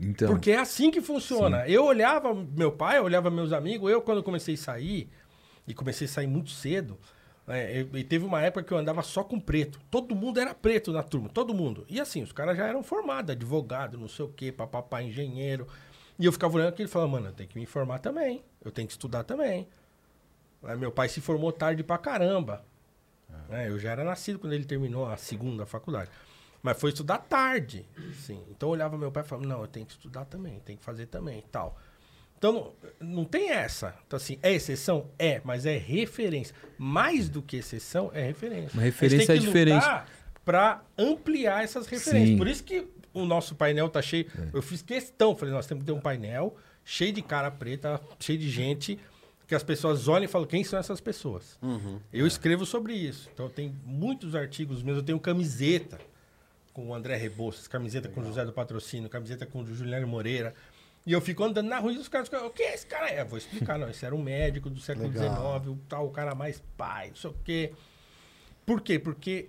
Então, Porque é assim que funciona. Eu olhava meu pai, eu olhava meus amigos, eu quando comecei a sair, e comecei a sair muito cedo, eu- e teve uma época que eu andava só com preto. Todo mundo era preto na turma, todo mundo. E assim, os caras já eram formados, advogado, não sei o quê, papapá, engenheiro. E eu ficava olhando aquilo e falava, mano, eu tenho que me informar também, eu tenho que estudar também. Aí meu pai se formou tarde pra caramba. né, eu já era nascido quando ele terminou a segunda faculdade. Mas foi estudar tarde, sim. Então eu olhava meu pai e falava, não, eu tenho que estudar também, tenho que fazer também e tal. Então não, não tem essa. Então assim, é exceção? É, mas é referência. Mais do que exceção, é referência. Uma referência a gente é tem que diferente. lutar pra ampliar essas referências. Sim. Por isso que o nosso painel tá cheio. Eu fiz questão, falei, nós temos que ter um painel cheio de cara preta, cheio de gente, que as pessoas olhem e falam, quem são essas pessoas? Eu escrevo sobre isso. Então tem muitos artigos meus, eu tenho camiseta com o André Rebouças, camiseta com o José do Patrocínio, camiseta com o Juliano Moreira. E eu fico andando na rua e os caras ficam, o que é esse cara? É, vou explicar, não. Esse era um médico do século Legal. XIX, o tal, o cara mais pai, não sei o quê. Por quê? Porque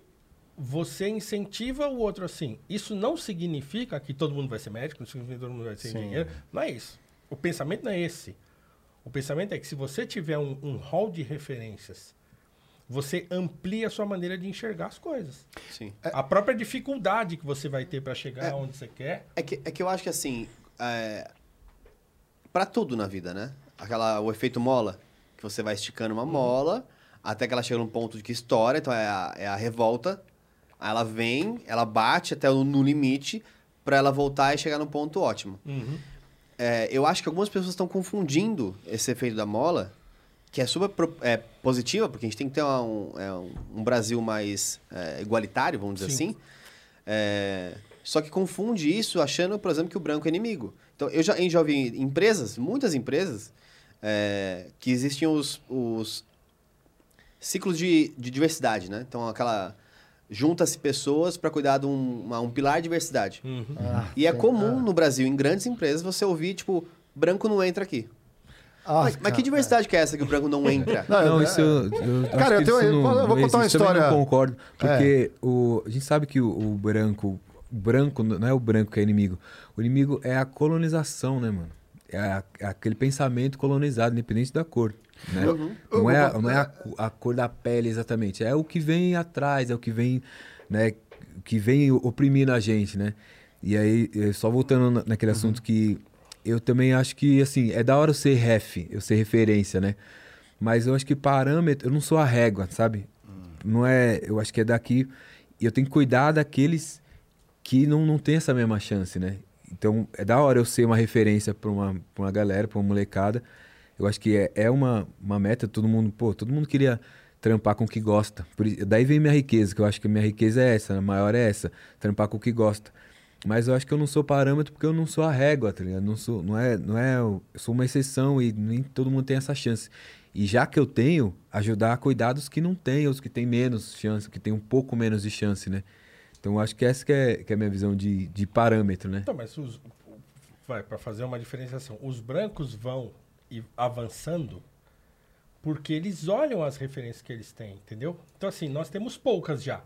você incentiva o outro assim. Isso não significa que todo mundo vai ser médico, não significa que todo mundo vai ser Sim. engenheiro. Não é isso. O pensamento não é esse. O pensamento é que se você tiver um, um hall de referências, você amplia a sua maneira de enxergar as coisas. Sim. A própria dificuldade que você vai ter para chegar É. onde você quer. É que, é que eu acho que assim, é, para tudo na vida, né? Aquela, o efeito mola, que você vai esticando uma mola até que ela chega num ponto de que estoura, então é a, é a revolta. Aí ela vem, ela bate até no, no limite para ela voltar e chegar num ponto ótimo. É, eu acho que algumas pessoas estão confundindo esse efeito da mola, que é super pro- é, positiva, porque a gente tem que ter uma- um, é, um- um Brasil mais é, igualitário, vamos dizer Sim. assim. É, só que confunde isso achando, por exemplo, que o branco é inimigo. Então, eu já, eu já vi empresas, muitas empresas, é, que existiam os, os ciclos de, de diversidade, né? Então, aquela... Junta-se pessoas para cuidar de um, uma- um pilar de diversidade. Uhum. Ah, E é comum no Brasil, em grandes empresas, você ouvir, tipo, branco não entra aqui. Ah, mas, mas que diversidade que é essa que o branco não entra? Não, Não, eu- isso eu, eu acho Cara, eu que tenho- isso eu não- vou- eu vou contar uma história. É. não concordo, porque o, a gente sabe que o, o branco, branco não é o branco que é inimigo. O inimigo é a colonização, né, mano? É, a- é aquele pensamento colonizado, independente da cor. Né? Não é, a- não é a, co- a cor da pele exatamente, é o que vem atrás, é o que vem, né, que vem oprimindo a gente, né? E aí, eh, só voltando na- naquele assunto que eu também acho que, assim, é da hora eu ser ref, eu ser referência, né? Mas eu acho que parâmetro, eu não sou a régua, sabe? Não é, eu acho que é daqui, eu tenho que cuidar daqueles que não, não tem essa mesma chance, né? Então, é da hora eu ser uma referência para uma, pra uma galera, para uma molecada. Eu acho que é, é uma, uma meta, todo mundo, pô, todo mundo queria trampar com o que gosta. Por, daí vem minha riqueza, que eu acho que minha riqueza é essa, a maior é essa, trampar com o que gosta. Mas eu acho que eu não sou parâmetro porque eu não sou a régua, tá ligado? Não sou, não é, não é, eu sou uma exceção e nem todo mundo tem essa chance. E já que eu tenho, ajudar a cuidar dos que não têm, os que têm menos chance, que têm um pouco menos de chance, né? Então acho que essa que é, que é a minha visão de, de parâmetro, né? Então, mas os, vai para fazer uma diferenciação. Os brancos vão avançando porque eles olham as referências que eles têm, entendeu? Então assim, nós temos poucas já.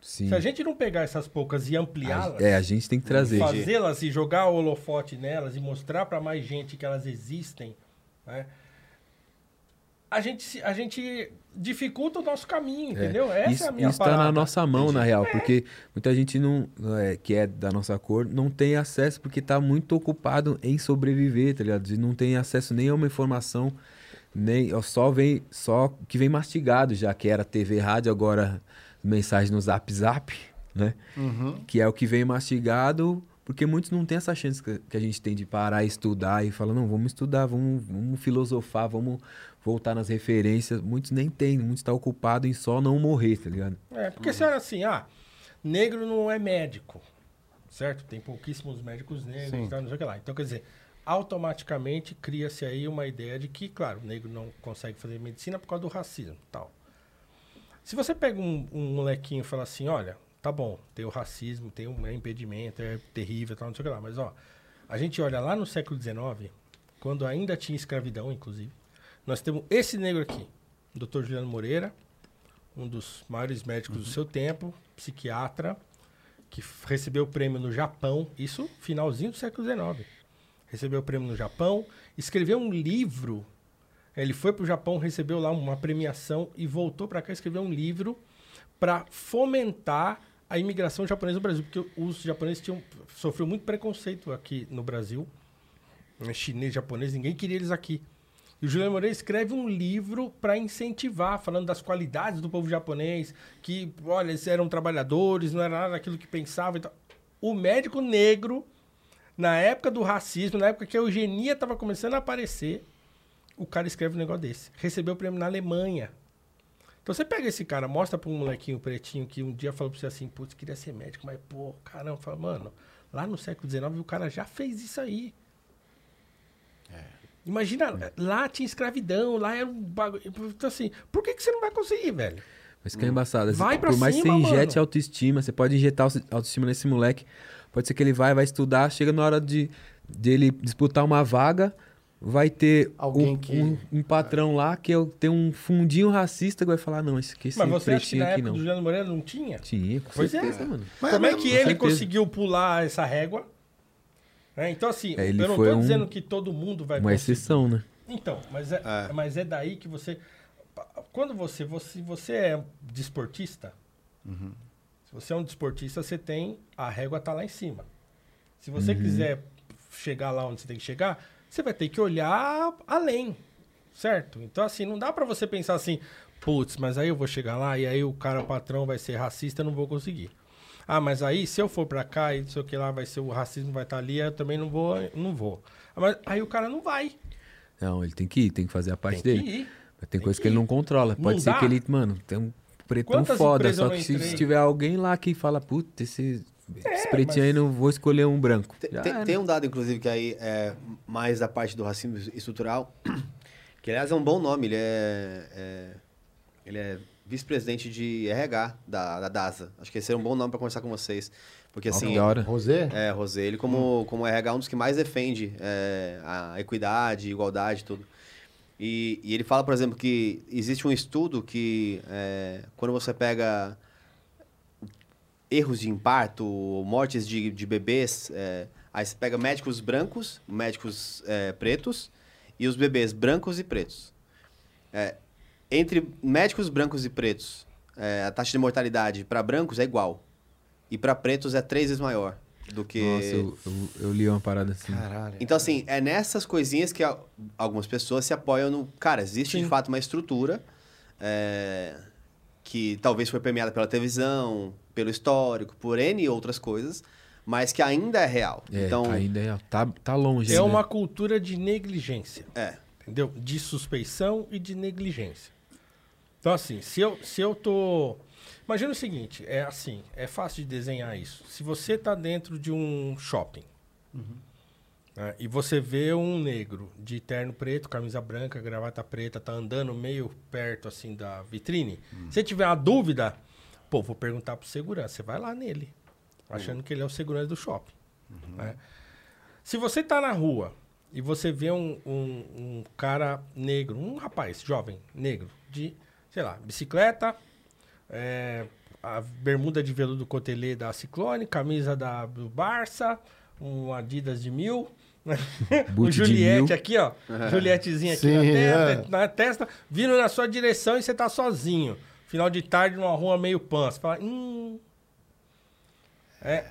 Sim. Se a gente não pegar essas poucas e ampliá-las, É, a gente tem que trazer. fazê-las e jogar o holofote nelas e mostrar para mais gente que elas existem, né? A gente, se- a gente dificulta o nosso caminho, entendeu? Essa isso é a minha está parada. na nossa mão, na real, porque muita gente não, é, que é da nossa cor não tem acesso porque está muito ocupado em sobreviver, tá ligado? E não tem acesso nem a uma informação, nem só vem só que vem mastigado já que era TV, rádio, agora mensagem no Zap Zap, né? Que é o que vem mastigado, porque muitos não têm essa chance que, que a gente tem de parar e estudar e falar, não, vamos estudar, vamos, vamos filosofar, vamos, voltar nas referências, muitos nem tem, muitos estão tá ocupados em só não morrer, tá ligado? É, porque se olha assim, ah, negro não é médico, certo? Tem pouquíssimos médicos negros, tá, não sei o que lá. Então, quer dizer, automaticamente cria-se aí uma ideia de que, claro, o negro não consegue fazer medicina por causa do racismo tal. Se você pega um, um molequinho e fala assim, olha, tá bom, tem o racismo, tem um impedimento, é terrível, tal, não sei o que lá, mas ó, a gente olha lá no século XIX, quando ainda tinha escravidão, inclusive, nós temos esse negro aqui, o Dr. Juliano Moreira, um dos maiores médicos uhum. do seu tempo, psiquiatra, que recebeu o prêmio no Japão, isso finalzinho do século XIX. Recebeu o prêmio no Japão, escreveu um livro. Ele foi para o Japão, recebeu lá uma premiação e voltou para cá escreveu um livro para fomentar a imigração japonesa no Brasil, porque os japoneses tinham sofreu muito preconceito aqui no Brasil, né, chinês, japonês, ninguém queria eles aqui. E o Juliano Moreira escreve um livro para incentivar, falando das qualidades do povo japonês, que, olha, eles eram trabalhadores, não era nada daquilo que pensavam. Então, o médico negro, na época do racismo, na época que a eugenia estava começando a aparecer, o cara escreve um negócio desse. Recebeu o prêmio na Alemanha. Então você pega esse cara, mostra para um molequinho pretinho que um dia falou para você assim, putz, queria ser médico, mas pô, caramba, fala, mano, lá no século XIX o cara já fez isso aí. É. Imagina, lá tinha escravidão, lá era um bagulho. Então, assim, por que, que você não vai conseguir, velho? Mas que é embaçado. Vai pra Por mais cima, que você injete mano. autoestima, você pode injetar autoestima nesse moleque. Pode ser que ele vai, vai estudar, chega na hora de dele disputar uma vaga, vai ter Alguém um, que- um, um patrão lá que é- tem um fundinho racista que vai falar, não, esse, esse Mas você acha que na aqui época não. do Juliano Moreira não tinha? Tinha, com Pois é. certeza, mano. Mas Como é é que ele certeza. conseguiu pular essa régua? É, então, assim, É, ele eu não tô um- dizendo que todo mundo vai Uma conseguir. exceção, né? Então, mas é, É. mas é daí que você. Quando você, você, você é desportista, se você é um desportista, você tem. A régua tá lá em cima. Se você quiser chegar lá onde você tem que chegar, você vai ter que olhar além. Certo? Então, assim, não dá pra você pensar assim, putz, mas aí eu vou chegar lá e aí o cara, o patrão, vai ser racista, eu não vou conseguir. Ah, mas aí se eu for pra cá e não sei o que lá, vai ser o racismo vai estar ali, eu também não vou, não vou. Ah, Mas aí o cara não vai. Não, ele tem que ir, tem que fazer a parte Tem que dele. ir. Mas tem, Tem coisa que que ele ir. não controla. Não Pode ser dá. que ele, mano, tem um pretão Quantas foda. Só que se, se tiver alguém lá que fala, puta, esse, esse É, pretinho mas- aí não vou escolher um branco. Tem, Já tem- tem um dado, inclusive, que aí é mais da parte do racismo estrutural, que aliás é um bom nome, ele é, é- ele é vice-presidente de RH da, da DASA. Acho que esse é um bom nome para conversar com vocês. Porque assim, que hora. Rosé? é, Rosé, ele como, como RH é um dos que mais defende é, a equidade, igualdade e tudo. E, e ele fala, por exemplo, que existe um estudo que é, quando você pega erros de imparto, mortes de, de bebês, é, aí você pega médicos brancos, médicos é, pretos e os bebês brancos e pretos. Entre médicos brancos e pretos, é, a taxa de mortalidade para brancos é igual. E para pretos é três vezes maior do que. Nossa, eu, eu, eu li uma parada assim. Caralho. Então, assim, é nessas coisinhas que a- algumas pessoas se apoiam no. Cara, existe de Sim. fato uma estrutura é, que talvez foi permeada pela televisão, pelo histórico, por N outras coisas, mas que ainda é real. É, então, ainda é, tá, tá longe É ainda. uma cultura de negligência. é. Entendeu? De suspeição e de negligência. Então, assim, se eu, se eu tô. Imagina o seguinte: é assim, é fácil de desenhar isso. Se você tá dentro de um shopping né, e você vê um negro de terno preto, camisa branca, gravata preta, tá andando meio perto assim da vitrine, se tiver uma dúvida, pô, vou perguntar pro segurança. Você vai lá nele, achando que ele é o segurança do shopping. né? Se você tá na rua e você vê um, um, um cara negro, um rapaz jovem, negro, de, sei lá, bicicleta, é, a bermuda de veludo cotelê da Ciclone, camisa da, do Barça, um Adidas de mil, o Juliette aqui, ó. Julietezinha aqui Sim, na, testa, é. na testa, vindo na sua direção e você tá sozinho. Final de tarde, numa rua meio pan. Você fala, hum... É,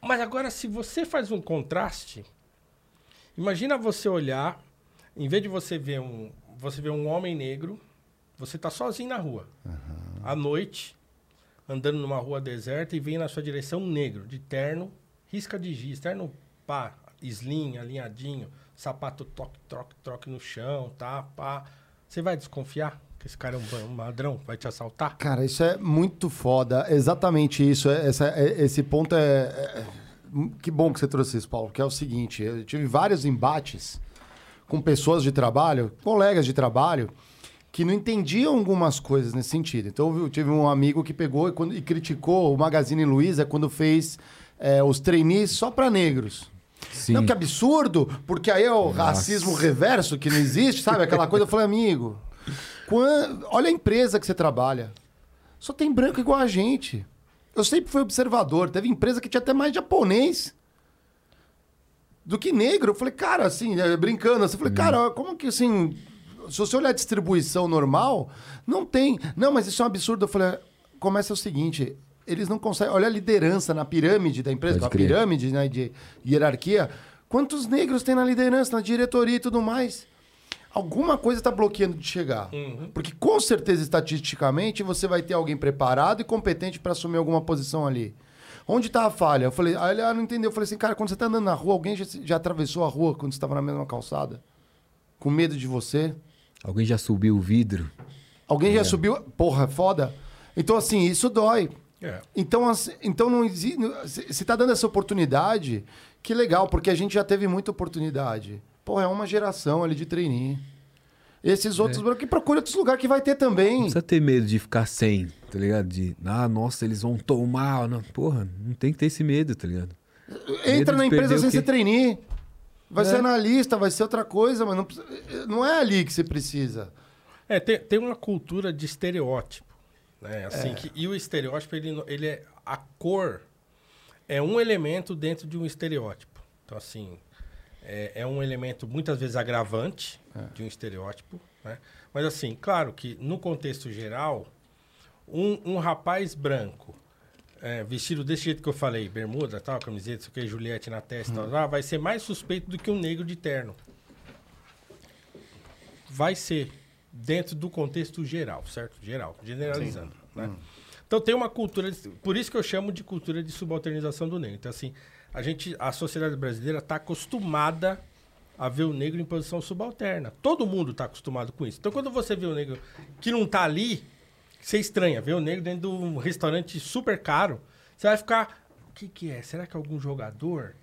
mas agora, se você faz um contraste, imagina você olhar, em vez de você ver um, você ver um homem negro, você tá sozinho na rua, à noite, andando numa rua deserta e vem na sua direção um negro, de terno, risca de giz, terno pá, slim, alinhadinho, sapato toque, troque, troque no chão, tá, pá. Você vai desconfiar que esse cara é um, um ladrão, vai te assaltar? Cara, isso é muito foda. Exatamente isso. É- essa- é- esse ponto é, é- Que bom que você trouxe isso, Paulo, que é o seguinte: eu tive vários embates com pessoas de trabalho, colegas de trabalho, que não entendiam algumas coisas nesse sentido. Então, eu tive um amigo que pegou e, quando- e criticou o Magazine Luiza quando fez é, os trainees só para negros. Sim. Não, que absurdo, porque aí é o racismo reverso que não existe, sabe? Aquela coisa. Eu falei, amigo, quan- olha a empresa que você trabalha. Só tem branco igual a gente. Eu sempre fui observador. Teve empresa que tinha até mais japonês do que negro. Eu falei, cara, assim, eh, brincando, assim, eu falei, cara, como que assim. Se você olhar a distribuição normal, não tem. Não, mas isso é um absurdo. Eu falei, começa o seguinte: eles não conseguem. Olha a liderança na pirâmide da empresa, a pirâmide né, de hierarquia. Quantos negros tem na liderança, na diretoria e tudo mais? Alguma coisa está bloqueando de chegar. Porque com certeza, estatisticamente, você vai ter alguém preparado e competente para assumir alguma posição ali. Onde está a falha? Eu falei, aí ele ah, não entendeu. Eu falei assim, cara, quando você está andando na rua, alguém já, já atravessou a rua quando você estava na mesma calçada? Com medo de você? Alguém já subiu o vidro? Alguém já subiu. Porra, foda. Então, assim, isso dói. É. Então, assim, então não existe. Se está dando essa oportunidade, que legal, porque a gente já teve muita oportunidade. Pô, é uma geração ali de trainee. Esses outros que procura outros lugares que vai ter Não também. precisa ter medo de ficar sem, tá ligado? De, ah, nossa, eles vão tomar. Não. Porra, não tem que ter esse medo, tá ligado? Entra medo na empresa sem ser trainee. Vai É. ser analista, vai ser outra coisa, mas não, não é ali que você precisa. É, tem, tem uma cultura de estereótipo. Né? Assim, que, e o estereótipo, ele, ele é. A cor é um elemento dentro de um estereótipo. Então, assim, é, é um elemento muitas vezes agravante de um estereótipo. Né? Mas, assim, claro que no contexto geral, um, um rapaz branco. É, vestido desse jeito que eu falei, bermuda, tal, camiseta, isso aqui, Juliette na testa, tal, tal, vai ser mais suspeito do que um negro de terno vai ser dentro do contexto geral, certo? Geral, generalizando. Né? Então tem uma cultura, de- por isso que eu chamo de cultura de subalternização do negro. Então assim, a gente, a sociedade brasileira está acostumada a ver o negro em posição subalterna. Todo mundo está acostumado com isso. Então quando você vê o negro que não está ali, você estranha, ver o negro dentro de um restaurante super caro, você vai ficar, o que que é? Será que é algum jogador?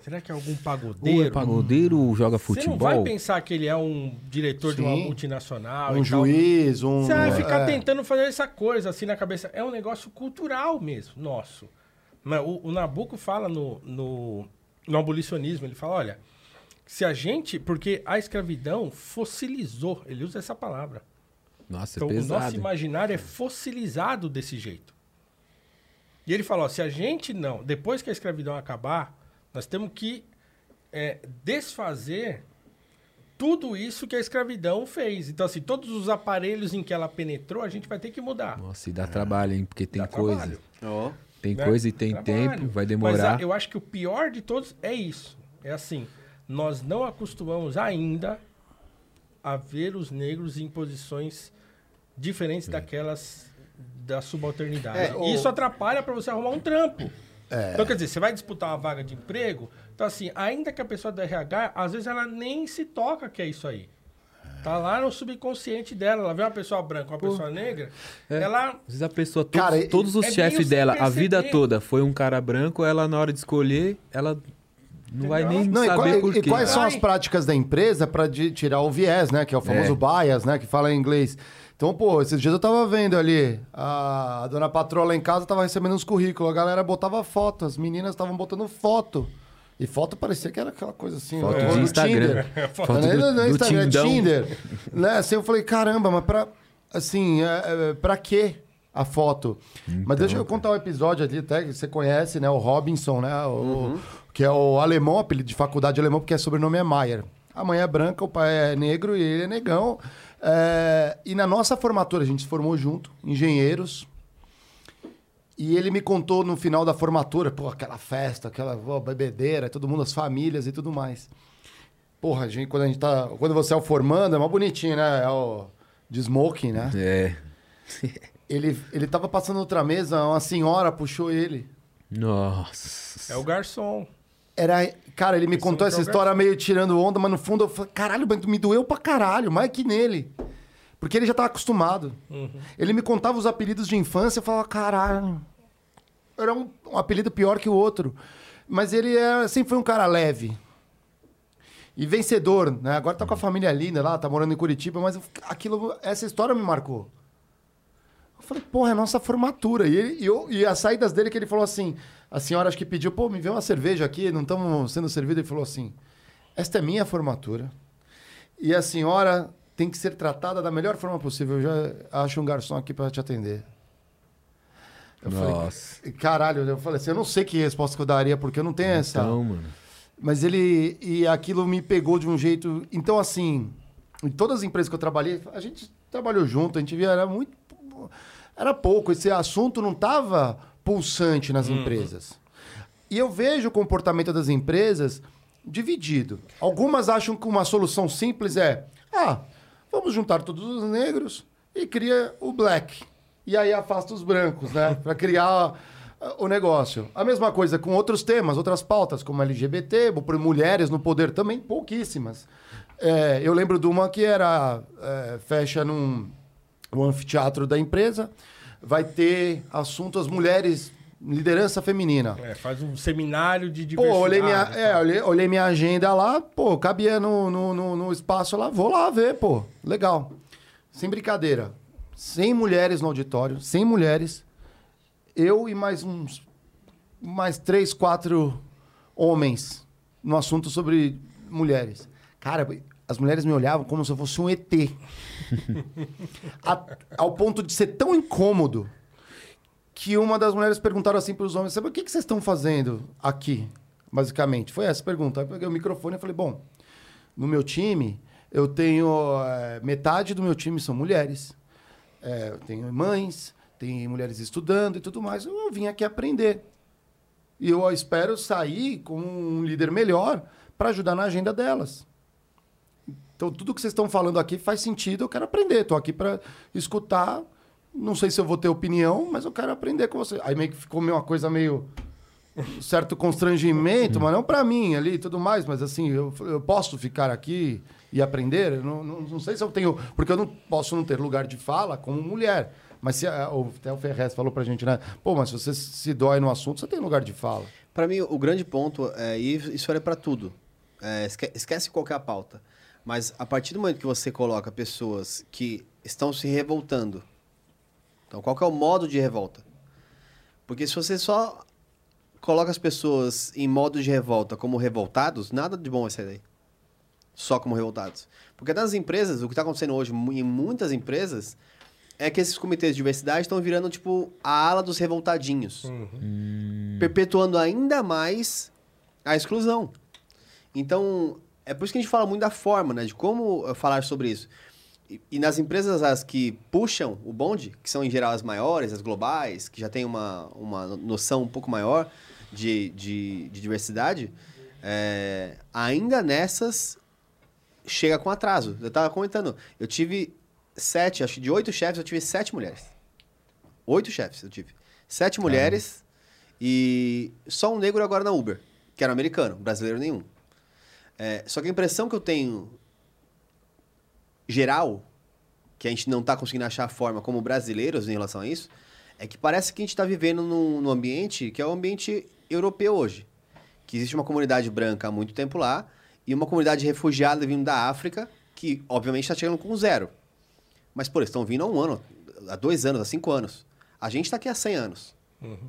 Será que é algum Ou pagodeiro? é pagodeiro ou joga Você não vai futebol? pensar que ele é um diretor de uma Sim. multinacional. Um e tal. juiz, um. Você vai ficar é. tentando fazer essa coisa assim na cabeça. É um negócio cultural mesmo, nosso. Mas O, o Nabucco fala no, no, no abolicionismo, ele fala, olha, se a gente... Porque a escravidão fossilizou, ele usa essa palavra. Nossa, Então, é o nosso pesado. imaginário é fossilizado desse jeito. E ele falou: se a gente não, depois que a escravidão acabar, nós temos que é, desfazer tudo isso que a escravidão fez. Então, assim, todos os aparelhos em que ela penetrou, a gente vai ter que mudar. Nossa, e dá trabalho, hein? Porque tem Dá coisa. Ó. Tem né? coisa e tem Trabalho. tempo, vai Mas demorar. a- eu acho que o pior de todos é isso. É assim, nós não acostumamos ainda a ver os negros em posições diferentes daquelas da subalternidade. É, o- E Isso atrapalha para você arrumar um trampo. Então, quer dizer, você vai disputar uma vaga de emprego, então assim, ainda que a pessoa do RH, às vezes ela nem se toca que é isso aí. Tá lá no subconsciente dela. Ela vê uma pessoa branca, uma pessoa negra, ela Às vezes a pessoa, todos, Cara, e- todos os é chefes dela, a vida toda, foi um cara branco, ela na hora de escolher, ela não vai nem Não, e, saber qual- e quê. quais são as práticas da empresa para tirar o viés, né? Que é o famoso É. bias, né? Que fala em inglês. Então, pô, esses dias eu tava vendo ali, a, dona patroa lá em casa tava recebendo uns currículos, a galera botava foto, as meninas estavam botando foto. E foto parecia que era aquela coisa assim, Foto né? do Instagram. Tinder. Foto do- Não, não é do Instagram, é Tindão. Tinder. né? Assim, eu falei, caramba, mas pra, assim, é, é, pra quê a foto? mas deixa eu contar um episódio ali, até que você conhece, né? O Robinson, né? O, Que é o alemão, apelido de faculdade alemão, porque o sobrenome é Maier. A mãe é branca, o pai é negro e ele é negão. É, e na nossa formatura, a gente se formou junto, engenheiros. E ele me contou no final da formatura, pô, aquela festa, aquela pô, bebedeira, todo mundo, as famílias e tudo mais. Porra, a gente, quando a gente tá. Quando você é o formando, é mó bonitinho, né? É o de smoking, né? É. Ele, ele tava passando outra mesa, uma senhora puxou ele. Nossa. é o garçom. Era. Cara, ele me Esse contou é essa história meio tirando onda, mas no fundo eu falei, caralho, mas me doeu pra caralho, mais que nele. Porque ele já estava acostumado. Uhum. Ele me contava os apelidos de infância e falava, caralho. Era um, um apelido pior que o outro. Mas ele era, sempre foi um cara leve. E vencedor, né? Agora tá com a família linda lá, tá morando em Curitiba, mas aquilo, essa história me marcou. Eu falei, porra, é nossa formatura. E, ele, e, eu, e as saídas dele que ele falou assim, a senhora acho que pediu, pô, me vê uma cerveja aqui, não estamos sendo servidos. Ele falou assim, esta é minha formatura. E a senhora tem que ser tratada da melhor forma possível. Eu já acho um garçom aqui para te atender. Eu Nossa. falei, caralho, eu falei assim, eu não sei que resposta que eu daria, porque eu não tenho essa. Então, mano. Mas ele. E aquilo me pegou de um jeito. Então, assim, em todas as empresas que eu trabalhei, a gente trabalhou junto, a gente via, era muito. Era pouco. Esse assunto não estava pulsante nas empresas. E eu vejo o comportamento das empresas dividido. Algumas acham que uma solução simples é: ah, vamos juntar todos os negros e cria o black. E aí afasta os brancos, né? Para criar ah, o negócio. A mesma coisa com outros temas, outras pautas, como LGBT, por mulheres no poder também, pouquíssimas. É, eu lembro de uma que era é, fecha num um anfiteatro da empresa, vai ter assunto as mulheres, liderança feminina. É, faz um seminário de Pô, diversidade. olhei minha, tá? é, olhei, olhei minha agenda lá, pô, cabia no, no, no, no espaço lá, vou lá ver, pô, legal. Sem brincadeira. Sem mulheres no auditório, sem mulheres. Eu e mais uns. Mais três, quatro homens no assunto sobre mulheres. Cara, as mulheres me olhavam como se eu fosse um ET. A- ao ponto de ser tão incômodo que uma das mulheres perguntaram assim para os homens: "Sabe o que, que vocês estão fazendo aqui?" Basicamente, foi essa a pergunta. Eu peguei o microfone e falei: Bom, no meu time, eu tenho. eh, metade do meu time são mulheres. Eh, eu tenho mães, tem mulheres estudando e tudo mais. Eu vim aqui aprender. E eu espero sair como um líder melhor para ajudar na agenda delas. Então, tudo que vocês estão falando aqui faz sentido, eu quero aprender. Estou aqui para escutar. Não sei se eu vou ter opinião, mas eu quero aprender com você. Aí meio que ficou meio uma coisa meio um certo constrangimento, mas não para mim ali e tudo mais, mas assim, eu, eu posso ficar aqui e aprender? Não, não, não sei se eu tenho, porque eu não posso não ter lugar de fala como mulher. Mas se o, até o Ferrez falou pra gente, né? Pô, mas se você se dói no assunto, você tem lugar de fala. Para mim, o grande ponto, é, e isso vale para tudo, é, esque- esquece qualquer pauta, mas a partir do momento que você coloca pessoas que estão se revoltando, então qual é o modo de revolta? Porque se você só coloca as pessoas em modo de revolta como revoltados, nada de bom vai sair daí. Só como revoltados. Porque nas empresas, o que está acontecendo hoje em muitas empresas é que esses comitês de diversidade estão virando, tipo, a ala dos revoltadinhos perpetuando ainda mais a exclusão. Então, é por isso que a gente fala muito da forma, né? De como eh, falar sobre isso. E, e nas empresas as que puxam o bonde, que são em geral as maiores, as globais, que já tem uma, uma noção um pouco maior de, de, de diversidade, é, ainda nessas chega com atraso. Eu tava comentando, eu tive sete, acho que de oito chefes, eu tive sete mulheres. Oito chefes eu tive. Sete mulheres e só um negro agora na Uber, que era um americano, brasileiro nenhum. É, só que a impressão que eu tenho geral, que a gente não está conseguindo achar a forma como brasileiros em relação a isso, é que parece que a gente está vivendo num, num ambiente que é o ambiente europeu hoje. Que existe uma comunidade branca há muito tempo lá e uma comunidade refugiada vindo da África, que obviamente está chegando com zero. Mas, pô, eles estão vindo há um ano, há dois anos, há cinco anos. A gente está aqui há 100 anos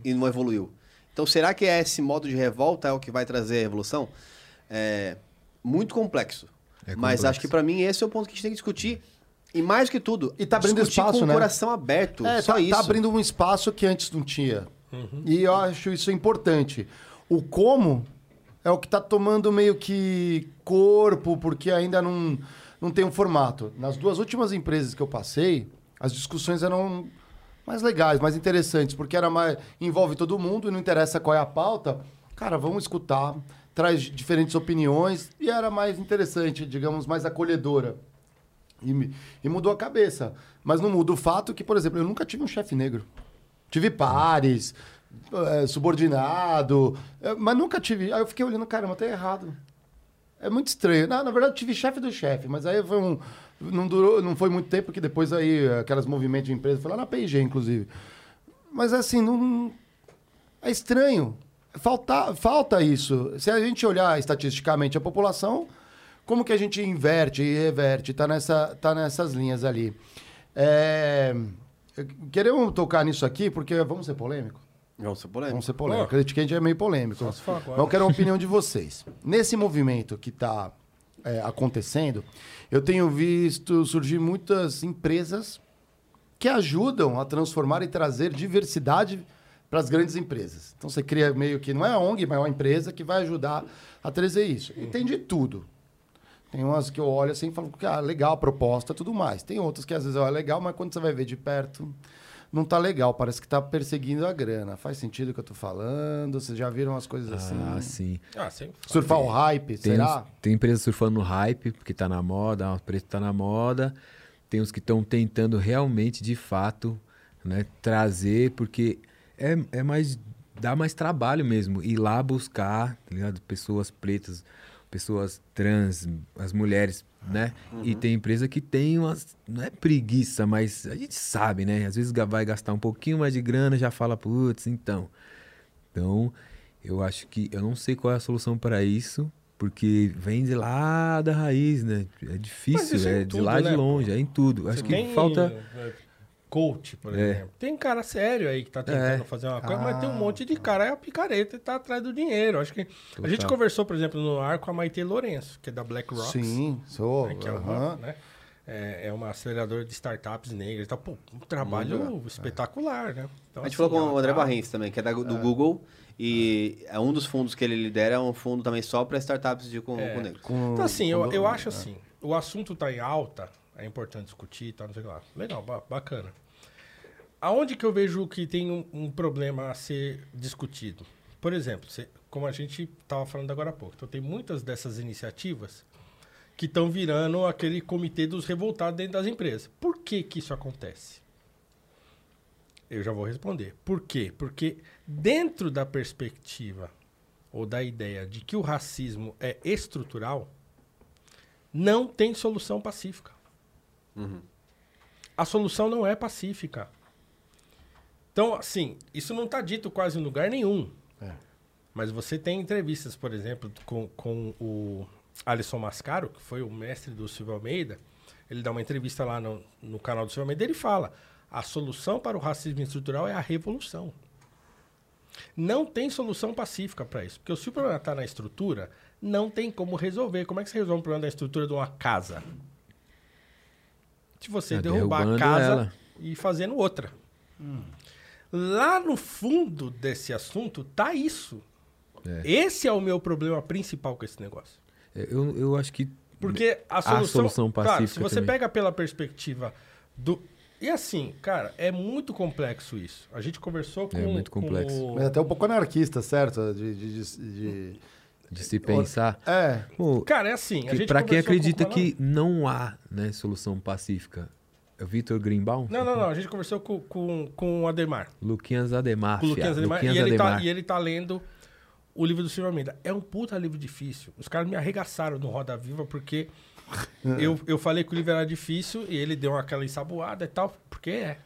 e não evoluiu. Então, será que é esse modo de revolta é o que vai trazer a evolução? É muito complexo. É Mas complexo. acho que para mim esse é o ponto que a gente tem que discutir. E mais que tudo, E tá abrindo discutir espaço, com né? o coração aberto. É, só tá, isso. tá abrindo um espaço que antes não tinha. E eu acho isso importante. O como é o que tá tomando meio que corpo, porque ainda não, não tem um formato. Nas duas últimas empresas que eu passei, as discussões eram mais legais, mais interessantes, porque era mais envolve todo mundo e não interessa qual é a pauta. Cara, vamos escutar, traz diferentes opiniões e era mais interessante, digamos, mais acolhedora. E, e mudou a cabeça. Mas não muda o fato que, por exemplo, eu nunca tive um chefe negro. Tive pares, eh, subordinado, eh, mas nunca tive. Aí eu fiquei olhando, caramba, tá errado. É muito estranho. Na, verdade, tive chefe do chefe, mas aí foi um, Não, durou, não foi muito tempo, porque depois aí, aquelas movimentos de empresa, foi lá na P&G, inclusive. Mas assim, não, é estranho. Falta, falta isso. Se a gente olhar estatisticamente a população, como que a gente inverte e reverte? Tá, nessa, tá nessas linhas ali. É, queremos tocar nisso aqui, porque vamos ser polêmico? Vamos ser polêmico. Vamos ser polêmico. Acredito que a gente é meio polêmico. Mas eu quero a opinião de vocês. Nesse movimento que está acontecendo, eu tenho visto surgir muitas empresas que ajudam a transformar e trazer diversidade para as grandes empresas. Então você cria meio que, não é a ONG, mas é uma empresa que vai ajudar a trazer isso. E tem de tudo. Tem umas que eu olho assim e falo, ah, legal a proposta tudo mais. Tem outras que às vezes é legal, mas quando você vai ver de perto, não tá legal. Parece que tá perseguindo a grana. Faz sentido o que eu tô falando? Vocês já viram umas coisas assim? Ah, sim. Ah, fala. Surfar o hype, Tem, será? uns- tem empresas surfando no hype, porque tá na moda, o preço tá na moda. Tem uns que estão tentando realmente, de fato, né, trazer, porque é, é mais. dá mais trabalho mesmo. Ir lá buscar, tá ligado? Pessoas pretas, pessoas trans, as mulheres, né? E tem empresa que tem umas. Não é preguiça, mas a gente sabe, né? Às vezes vai gastar um pouquinho mais de grana, já fala, putz, então. Então, eu acho que eu não sei qual é a solução para isso, porque vem de lá da raiz, né? É difícil, é é de tudo, lá né, de pô? longe, é em tudo. Acho Você que tem, falta é, coach, por É. exemplo. Tem cara sério aí que tá tentando É. fazer uma coisa, mas tem um Ah. monte de cara é a picareta e tá atrás do dinheiro. Acho que a gente Total. conversou, por exemplo, no ar com a Maite Lourenço, que é da BlackRock. Sim, sou. né, que é uma, aham. né, é, é uma aceleradora de startups negras. Tá, pô, um trabalho espetacular, né? Então, A gente assim, falou com o André tá- Barrins também, que é da- do Google. E é um dos fundos que ele lidera é um fundo também só para startups de com, É. com negros. Com- Então, assim, eu, com- eu acho assim, o assunto tá em alta, é importante discutir e tal, não sei lá. Legal, ba- bacana. Aonde que eu vejo que tem um, um problema a ser discutido? Por exemplo, como a gente estava falando agora há pouco, então tem muitas dessas iniciativas que estão virando aquele comitê dos revoltados dentro das empresas. Por que que isso acontece? Eu já vou responder. Por quê? Porque dentro da perspectiva ou da ideia de que o racismo é estrutural, não tem solução pacífica. A solução não é pacífica. Então, assim, isso não está dito quase em lugar nenhum. É. Mas você tem entrevistas, por exemplo, com, com o Alisson Mascaro, que foi o mestre do Silvio Almeida. Ele dá uma entrevista lá no, no canal do Silvio Almeida e ele fala: a solução para o racismo estrutural é a revolução. Não tem solução pacífica para isso. Porque se o problema está na estrutura, não tem como resolver. Como é que você resolve um problema da estrutura de uma casa? Se você É, derrubar a casa ela. e fazendo outra. Lá no fundo desse assunto tá isso. É. Esse é o meu problema principal com esse negócio. É, Eu, eu acho que. Porque a solução. solução Claro, se pacífica você também. pega pela perspectiva do. E assim, cara, é muito complexo isso. A gente conversou com. É muito com complexo. o- Mas até um pouco anarquista, certo? De, de, de- de- De se pensar. É, Pô, Cara, é assim. Que, pra quem acredita com- que não há né, solução pacífica. É o Vitor Greenbaum? Não, não, não. A gente conversou com, com, com o Ademar. Luquinhas Ademar. Com. Luquinhas Ademar. Luquinhas e, ele tá, Ademar. e ele tá lendo o livro do Silvio Almeida. É um puta livro difícil. Os caras me arregaçaram no Roda Viva porque eu, eu falei que o livro era difícil e ele deu aquela ensaboada e tal. Porque é.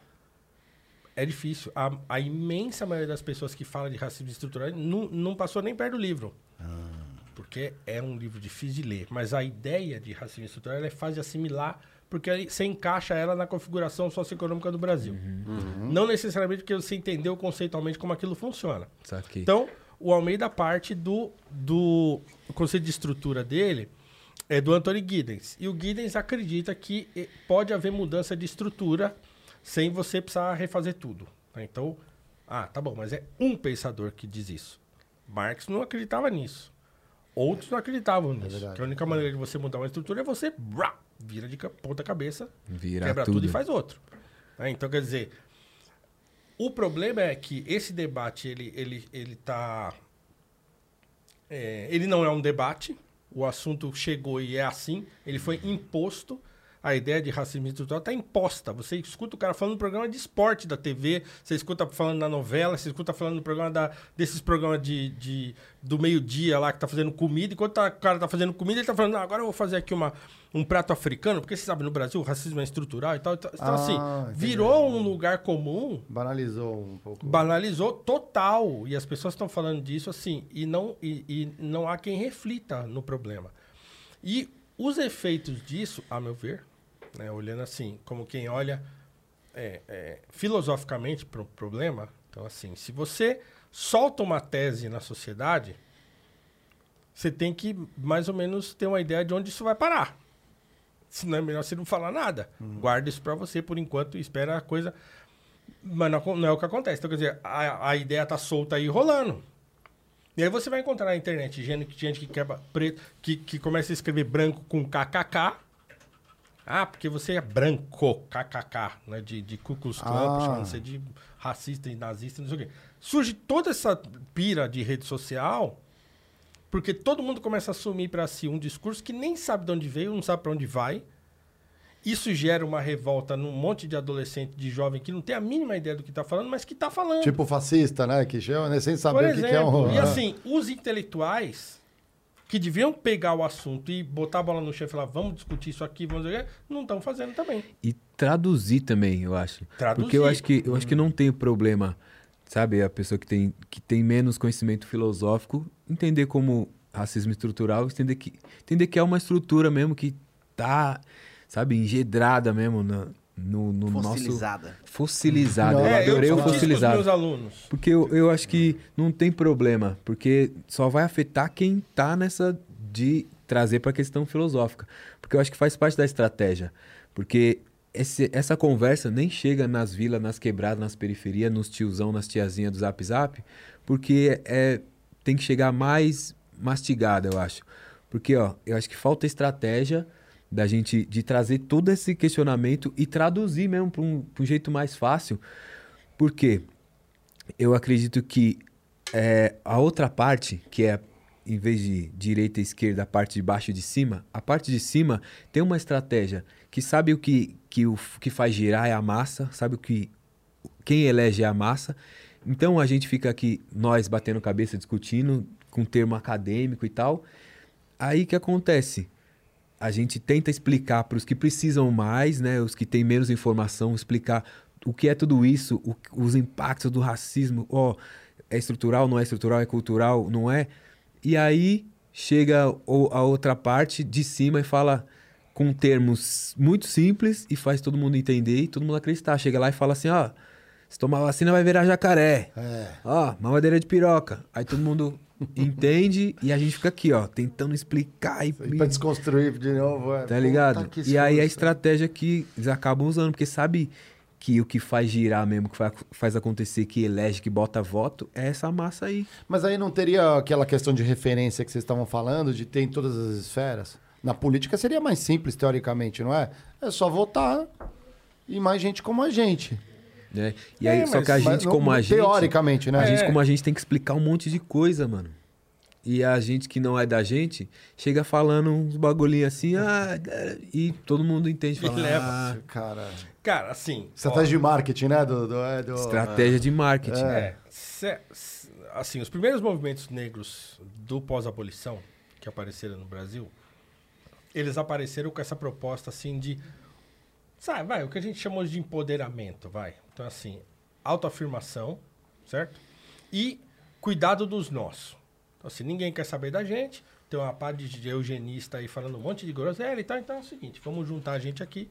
É difícil. A, a imensa maioria das pessoas que falam de racismo estrutural não, não passou nem perto do livro. Porque é um livro difícil de ler. Mas a ideia de racismo estrutural é fácil de assimilar porque você encaixa ela na configuração socioeconômica do Brasil. Não necessariamente porque você entendeu conceitualmente como aquilo funciona. Saquei. Então, o Almeida parte do, do conceito de estrutura dele é do Anthony Giddens. E o Giddens acredita que eh, pode haver mudança de estrutura sem você precisar refazer tudo. tá? Então, ah, tá bom, mas é um pensador que diz isso. Marx não acreditava nisso. Outros não acreditavam nisso. verdade. que a única maneira de você mudar uma estrutura é você brá, vira de ponta cabeça Virar quebra tudo. tudo. e faz outro. Né? Então, quer dizer, o problema é que esse debate, ele, ele, ele tá... é, ele não é um debate, o assunto chegou e é assim, ele foi imposto. A ideia de racismo estrutural está imposta. Você escuta o cara falando no programa de esporte da TV, você escuta falando na novela, você escuta falando no programa da, desses programas de, de do meio-dia lá que tá fazendo comida. Enquanto tá, o cara tá fazendo comida, ele tá falando, "Ah, agora eu vou fazer aqui uma, um prato africano, porque você sabe, no Brasil o racismo é estrutural e tal. Então, Ah, assim, entendi. virou um lugar comum Banalizou um pouco. banalizou total. E as pessoas estão falando disso assim, e não, e, e não há quem reflita no problema. E os efeitos disso, a meu ver, né, olhando assim, como quem olha é, é, filosoficamente para o problema, então assim, se você solta uma tese na sociedade, você tem que mais ou menos ter uma ideia de onde isso vai parar. Senão é melhor você não falar nada. Guarda isso para você por enquanto e espera a coisa mas não, não é o que acontece. Então, quer dizer, a, a ideia tá solta aí rolando. E aí você vai encontrar na internet gente, gente que quebra preto, que, que começa a escrever branco com kkk. Ah, porque você é branco, kkk, né? De, de Ku Klux Klan, Ah. chamando você de racista e nazista, não sei o quê. Surge toda essa pira de rede social, porque todo mundo começa a assumir para si um discurso que nem sabe de onde veio, não sabe para onde vai. Isso gera uma revolta num monte de adolescente, de jovem que não tem a mínima ideia do que está falando, mas que está falando. Tipo fascista, né? Que chama, né? sem saber o que, que é um. exemplo, e assim, os intelectuais que deviam pegar o assunto e botar a bola no chão e falar, vamos discutir isso aqui, vamos não estão fazendo também. E traduzir também, eu acho. Traduzir. Porque eu acho que eu acho que não tem problema, sabe, a pessoa que tem que tem menos conhecimento filosófico entender como racismo estrutural, entender que entender que é uma estrutura mesmo que tá, sabe, engedrada mesmo na, no, no nosso Fossilizada. fossilizada. Não, eu É, eu adorei o com os fossilizado. meus alunos. Porque eu, eu acho que não tem problema, porque só vai afetar quem tá nessa de trazer para a questão filosófica. Porque eu acho que faz parte da estratégia. Porque esse- essa conversa nem chega nas vilas, nas quebradas, nas periferias, nos tiozão, nas tiazinhas do Zap Zap, porque é, tem que chegar mais mastigada, eu acho. Porque, ó, eu acho que falta estratégia da gente de trazer todo esse questionamento e traduzir mesmo para um, um jeito mais fácil. Por quê? eu acredito que é, a outra parte, que é em vez de direita e esquerda, a parte de baixo e de cima, a parte de cima tem uma estratégia que sabe o que, que o que faz girar é a massa, sabe o que quem elege é a massa. Então a gente fica aqui, nós batendo cabeça, discutindo, com termo acadêmico e tal. Aí que acontece? A gente tenta explicar para os que precisam mais, né, os que têm menos informação, explicar o que é tudo isso, o- os impactos do racismo, ó, é estrutural, não é estrutural, é cultural, não é? E aí chega o- a outra parte de cima e fala com termos muito simples e faz todo mundo entender e todo mundo acreditar. Chega lá e fala assim, ó, se tomar vacina vai virar jacaré. É. Ó, mamadeira de piroca. Aí todo mundo entende e a gente fica aqui, ó, tentando explicar e, pra desconstruir de novo. É. Tá ligado? Puta, E aí a estratégia que eles acabam usando, porque sabe que o que faz girar mesmo, que fa- faz acontecer, que elege, que bota voto, é essa massa aí. Mas aí não teria aquela questão de referência que vocês estavam falando, de ter em todas as esferas? Na política seria mais simples, teoricamente, não é? É só votar e mais gente como a gente. Né? E É, aí, só mas- que a gente, não- como a gente. Teoricamente, né? A gente, É. como a gente, tem que explicar um monte de coisa, mano. E a gente que não é da gente, chega falando uns bagulhinhos assim, ah, e todo mundo entende. E Fala, leva. ah, Cara, Cara, assim. estratégia de marketing, né? Do, do, é, do- estratégia de marketing. é, assim, os primeiros movimentos negros do pós-abolição que apareceram no Brasil, eles apareceram com essa proposta assim de. Sabe, vai, o que a gente chamou de empoderamento, vai. Então, assim, autoafirmação, certo? E cuidado dos nossos. Então, assim, ninguém quer saber da gente. Tem uma parte de eugenista aí falando um monte de groselha e tal. Então é o seguinte, vamos juntar a gente aqui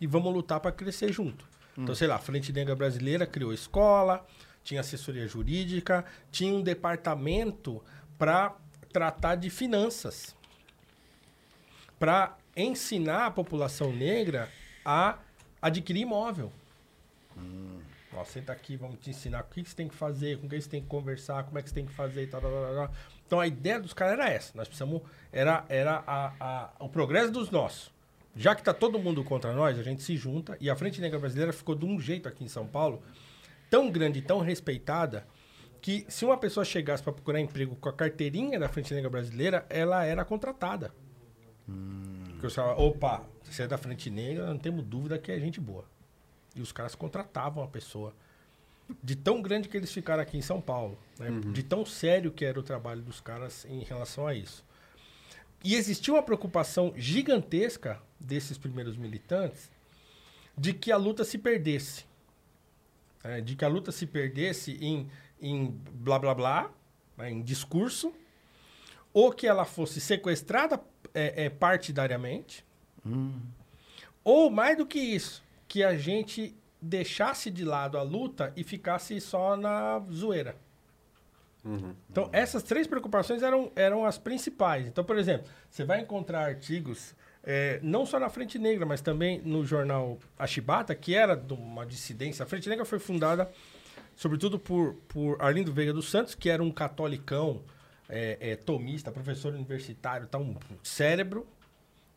e vamos lutar para crescer junto. Então, sei lá, a Frente Negra Brasileira criou escola, tinha assessoria jurídica, tinha um departamento para tratar de finanças para ensinar a população negra a adquirir imóvel. Ó, senta aqui, vamos te ensinar o que você tem que fazer, com quem você tem que conversar, como é que você tem que fazer tal, tal, tal, tal. Então a ideia dos caras era essa. Nós precisamos. Era, era a, a- o progresso dos nossos. Já que tá todo mundo contra nós, a gente se junta. E a Frente Negra Brasileira ficou de um jeito aqui em São Paulo, tão grande tão respeitada, que se uma pessoa chegasse para procurar emprego com a carteirinha da Frente Negra Brasileira, ela era contratada. Porque os caras, opa, você é da Frente Negra, não temos dúvida que é gente boa. E os caras contratavam a pessoa. De tão grande que eles ficaram aqui em São Paulo. Né? De tão sério que era o trabalho dos caras em relação a isso. E existia uma preocupação gigantesca desses primeiros militantes de que a luta se perdesse. É, de que a luta se perdesse em, em blá blá blá, né, em discurso, ou que ela fosse sequestrada é, é, partidariamente, ou mais do que isso, que a gente deixasse de lado a luta e ficasse só na zoeira. Então, essas três preocupações eram, eram as principais. Então, por exemplo, você vai encontrar artigos, é, não só na Frente Negra, mas também no jornal A Chibata, que era de uma dissidência. A Frente Negra foi fundada, sobretudo, por, por Arlindo Veiga dos Santos, que era um catolicão é, é, tomista, professor universitário, tá, um cérebro,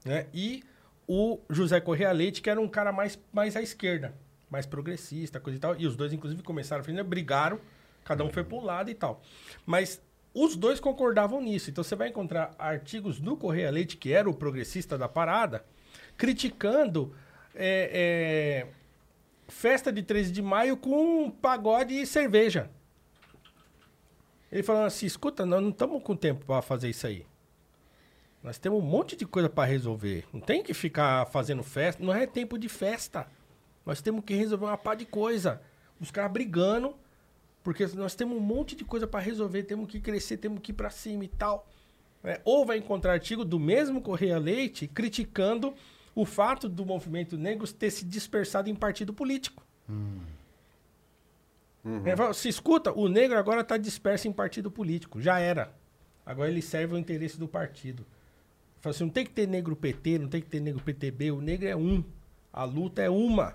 né? E o José Correa Leite, que era um cara mais, mais à esquerda, mais progressista, coisa e tal. E os dois, inclusive, começaram a frente, brigaram, cada um foi para um lado e tal. Mas os dois concordavam nisso. Então você vai encontrar artigos no Correia Leite, que era o progressista da parada, criticando é, é, festa de 13 de maio com pagode e cerveja. Ele falando assim: escuta, nós não estamos com tempo para fazer isso aí. Nós temos um monte de coisa para resolver. Não tem que ficar fazendo festa. Não é tempo de festa. Nós temos que resolver uma pá de coisa. Os caras brigando, porque nós temos um monte de coisa para resolver. Temos que crescer, temos que ir para cima e tal. É, ou vai encontrar artigo do mesmo Correia Leite criticando o fato do movimento negro ter se dispersado em partido político. Fala, se escuta, o negro agora está disperso em partido político. Já era. Agora ele serve ao interesse do partido. Fala assim, não tem que ter negro PT, não tem que ter negro PTB. O negro é um. A luta é uma.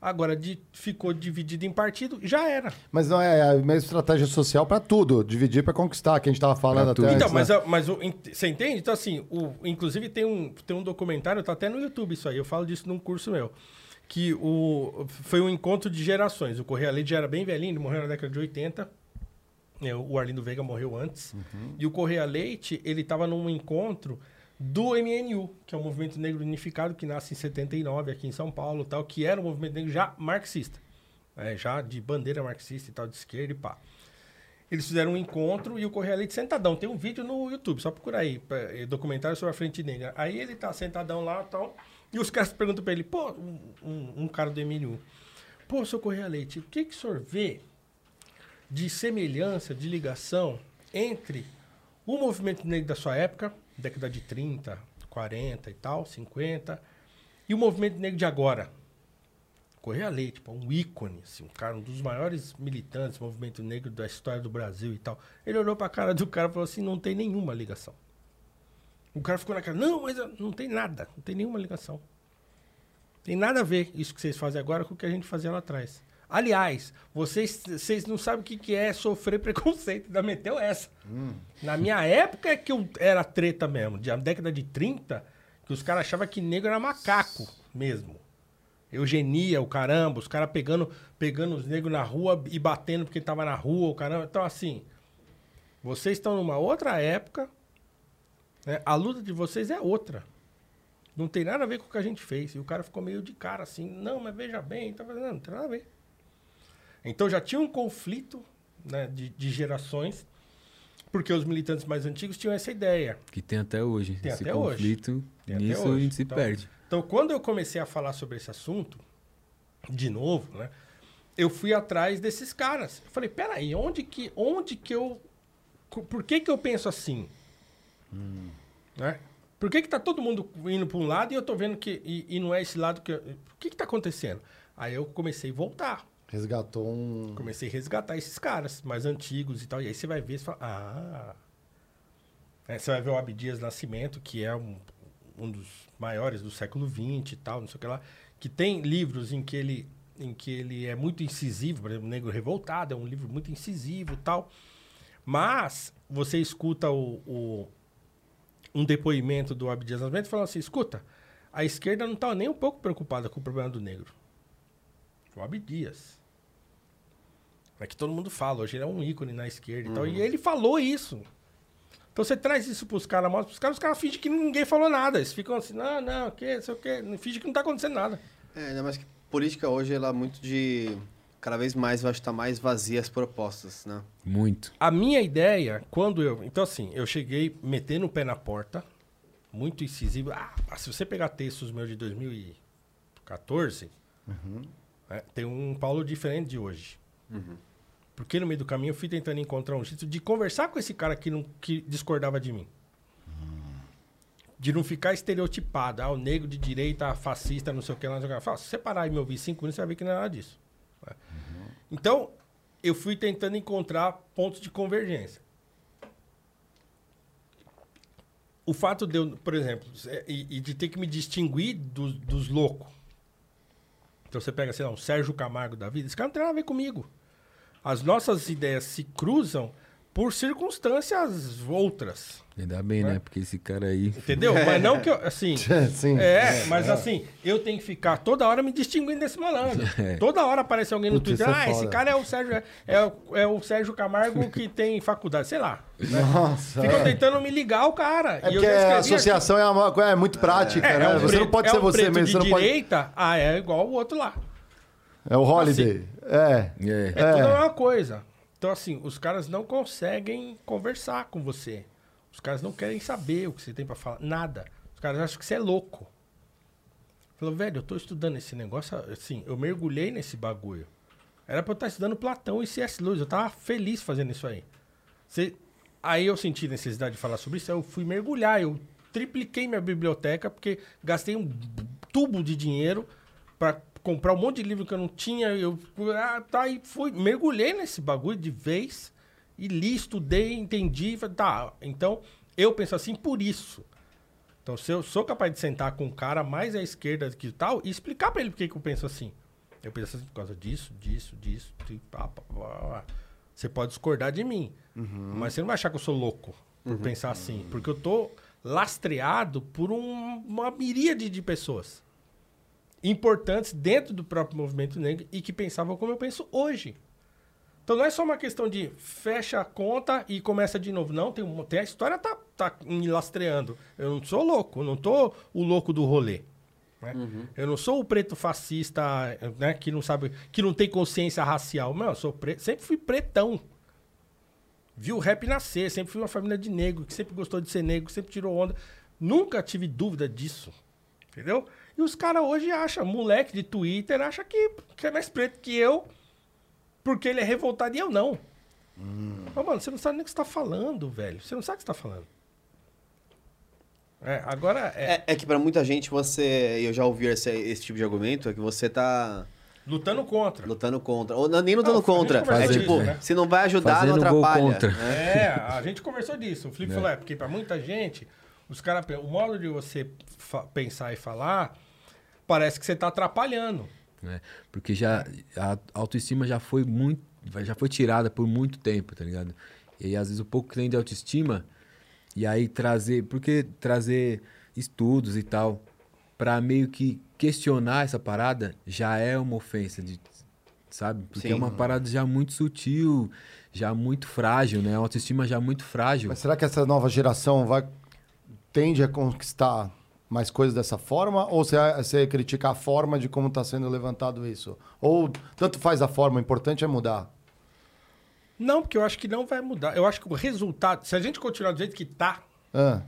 Agora de- ficou dividido em partido, já era. Mas não é a mesma estratégia social para tudo, dividir para conquistar, que a gente tava falando até. Então, antes, mas, né? a- mas o- ent- você entende? Então, assim, o, inclusive tem um, tem um documentário, tá até no YouTube isso aí, eu falo disso num curso meu. Que o, foi um encontro de gerações. O Correia Leite já era bem velhinho, ele morreu na década de 80. né, O Arlindo Veiga morreu antes. E o Correia Leite, ele estava num encontro do MNU, que é o Movimento Negro Unificado, que nasce em 79 aqui em São Paulo, tal, que era um movimento negro já marxista. né, já de bandeira marxista e tal, de esquerda e pá. Eles fizeram um encontro e o Correia Leite sentadão. Tem um vídeo no YouTube, só procura aí, eh, documentário sobre a Frente Negra. Aí ele tá sentadão lá e tal, e os caras perguntam pra ele, pô, um, um- um cara do MNU, pô, seu Correia Leite, o que que o senhor vê de semelhança, de ligação entre o movimento negro da sua época, década de 30, 40 e tal, 50, e o movimento negro de agora? Correia Leite, pô, um ícone, assim, um cara, um dos maiores militantes do movimento negro da história do Brasil e tal. Ele olhou pra cara do cara e falou assim: não tem nenhuma ligação. O cara ficou naquela, não, mas não tem nada, não tem nenhuma ligação. Tem nada a ver isso que vocês fazem agora com o que a gente fazia lá atrás. Aliás, vocês, vocês não sabem o que, que é sofrer preconceito, ainda meteu essa. Na minha época é que eu era treta mesmo, de, a década de 30, que os caras achavam que negro era macaco mesmo. Eugenia, o caramba, os caras pegando, pegando os negros na rua e batendo porque tava na rua, o caramba. Então, assim, vocês estão numa outra época, né? a luta de vocês é outra. Não tem nada a ver com o que a gente fez. E o cara ficou meio de cara assim, não, mas veja bem, tá fazendo, não, não tem nada a ver. Então já tinha um conflito né, de, de gerações, porque os militantes mais antigos tinham essa ideia. Que tem até hoje. Tem Esse até hoje. conflito, Tem até nisso hoje. a gente se Então, perde. Então, quando eu comecei a falar sobre esse assunto, de novo, né? Eu fui atrás desses caras. Eu falei, peraí, onde que, onde que eu... Por que que eu penso assim? Né? Por que que tá todo mundo indo para um lado e eu tô vendo que... E, e não é esse lado que... eu- O que que tá acontecendo? Aí eu comecei a voltar. Resgatou um. Comecei a resgatar esses caras mais antigos e tal. E aí você vai ver, você fala, ah... É, você vai ver o Abdias Nascimento, que é um, um dos maiores do século XX e tal, não sei o que lá. Que tem livros em que ele, em que ele é muito incisivo. Por exemplo, Negro Revoltado é um livro muito incisivo e tal. Mas você escuta o, o- um depoimento do Abdias Nascimento falando assim, escuta, a esquerda não estava nem um pouco preocupada com o problema do negro. O Abdias. É que todo mundo fala, hoje ele é um ícone na esquerda e tal. E ele falou isso. Então você traz isso pros caras, mostra pros caras, os caras fingem que ninguém falou nada. Eles ficam assim, não, não, o que, não sei o que, fingem que não tá acontecendo nada. É, ainda mais que política hoje, ela é muito de... Cada vez mais, eu acho que tá mais vazia as propostas, né? Muito. A minha ideia, quando eu. Então, assim, eu cheguei metendo o pé na porta, muito incisivo. Ah, se você pegar textos meus de 2014, né, tem um Paulo diferente de hoje. Porque no meio do caminho eu fui tentando encontrar um jeito de conversar com esse cara que, não, que discordava de mim. De não ficar estereotipado. Ah, o negro de direita, fascista, não sei o que lá. Não sei o que lá. Fala, se você parar e me ouvir cinco minutos, você vai ver que não é nada disso. Então, eu fui tentando encontrar pontos de convergência. O fato de eu, por exemplo, e de ter que me distinguir dos, dos loucos. Então você pega, sei lá, um Sérgio Camargo da vida, esse cara não tem nada a ver comigo. As nossas ideias se cruzam por circunstâncias outras. Ainda bem, né? Porque esse cara aí. Entendeu? Mas não que eu, assim. Sim. É, mas assim, eu tenho que ficar toda hora me distinguindo desse malandro. É. Toda hora aparece alguém no Putz, Twitter. é Ah, esse cara é o Sérgio. É, é o- é o Sérgio Camargo que tem faculdade, sei lá. Nossa. Ficam é. tentando me ligar o cara. É E porque a associação é, uma, coisa- é muito prática, aqui. É, né? é um você preto- não pode é ser um você mesmo. de Você não pode... direita, ah, é igual o outro lá. É o Holiday. É. É. É, tudo a mesma coisa. Então, assim, os caras não conseguem conversar com você. Os caras não querem saber o que você tem pra falar. Nada. Os caras acham que você é louco. Falou, velho, eu tô estudando esse negócio, assim, eu mergulhei nesse bagulho. Era pra eu estar estudando Platão e C.S. Lewis. Eu tava feliz fazendo isso aí. Você- Aí eu senti necessidade de falar sobre isso, eu fui mergulhar. Eu tripliquei minha biblioteca, porque gastei um tubo de dinheiro pra comprar um monte de livro que eu não tinha. Eu ah, tá, e fui, mergulhei nesse bagulho de vez e li, estudei, entendi. falei, Tá, então eu penso assim por isso. Então, se eu sou capaz de sentar com um cara mais à esquerda que tal e explicar pra ele por que que eu penso assim. Eu penso assim por causa disso, disso, disso. e pá, pá, pá. Você pode discordar de mim, mas você não vai achar que eu sou louco por pensar assim. Porque eu tô lastreado por um- uma miríade de pessoas importantes dentro do próprio movimento negro e que pensavam como eu penso hoje. Então não é só uma questão de fecha a conta e começa de novo. Não, tem, tem a história tá, tá me lastreando. Eu não sou louco, eu não tô o louco do rolê. né? Eu não sou o preto fascista, né, que não sabe, que não tem consciência racial. Não, eu sou preto, sempre fui pretão. Vi o rap nascer, sempre fui uma família de negro, que sempre gostou de ser negro, sempre tirou onda. Nunca tive dúvida disso. Entendeu? E os caras hoje acham, moleque de Twitter, acha que, que é mais preto que eu, porque ele é revoltado e eu não. Mas, mano, você não sabe nem o que você tá falando, velho. Você não sabe o que você tá falando. É, agora é, É, é que pra muita gente você, eu já ouvi esse, esse tipo de argumento, é que você tá lutando contra. lutando contra. Ou não, nem lutando Não, contra. É tipo, né? se não vai ajudar, não Fazendo gol atrapalha. contra. né? É, a gente conversou disso. O Felipe falou, é, porque pra muita gente, os caras, o modo de você pensar e falar, parece que você tá atrapalhando. né? Porque já a autoestima já foi muito, já foi tirada por muito tempo, tá ligado? E aí, às vezes o pouco que tem de autoestima e aí trazer, porque trazer estudos e tal para meio que questionar essa parada já é uma ofensa de sabe? Porque Sim. é uma parada já muito sutil, já muito frágil, né? A autoestima já muito frágil. Mas será que essa nova geração vai tende a conquistar mais coisas dessa forma? Ou você, você critica a forma de como está sendo levantado isso? Ou tanto faz a forma, o importante é mudar? Não, porque eu acho que não vai mudar. Eu acho que o resultado, se a gente continuar do jeito que tá, Ah,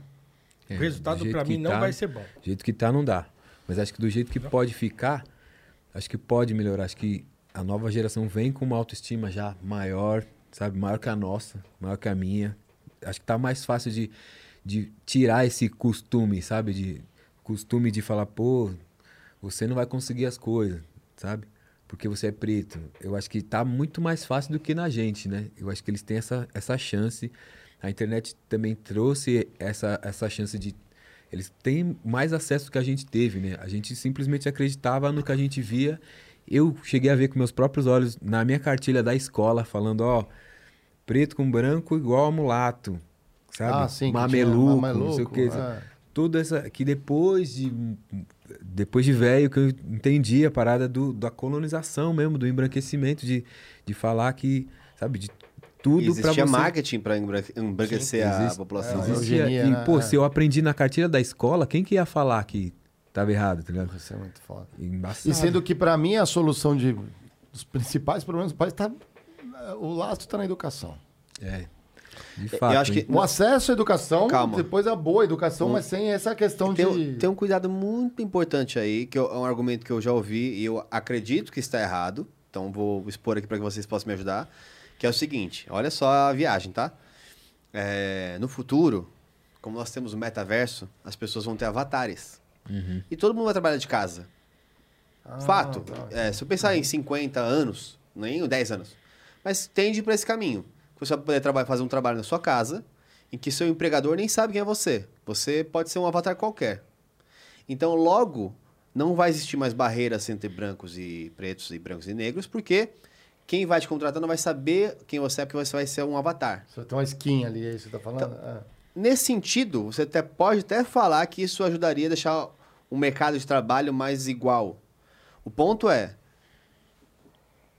É, o do resultado que mim não tá- vai ser bom. Do jeito que tá, não dá. Mas acho que do jeito que pode ficar, acho que pode melhorar. Acho que a nova geração vem com uma autoestima já maior, sabe? Maior que a nossa, maior que a minha. Acho que tá mais fácil de, de tirar esse costume, sabe? De costume de falar, pô, você não vai conseguir as coisas, sabe? Porque você é preto. Eu acho que tá muito mais fácil do que na gente, né? Eu acho que eles têm essa, essa chance. A internet também trouxe essa, essa chance de eles têm mais acesso do que a gente teve, né? A gente simplesmente acreditava no que a gente via. Eu cheguei a ver com meus próprios olhos na minha cartilha da escola, falando, ó, preto com branco igual a mulato, sabe? Ah, sim, Mameluco, tinha não sei o mameluco, que. é. Toda essa. Que depois de. Depois de velho, que eu entendi a parada do, da colonização mesmo, do embranquecimento, de, de falar que, sabe, de tudo existia você... marketing pra embra- embranquecer a Existe- população. É, Existia, Eugenia, e, né? pô, É. se eu aprendi na cartilha da escola, quem que ia falar que tava errado, tá ligado? Isso é muito foda. Embaçado. E sendo que, pra mim, a solução de, dos principais problemas do país tá. O lastro tá na educação. É. De Eu fato. acho que-? O acesso à educação, Calma. depois a boa educação, mas sem essa questão Tem, de. um- tem um cuidado muito importante aí, que eu- é um argumento que eu já ouvi e eu acredito que está errado. Então vou expor aqui para que vocês possam me ajudar. Que é o seguinte: olha só a viagem, tá? É, no futuro, como nós temos o metaverso, as pessoas vão ter avatares. E todo mundo vai trabalhar de casa. Ah, Fato. tá. É, se eu pensar em 50 anos, nem 10 anos, mas tende para esse caminho. Você vai poder trabalhar, fazer um trabalho na sua casa, em que seu empregador nem sabe quem é você. Você pode ser um avatar qualquer. Então, logo, não vai existir mais barreiras entre brancos e pretos e brancos e negros, porque quem vai te contratar não vai saber quem você é, porque você vai ser um avatar. Você tem uma skin ali, é isso que você tá falando? Então, É. Nesse sentido, você até pode até falar que isso ajudaria a deixar o mercado de trabalho mais igual. O ponto é,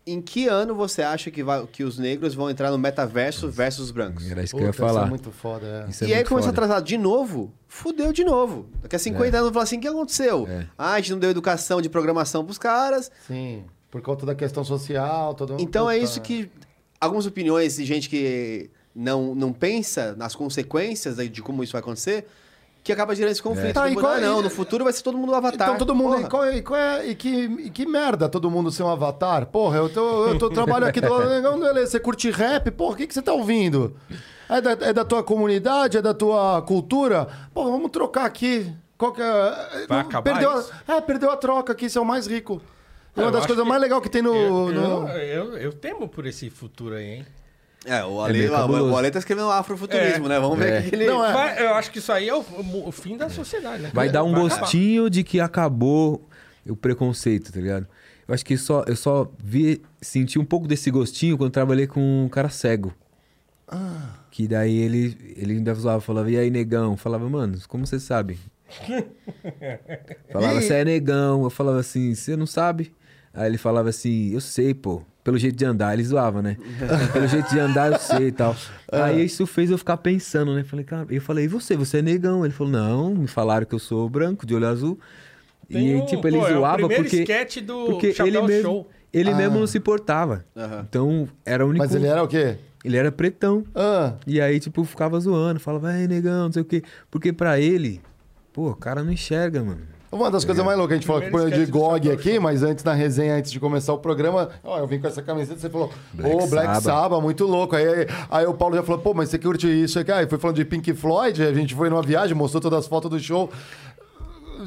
em que ano você acha que, vai, que os negros vão entrar no metaverso versus os brancos? Era isso que eu ia Puta, isso falar. é muito foda, é. Isso é e aí muito começar a foda. atrasar de novo, fudeu de novo. Daqui a 50 anos, falar assim, o que aconteceu? É. Ah, a gente não deu educação de programação pros caras. Sim, por conta da questão social, todo Então é Puta, isso que algumas opiniões de gente que não, não pensa nas consequências de como isso vai acontecer, que acaba gerando esse conflito. Tá, e Tipo, qual- ah, não, e- no futuro vai ser todo mundo um avatar. Então todo mundo. E, qual é- e qual é- e que, e que merda todo mundo ser um avatar? Porra, eu, tô, eu tô trabalho aqui do lado você curte rap, porra, o que, que você tá ouvindo? É da, é da tua comunidade, é da tua cultura? Porra, vamos trocar aqui. Qual que é. Vai não, acabar perdeu isso? a, É, perdeu a troca aqui, você é o mais rico. É Eu uma das coisas que- mais legais que tem no. Eu, no- eu, eu, eu temo por esse futuro aí, hein? É, o É Ale, meio o, Ale tá escrevendo afrofuturismo, É. né? Vamos ver É. o que ele... Não, é. Vai- eu acho que isso aí é o, o fim da sociedade, né? Vai dar um acabar. gostinho de que acabou o preconceito, tá ligado? Eu acho que só, eu só vi, senti um pouco desse gostinho quando trabalhei com um cara cego. Que daí ele, ele ainda zoava, falava, e aí, negão? Falava, mano, como você sabe? falava, você é negão. Eu falava assim, você não sabe? Aí ele falava assim, eu sei, pô. Pelo jeito de andar, ele zoava, né? Pelo jeito de andar, eu sei e tal. Aí isso fez eu ficar pensando, né? Falei, cara, eu falei, e você? Você é negão? Ele falou, não, me falaram que eu sou branco, de olho azul. Tem e um- tipo, ele pô, é o zoava porque. sketch do porque ele mesmo, Show. ele mesmo Ah. não se portava. Então, era o único. Mas ele era o quê? ele era pretão. Ah, E aí, tipo, ficava zoando, falava, ai, negão, não sei o quê. Porque pra ele, pô, o cara não enxerga, mano. Uma das coisas mais loucas, a gente falou Primeiro de GOG aqui, mas antes na resenha, antes de começar o programa, ó, eu vim com essa camiseta, você falou, Black ô, Black Sabbath. Sabbath, muito louco. Aí, aí o Paulo já falou, pô, mas você curte isso aqui? Aí foi falando de Pink Floyd, a gente foi numa viagem, mostrou todas as fotos do show.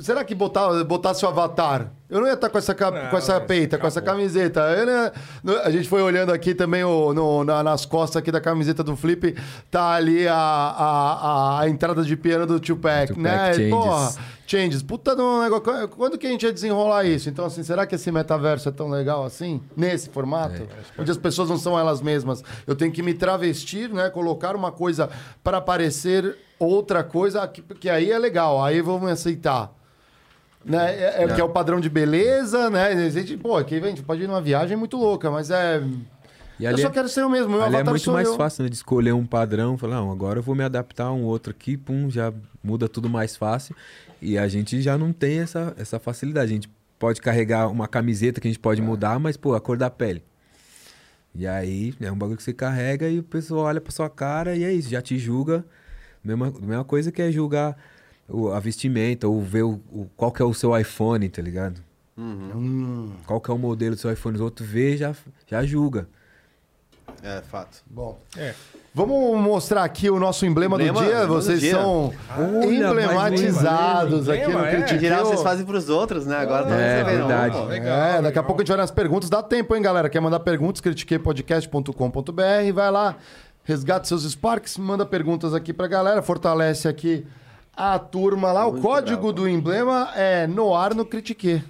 Será que botar, botasse o avatar? Eu não ia estar com essa, ca- Não, com essa peita, com essa acabou. camiseta. Ia- no- a gente foi olhando aqui também o, no- na- nas costas aqui da camiseta do Flip, tá ali a, a, a- a entrada de piano do Tupac, Tupac né? Changes. Porra, Changes. Puta de um negócio. Quando que a gente ia desenrolar isso? Então, assim, será que esse metaverso é tão legal assim? Nesse formato? É. Onde as pessoas não são elas mesmas. Eu tenho que me travestir, né? Colocar uma coisa para parecer outra coisa, que, que aí é legal. Aí vão me aceitar. Né? É, é, que é o padrão de beleza, né? A gente, pô, aqui a gente pode ir numa viagem muito louca, mas é. Eu só é- quero ser eu mesmo. Meu ali é muito mais eu. fácil, né? De escolher um padrão. Falar, não, agora eu vou me adaptar a um outro aqui, pum, já muda tudo mais fácil. E a gente já não tem essa, essa facilidade. A gente pode carregar uma camiseta que a gente pode mudar, mas, pô, a cor da pele. E aí, é um bagulho que você carrega e o pessoal olha pra sua cara e é isso, já te julga. Mesma, mesma coisa que é julgar o- a vestimenta ou ver o, o- qual que é o seu iPhone, tá ligado? Hum, Qual que é o modelo do seu iPhone, os outros vê e já, já julga. É, fato. bom. É. Vamos mostrar aqui o nosso emblema, Emblema- do dia. emblema do Vocês dia. são Olha, emblematizados um aqui no emblema, é. Critique. geral, vocês fazem pros outros, né? Agora tá É, um, verdade. Legal, é, daqui a pouco a gente vai nas perguntas. Dá tempo, hein, galera? Quer mandar perguntas? critiquepodcast.com.br. Vai lá, resgate seus Sparks, manda perguntas aqui pra galera, fortalece aqui a turma lá. o Muito código bravo. do emblema é no ar no Critique.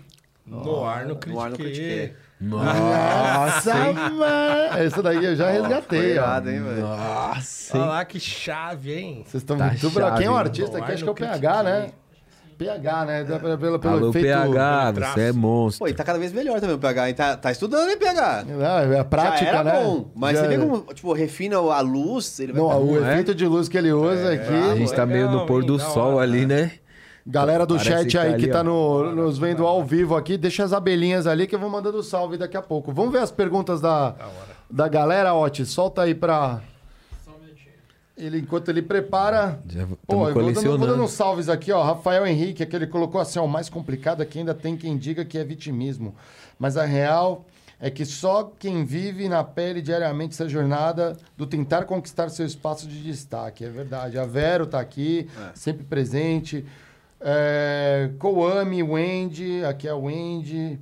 No ar, no No ar, no critiquei. Nossa, mano! Essa daí eu já resgatei, irado, hein, velho? Nossa, Olha lá que chave, hein? Vocês estão Tá muito bravos. Quem é o artista aqui? Acho que é o PH, né? PH, né? Da- Pelo, pelo, pelo Alô, efeito... PH, você é monstro. Pô, e tá cada vez melhor também o PH. Tá, tá estudando, hein, PH? Não, é a prática, Já era né? bom, mas Já- você vê como, tipo, refina a luz, ele vai Não, o Não é? efeito de luz que ele usa A aqui. gente tá meio no pôr do Da sol hora, ali, né? Galera do Parece chat que aí tá que ali, tá ó. no- nos vendo ao vivo aqui, deixa as abelhinhas ali que eu vou mandando salve daqui a pouco. Vamos ver as perguntas da, da galera, Otis. Solta aí pra. Ele, enquanto ele prepara. Já Pô, eu vou dando, vou dando salves aqui, ó. Rafael Henrique, é que ele colocou assim: ó, o mais complicado é que ainda tem quem diga que é vitimismo. Mas a real é que só quem vive na pele diariamente essa jornada do tentar conquistar seu espaço de destaque. É verdade. A Vero tá aqui, sempre presente. É, Coame, Wendy, aqui é a Wendy.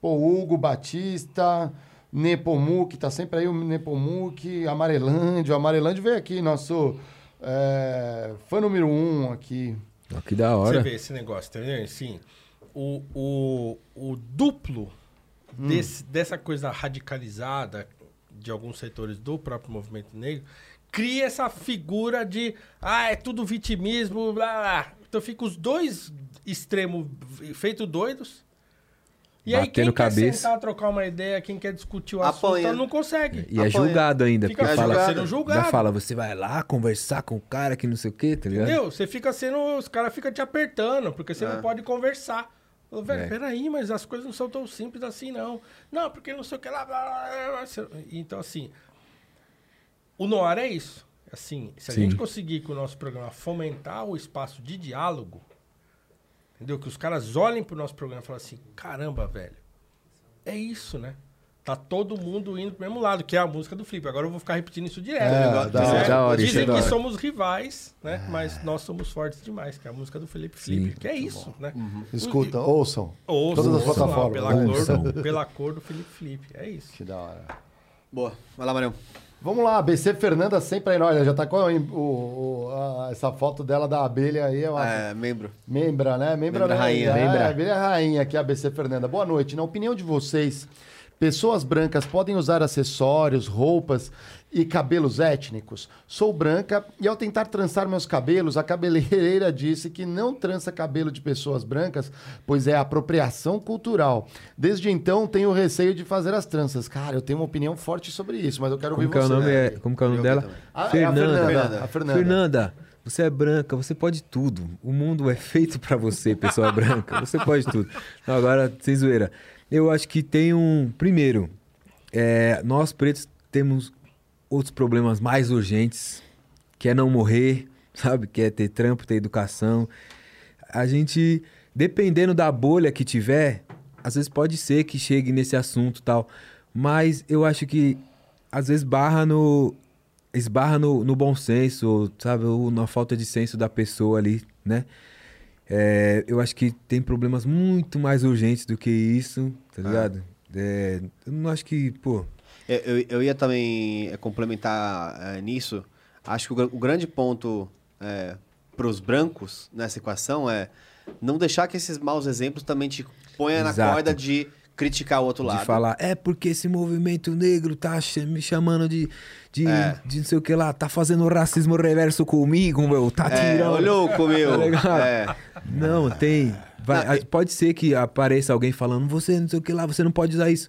Pô, Hugo Batista. Nepomuc, tá sempre aí o Nepomuc, Amarelândia. O Amarelândia veio aqui, nosso é, fã número um aqui. Ó, que da Você hora. vê esse negócio, tá vendo? Assim, o, o, o duplo Hum. desse, dessa coisa radicalizada de alguns setores do próprio movimento negro cria essa figura de ah, é tudo vitimismo, blá, blá. Então fica os dois extremos feitos doidos. E aí quem Batendo quer cabeça. sentar, trocar uma ideia, quem quer discutir o assunto, Apanha. não consegue. E é Apanha. julgado ainda, Fica porque fala, sendo julgado. ainda fala, você vai lá conversar com o cara que não sei o quê, tá ligado? Entendeu? Você fica sendo. Os caras ficam te apertando, porque você É. não pode conversar. Velho, É. peraí, mas as coisas não são tão simples assim, não. Não, porque não sei o que lá. blá, blá, blá. Então, assim. O Noir é isso. Assim, se a Sim. gente conseguir com o nosso programa fomentar o espaço de diálogo, entendeu? Que os caras olhem pro nosso programa e falem assim: caramba, velho, é isso, né? Tá todo mundo indo pro mesmo lado, que é a música do Flip. Agora eu vou ficar repetindo isso direto. É, Negócio- da Dizem- hora. Da hora, Dizem é da que hora. somos rivais, né? Mas nós somos fortes demais, que é a música do Felipe Flip. Sim. que é isso, né? Escuta, ouçam. Ouçam, Todas as lá, plataformas. Pela cor, Ouçam. do, pela cor do Felipe Flip. É isso. Que da hora. Boa. Vai lá, Marião. Vamos lá, BC Fernanda sempre aí, olha, já tá com o, o- a- essa foto dela da abelha aí, é É, membro. membra, né? Membra, Membra rainha. É, Membra. abelha rainha aqui, a BC Fernanda. Boa noite. Na opinião de vocês, pessoas brancas podem usar acessórios, roupas e cabelos étnicos? Sou branca e ao tentar trançar meus cabelos, a cabeleireira disse que não trança cabelo de pessoas brancas, pois é apropriação cultural. Desde então, tenho receio de fazer as tranças. Cara, eu tenho uma opinião forte sobre isso, mas eu quero Como ouvir que é o você. nome? né? É, como que é o nome dela? também. Ah, é a Fernanda. Fernanda. A Fernanda. Fernanda, você é branca, você pode tudo. O mundo é feito pra você, pessoa branca. Você pode tudo. Não, agora, sem zoeira. Eu acho que tem um. Primeiro, é, nós pretos temos outros problemas mais urgentes, que é não morrer, sabe? Que é ter trampo, ter educação. A gente, dependendo da bolha que tiver, às vezes pode ser que chegue nesse assunto tal. Mas eu acho que às vezes barra no. Esbarra no, no bom senso, sabe? Ou na falta de senso da pessoa ali, né? É, eu acho que tem problemas muito mais urgentes do que isso, tá ligado? É, eu não acho que, pô. Eu, eu, eu ia também é, complementar é, nisso. Acho que o, o grande ponto para os brancos nessa equação é não deixar que esses maus exemplos também te ponham na Exato. corda de criticar o outro lado. De falar, é porque esse movimento negro tá me chamando de, de, É. de não sei o que lá, tá fazendo racismo reverso comigo, meu, tá É, tirando. ô louco, meu. Tá? É. Não, tem. Vai- Não, a- pode ser que apareça alguém falando, você não sei o que lá, você não pode usar isso.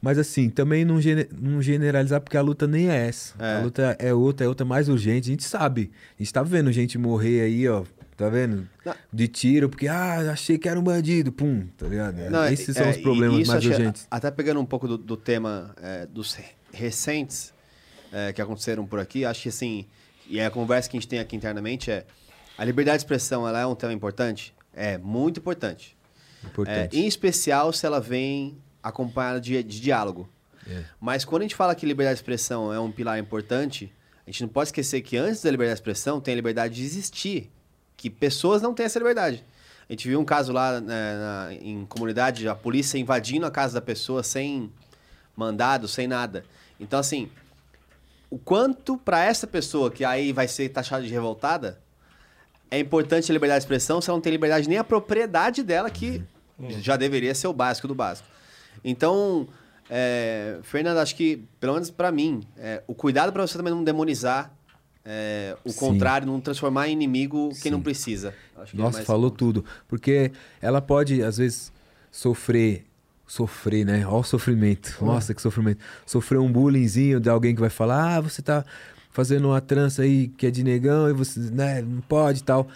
Mas assim, também não, não generalizar, porque a luta nem é essa. É. A luta é outra, é outra mais urgente. A gente sabe. A gente tá vendo gente morrer aí, ó. Tá vendo? Não. De tiro, porque, ah, achei que era um bandido. Pum, tá ligado? Não, Esses é, são os problemas mais acho- urgentes. Até pegando um pouco do, do tema é, dos re- recentes é, que aconteceram por aqui, acho que assim, e é a conversa que a gente tem aqui internamente é, a liberdade de expressão, ela é um tema importante? É, muito importante. É, Importante. em especial se ela vem acompanhada de, de diálogo. É. Mas quando a gente fala que liberdade de expressão é um pilar importante, a gente não pode esquecer que antes da liberdade de expressão tem a liberdade de existir. Que pessoas não têm essa liberdade. A gente viu um caso lá né, na- em comunidade, a polícia invadindo a casa da pessoa sem mandado, sem nada. Então, assim, o quanto para essa pessoa que aí vai ser taxada de revoltada, é importante a liberdade de expressão se ela não tem liberdade nem a propriedade dela, que já deveria ser o básico do básico. Então, é, Fernando, acho que, pelo menos para mim, é, o cuidado para você também não demonizar é, o Sim. contrário, não transformar em inimigo quem Sim. não precisa. Acho que é Nossa, mais falou tudo. Porque ela pode, às vezes, sofrer. Sofrer, né? Olha o sofrimento. Nossa, que sofrimento. Sofrer um bullyingzinho de alguém que vai falar: ah, você tá fazendo uma trança aí que é de negão e você né, não pode e tal.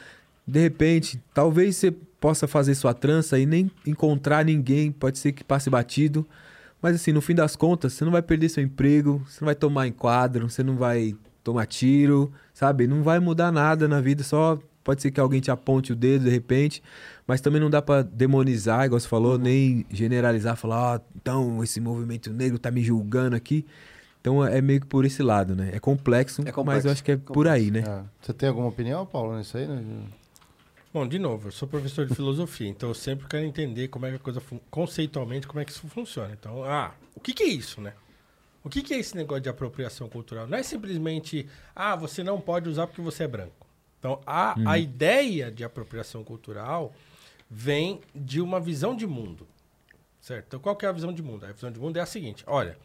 De repente, talvez você possa fazer sua trança e nem encontrar ninguém, pode ser que passe batido. Mas assim, no fim das contas, você não vai perder seu emprego, você não vai tomar enquadro, você não vai tomar tiro, sabe? Não vai mudar nada na vida, só pode ser que alguém te aponte o dedo de repente, mas também não dá pra demonizar, igual você falou, nem generalizar, falar, ah, então esse movimento negro tá me julgando aqui. Então é meio que por esse lado, né? É complexo, É complexo, mas eu acho que é por aí, né? É. Você tem alguma opinião, Paulo, nisso aí? né? Bom, de novo, eu sou professor de filosofia, então eu sempre quero entender como é que a coisa, conceitualmente, como é que isso funciona. Então, ah, o que, que é isso, né? O que, que é esse negócio de apropriação cultural? Não é simplesmente, ah, você não pode usar porque você é branco. Então, a, a ideia de apropriação cultural vem de uma visão de mundo, certo? Então, qual que é a visão de mundo? A visão de mundo é a seguinte, olha,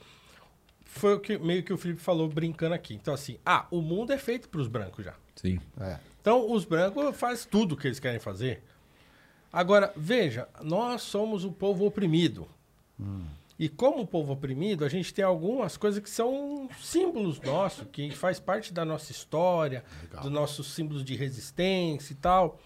foi o que meio que o Felipe falou brincando aqui. Então, assim, ah, o mundo é feito para os brancos já. Sim. É. Então, os brancos fazem tudo o que eles querem fazer. Agora, veja, nós somos o povo oprimido. E como povo oprimido, a gente tem algumas coisas que são símbolos nossos, que faz parte da nossa história, dos nossos símbolos de resistência e tal.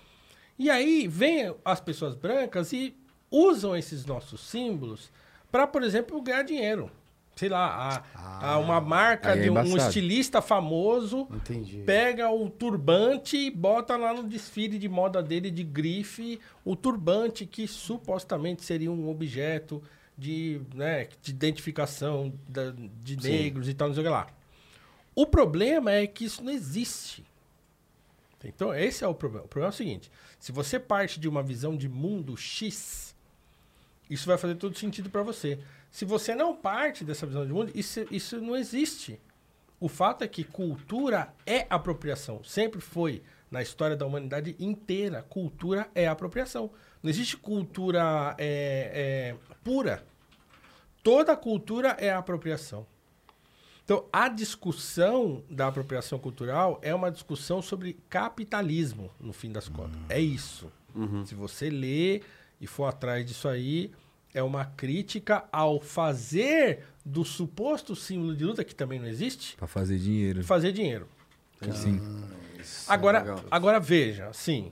E aí vem as pessoas brancas e usam esses nossos símbolos para, por exemplo, ganhar dinheiro. Sei lá, a, a uma marca é de um, um estilista famoso Entendi. pega o turbante e bota lá no desfile de moda dele de grife o turbante que supostamente seria um objeto de, né, de identificação da- de negros e tal, não sei o que lá. O problema é que isso não existe. Então, esse é o problema. O problema é o seguinte: se você parte de uma visão de mundo X, isso vai fazer todo sentido para você. Se você não parte dessa visão de mundo, isso, isso não existe. O fato é que cultura é apropriação. Sempre foi na história da humanidade inteira. Cultura é apropriação. Não existe cultura é, é, pura. Toda cultura é apropriação. Então, a discussão da apropriação cultural é uma discussão sobre capitalismo, no fim das contas. É isso. Se você ler e for atrás disso aí, é uma crítica ao fazer do suposto símbolo de luta, que também não existe, Pra fazer dinheiro. fazer dinheiro. Sim. Agora, legal. agora veja, assim,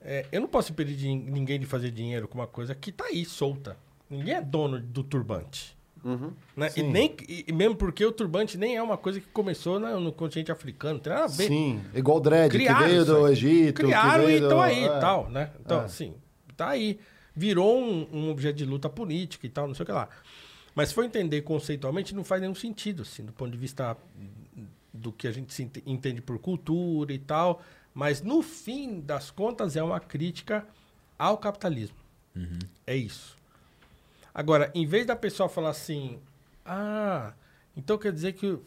é, eu não posso impedir de ninguém de fazer dinheiro com uma coisa que tá aí, solta. Ninguém é dono do turbante. Uhum. Né? E, nem, e mesmo porque o turbante nem é uma coisa que começou na- no continente africano, não tem nada a ver. Sim, igual o dread, Criaram que veio do. Egito. que Criaram veio e do- estão aí e é. tal, né? Então, É. assim, tá aí. Virou um, um objeto de luta política e tal, não sei o que lá. Mas se for entender conceitualmente, não faz nenhum sentido, assim, do ponto de vista do que a gente se ente- entende por cultura e tal. Mas no fim das contas é uma crítica ao capitalismo. É isso. Agora, em vez da pessoa falar assim, ah, então quer dizer que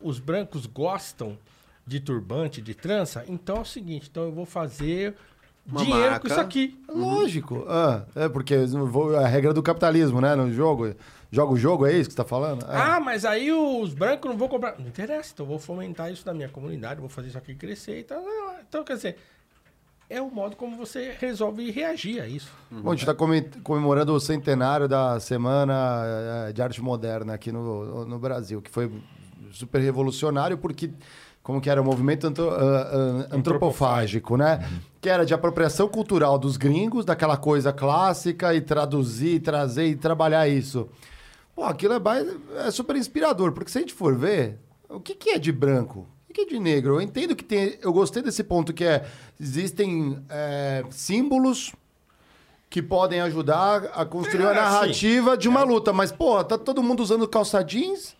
os brancos gostam de turbante, de trança, então é o seguinte, então eu vou fazer Uma dinheiro marca. com isso aqui. Lógico. Ah, é porque a regra do capitalismo, né? No jogo. Joga o jogo, é isso que você tá falando? É. Ah, mas aí os brancos não vão comprar. Não interessa, então eu vou fomentar isso na minha comunidade, vou fazer isso aqui crescer e tal. Então, quer dizer, é o modo como você resolve reagir a isso. Bom, a gente está comemorando o centenário da Semana eh, de Arte Moderna aqui no, no Brasil, que foi super revolucionário porque como que era o movimento anto- ah, ah, antropofágico, né? Que era de apropriação cultural dos gringos, daquela coisa clássica e traduzir, trazer e trabalhar isso. Pô, aquilo é, é super inspirador, porque se a gente for ver, o que, que é de branco? O que é de negro? Eu entendo que tem. Eu gostei desse ponto que é. Existem eh, símbolos que podem ajudar a construir É, a narrativa de uma luta. Mas, porra, tá todo mundo usando calça jeans,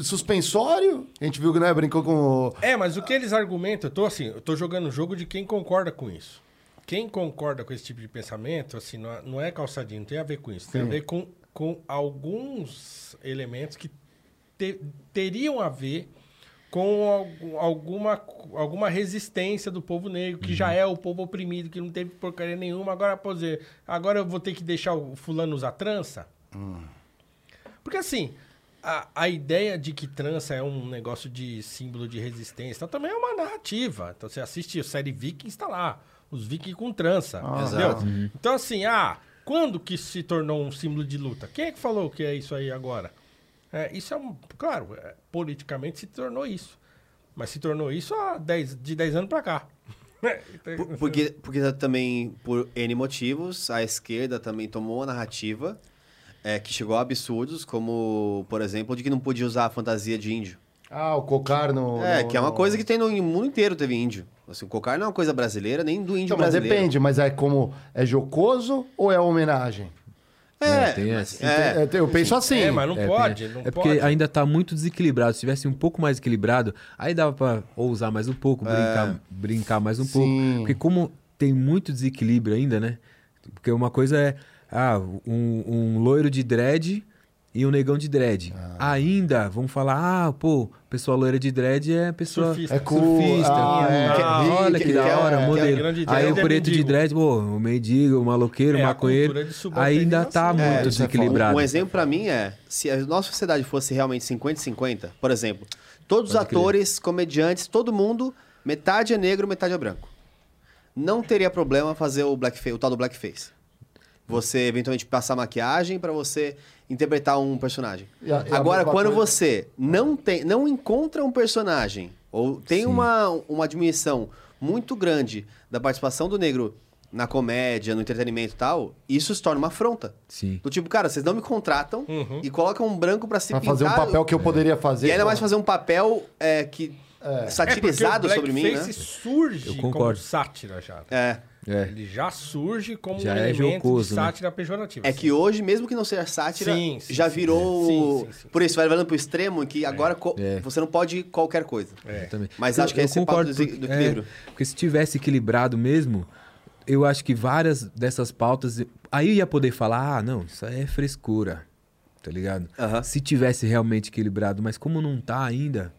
suspensório. A gente viu que, né, brincou com o... É, mas o que eles argumentam, eu tô assim, eu tô jogando o jogo de quem concorda com isso. Quem concorda com esse tipo de pensamento, assim, não é, não é calçadinho, não tem a ver com isso. Tem a Sim. ver com, com alguns elementos que te- teriam a ver com algu- alguma, alguma resistência do povo negro, que já é o povo oprimido, que não teve porcaria nenhuma. Agora, exemplo, agora eu vou ter que deixar o fulano usar trança? Porque assim, a, a ideia de que trança é um negócio de símbolo de resistência então, também é uma narrativa. Então você assiste a série Vikings, tá lá. Os Vikings com trança. Ah, entendeu? exato. Então, assim, ah, quando que se tornou um símbolo de luta? Quem é que falou que é isso aí agora? É, isso é um. Claro, é, politicamente se tornou isso. Mas se tornou isso há 10, de 10 anos pra cá. Por- Porque, porque também, por N motivos, a esquerda também tomou a narrativa é, que chegou a absurdos, como, por exemplo, de que não podia usar a fantasia de índio. Ah, o cocar no... É, no- que é uma no- coisa que tem no mundo inteiro, teve índio. Assim, o cocar não é uma coisa brasileira, nem do índio Então, mas brasileiro. depende, mas é como... É jocoso ou é homenagem? É, É, tem mas- essa. é, É, eu penso assim. É, mas não É, pode. Não é porque pode. ainda tá muito desequilibrado. Se tivesse um pouco mais equilibrado, aí dava pra ousar mais um pouco, brincar, brincar mais um Sim. pouco. Porque como tem muito desequilíbrio ainda, né? Porque uma coisa é ah, um, um loiro de dread e um negão de dread. Ah. Ainda, vamos falar, ah, pô, pessoa loira de dread é pessoa Surfista. É cool. surfista. Ah, é. Ah, olha que, que- da hora, que- modelo. Aí o é preto de mendigo. dread, pô, o mendigo, o maloqueiro, É, o a maconheiro. de. Ainda tá É, muito é desequilibrado. Um exemplo pra mim é, se a nossa sociedade fosse realmente 50-50, por exemplo, todos os atores, comediantes, todo mundo, metade é negro, metade é branco. Não teria problema fazer o blackface, o tal do blackface. Você eventualmente passar maquiagem pra você interpretar um personagem. E a- e Agora, quando coisa- você não tem, não encontra um personagem ou tem Sim. uma, uma diminuição muito grande da participação do negro na comédia, no entretenimento e tal, isso se torna uma afronta. Sim. Do tipo, cara, vocês não me contratam Uhum. e colocam um branco pra se Pra pintar. fazer um papel que eu poderia fazer. E ainda mais pô. fazer um papel é, que satirizado é porque o sobre mim, né? surge Eu como concordo. sátira já. É. É. Ele já surge como Já um é elemento jocoso, de né? sátira pejorativa. É que hoje, mesmo que não seja sátira, Sim, sim, já virou. Sim, sim, sim. Por isso, vai levando pro extremo que agora É. você não pode qualquer coisa. É. também. Mas Eu- acho que eu esse é o papo do, do porque- equilíbrio. é, porque se tivesse equilibrado mesmo, eu acho que várias dessas pautas. Aí eu ia poder falar, ah, não, isso aí é frescura. Tá ligado? Se tivesse realmente equilibrado, mas como não tá ainda,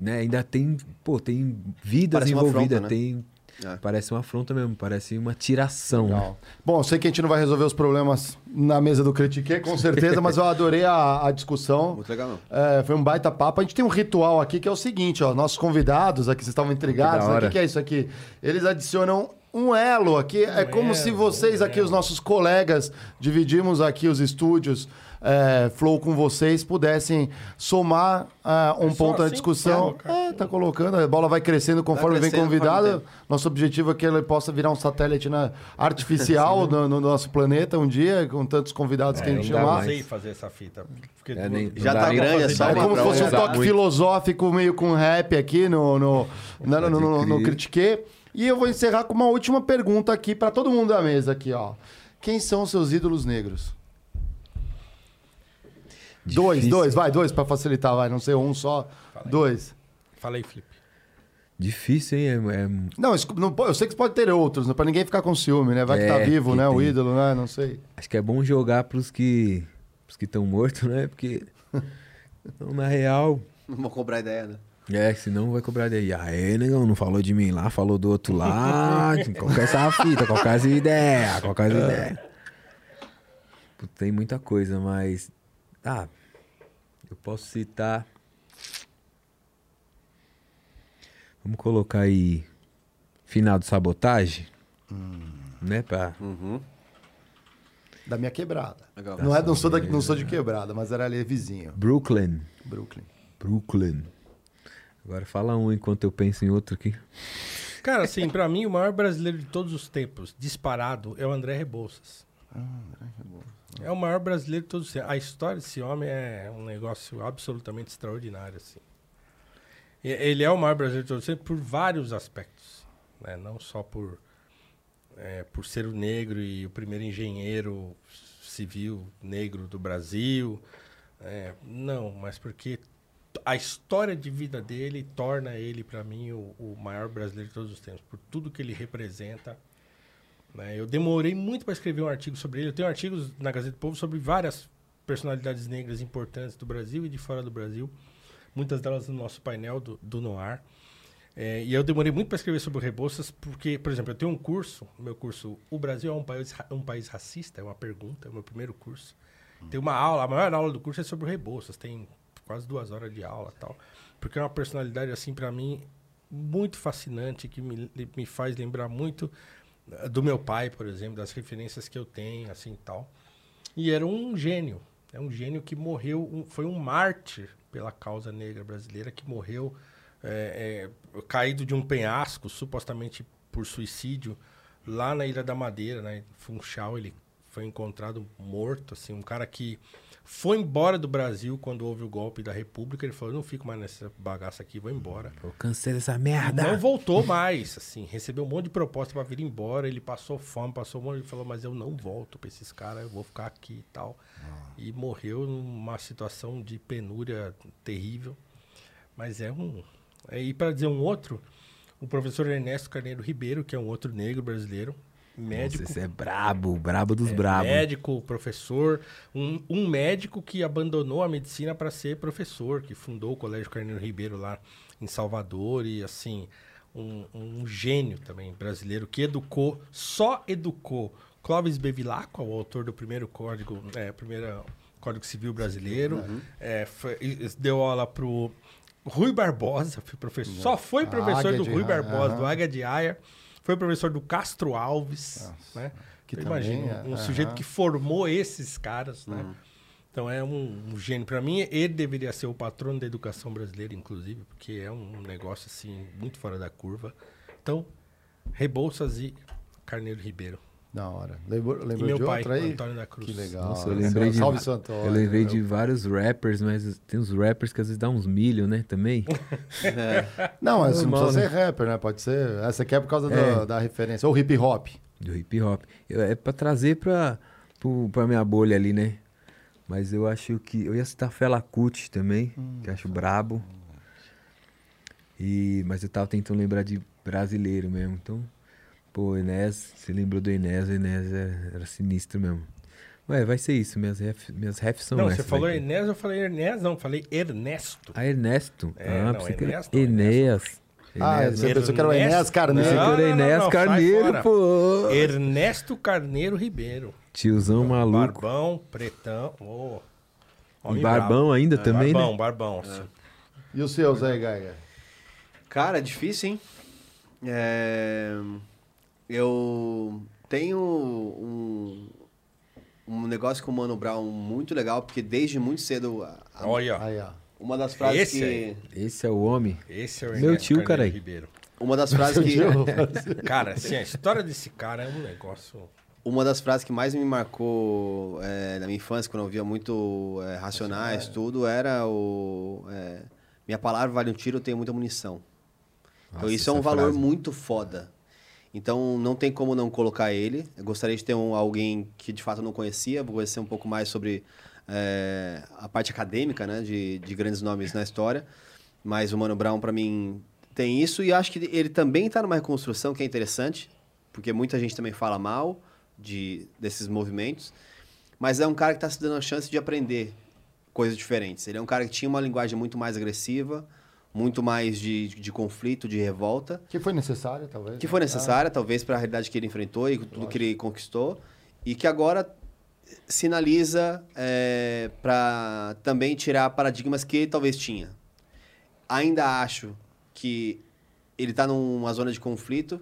né? Ainda tem, pô, tem vidas Parece envolvidas, afronta, né? tem. É. Parece uma afronta mesmo, parece uma tiração. né? Bom, eu sei que a gente não vai resolver os problemas na mesa do Critique, com certeza, mas eu adorei a, a discussão. Muito legal, não. É, foi um baita papo. A gente tem um ritual aqui que é o seguinte, ó. Nossos convidados aqui, vocês estavam intrigados, né? O hora. que, que é isso aqui? Eles adicionam um elo aqui. é como se elo, vocês um aqui, os nossos colegas, dividimos aqui os estúdios é, Flow com vocês, pudessem somar ah, um É ponto na assim? discussão. Tá, É, tá colocando. A bola vai crescendo conforme vem crescendo convidado. tempo. Nosso objetivo é que ele possa virar um satélite né, artificial no, no nosso planeta um dia, com tantos convidados que a É, gente não chamar. pra sei fazer essa fita. Porque É, nem- Já não tá grande, é só É como se fosse um toque muito. filosófico meio com rap aqui no, no, na- no, no, no, no. Critique. E eu vou encerrar com uma última pergunta aqui pra todo mundo da mesa aqui, ó. Quem são os seus ídolos negros? Dois, dois, vai, dois pra facilitar, vai, não sei um só. Dois. Falei, Felipe. Difícil, hein? É, é- Não, isso- não eu sei que pode ter outros, né? Pra ninguém ficar com ciúme, né? Vai que tá É, vivo, que né? O tem. ídolo, né? Não sei. Acho que é bom jogar pros que pros que estão mortos, né? Porque então, na real, Não vou cobrar ideia, né? é, senão vai cobrar daí. Aê, negão, não falou de mim lá, falou do outro lá. qual que é essa fita? Qual que é essa ideia? Qual que é essa ideia? Tem muita coisa, mas ah, eu posso citar Vamos colocar aí final do sabotagem, né, pra Uhum. Da minha quebrada. Legal. Não, é, não, sou da, não sou de quebrada, mas era ali vizinho. Brooklyn. Brooklyn. Brooklyn. Agora fala um enquanto eu penso em outro aqui. Cara, assim, pra mim, o maior brasileiro de todos os tempos, disparado, é o André Rebouças. É o maior brasileiro de todos os tempos. A história desse homem é um negócio absolutamente extraordinário, assim. Ele é o maior brasileiro de todos os tempos por vários aspectos. Né? Não só por, é, por ser o negro e o primeiro engenheiro civil negro do Brasil. É, não, mas porque a história de vida dele torna ele, para mim, o, o maior brasileiro de todos os tempos, por tudo que ele representa. Né? Eu demorei muito para escrever um artigo sobre ele. Eu tenho artigos na Gazeta do Povo sobre várias personalidades negras importantes do Brasil e de fora do Brasil. Muitas delas no nosso painel do, do Noir. É, e eu demorei muito para escrever sobre o Rebouças, porque, por exemplo, eu tenho um curso, meu curso O Brasil é um país, um país racista? É uma pergunta, é o meu primeiro curso. Tem uma aula, a maior aula do curso é sobre o Rebouças. Tem quase duas horas de aula tal. Porque é uma personalidade, assim, para mim, muito fascinante, que me, me faz lembrar muito do meu pai, por exemplo, das referências que eu tenho, assim, tal. E era um gênio. É um gênio que morreu, um, foi um mártir pela causa negra brasileira, que morreu é, é, caído de um penhasco, supostamente por suicídio, lá na Ilha da Madeira, né? Funchal, ele foi encontrado morto, assim, um cara que foi embora do Brasil quando houve o golpe da República. Ele falou: não fico mais nessa bagaça aqui, vou embora. Eu cansei dessa merda. Não voltou mais, assim, recebeu um monte de proposta para vir embora. Ele passou fome, passou um monte. Ele falou: mas eu não volto para esses caras, eu vou ficar aqui e tal. Ah. E morreu numa situação de penúria terrível. Mas é um. É, e para dizer um outro, o professor Ernesto Carneiro Ribeiro, que é um outro negro brasileiro, médico. Nossa, é brabo, brabo dos é, brabos. Médico, professor, um, um médico que abandonou a medicina para ser professor, que fundou o Colégio Carneiro Ribeiro lá em Salvador e assim, um, um gênio também brasileiro que educou, só educou Clóvis Bevilacqua, o autor do primeiro código, é, primeiro Código Civil brasileiro, uhum. é, foi, deu aula pro Rui Barbosa, foi professor, só foi professor do Rui Barbosa, uhum. do Águia de Aia. Foi professor do Castro Alves, Nossa, né? Que então, imagina, um, um sujeito que formou esses caras, né? Uhum. Então é um, um gênio. Para mim, ele deveria ser o patrono da educação brasileira, inclusive, porque é um negócio assim muito fora da curva. Então, Rebouças e Carneiro Ribeiro. Da hora. Lembrou, lembrou meu de pai, outra aí? Antônio da Cruz. Que legal. Nossa, eu lembrei de, Salve Antônio, eu lembrei de vários rappers, mas tem uns rappers que às vezes dá uns milho, né? Também. é. Não, mas não precisa né? ser rapper, né? Pode ser. Essa aqui é por causa é. do, da referência. Ou hip hop. Do hip hop. Eu, é pra trazer pra, pro, pra minha bolha ali, né? Mas eu acho que. Eu ia citar Fela Kuti também, hum, que acho brabo. E, mas eu tava tentando lembrar de brasileiro mesmo. Então. Pô, Enes, você lembrou do Enes, o Enes era, era sinistro mesmo. Ué, vai ser isso, minhas refs, minhas refs são Não, essas, você falou Enes, eu falei Ernest, não, falei Ernesto. Ah, Ernesto. É, ah, não, você Ernesto, quer... Enéas. Ah, você pensou que era o Enéas Carneiro? Você que era o Enéas Carneiro, pô. Ernesto Carneiro Ribeiro. Tiozão maluco. Barbão, pretão. Oh. E barbão bravo. ainda é, também, barbão, né? Barbão, barbão. É. E o seu, Zé Geiger? Cara, é difícil, hein? É... Eu tenho um, um negócio com o Mano Brown muito legal, porque desde muito cedo. A, Olha. Aí, ó. Uma das frases Esse que. Aí. Esse é o homem. Esse é o Meu tio, cara aí. Ribeiro. Uma das frases que. cara, assim, a história desse cara é um negócio. Uma das frases que mais me marcou é, na minha infância, quando eu via muito é, Racionais, tudo, era o. É, minha palavra vale um tiro, eu tenho muita munição. Então, Nossa, então isso é um valor frase. muito foda. Então não tem como não colocar ele. Eu gostaria de ter um, alguém que de fato não conhecia, vou conhecer um pouco mais sobre é, a parte acadêmica, né, de, de grandes nomes na história. Mas o Mano Brown, para mim, tem isso e acho que ele também está numa reconstrução que é interessante, porque muita gente também fala mal de, desses movimentos, mas é um cara que está se dando a chance de aprender coisas diferentes. Ele é um cara que tinha uma linguagem muito mais agressiva, muito mais de, de conflito, de revolta. Que foi necessária, talvez. Que foi né? necessária, ah. talvez, para a realidade que ele enfrentou e tudo que ele conquistou. E que agora sinaliza é, para também tirar paradigmas que ele talvez tinha. Ainda acho que ele está numa zona de conflito,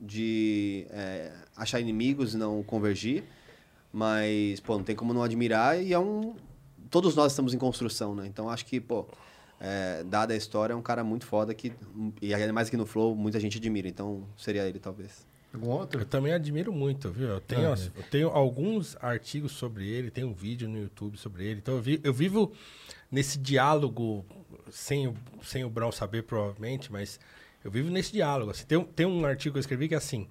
de é, achar inimigos e não convergir. Mas, pô, não tem como não admirar e é um... Todos nós estamos em construção, né? Então, acho que, pô é, dada a história, é um cara muito foda que, e ainda mais que no Flow, muita gente admira. Então, seria ele, talvez. Algum outro? Eu também admiro muito, viu? Eu tenho, ah, eu tenho alguns artigos sobre ele, tem um vídeo no YouTube sobre ele. Então, eu, vi, eu vivo nesse diálogo, sem o, sem o Brown saber, provavelmente, mas eu vivo nesse diálogo. Assim, tem, tem um artigo que eu escrevi que é assim: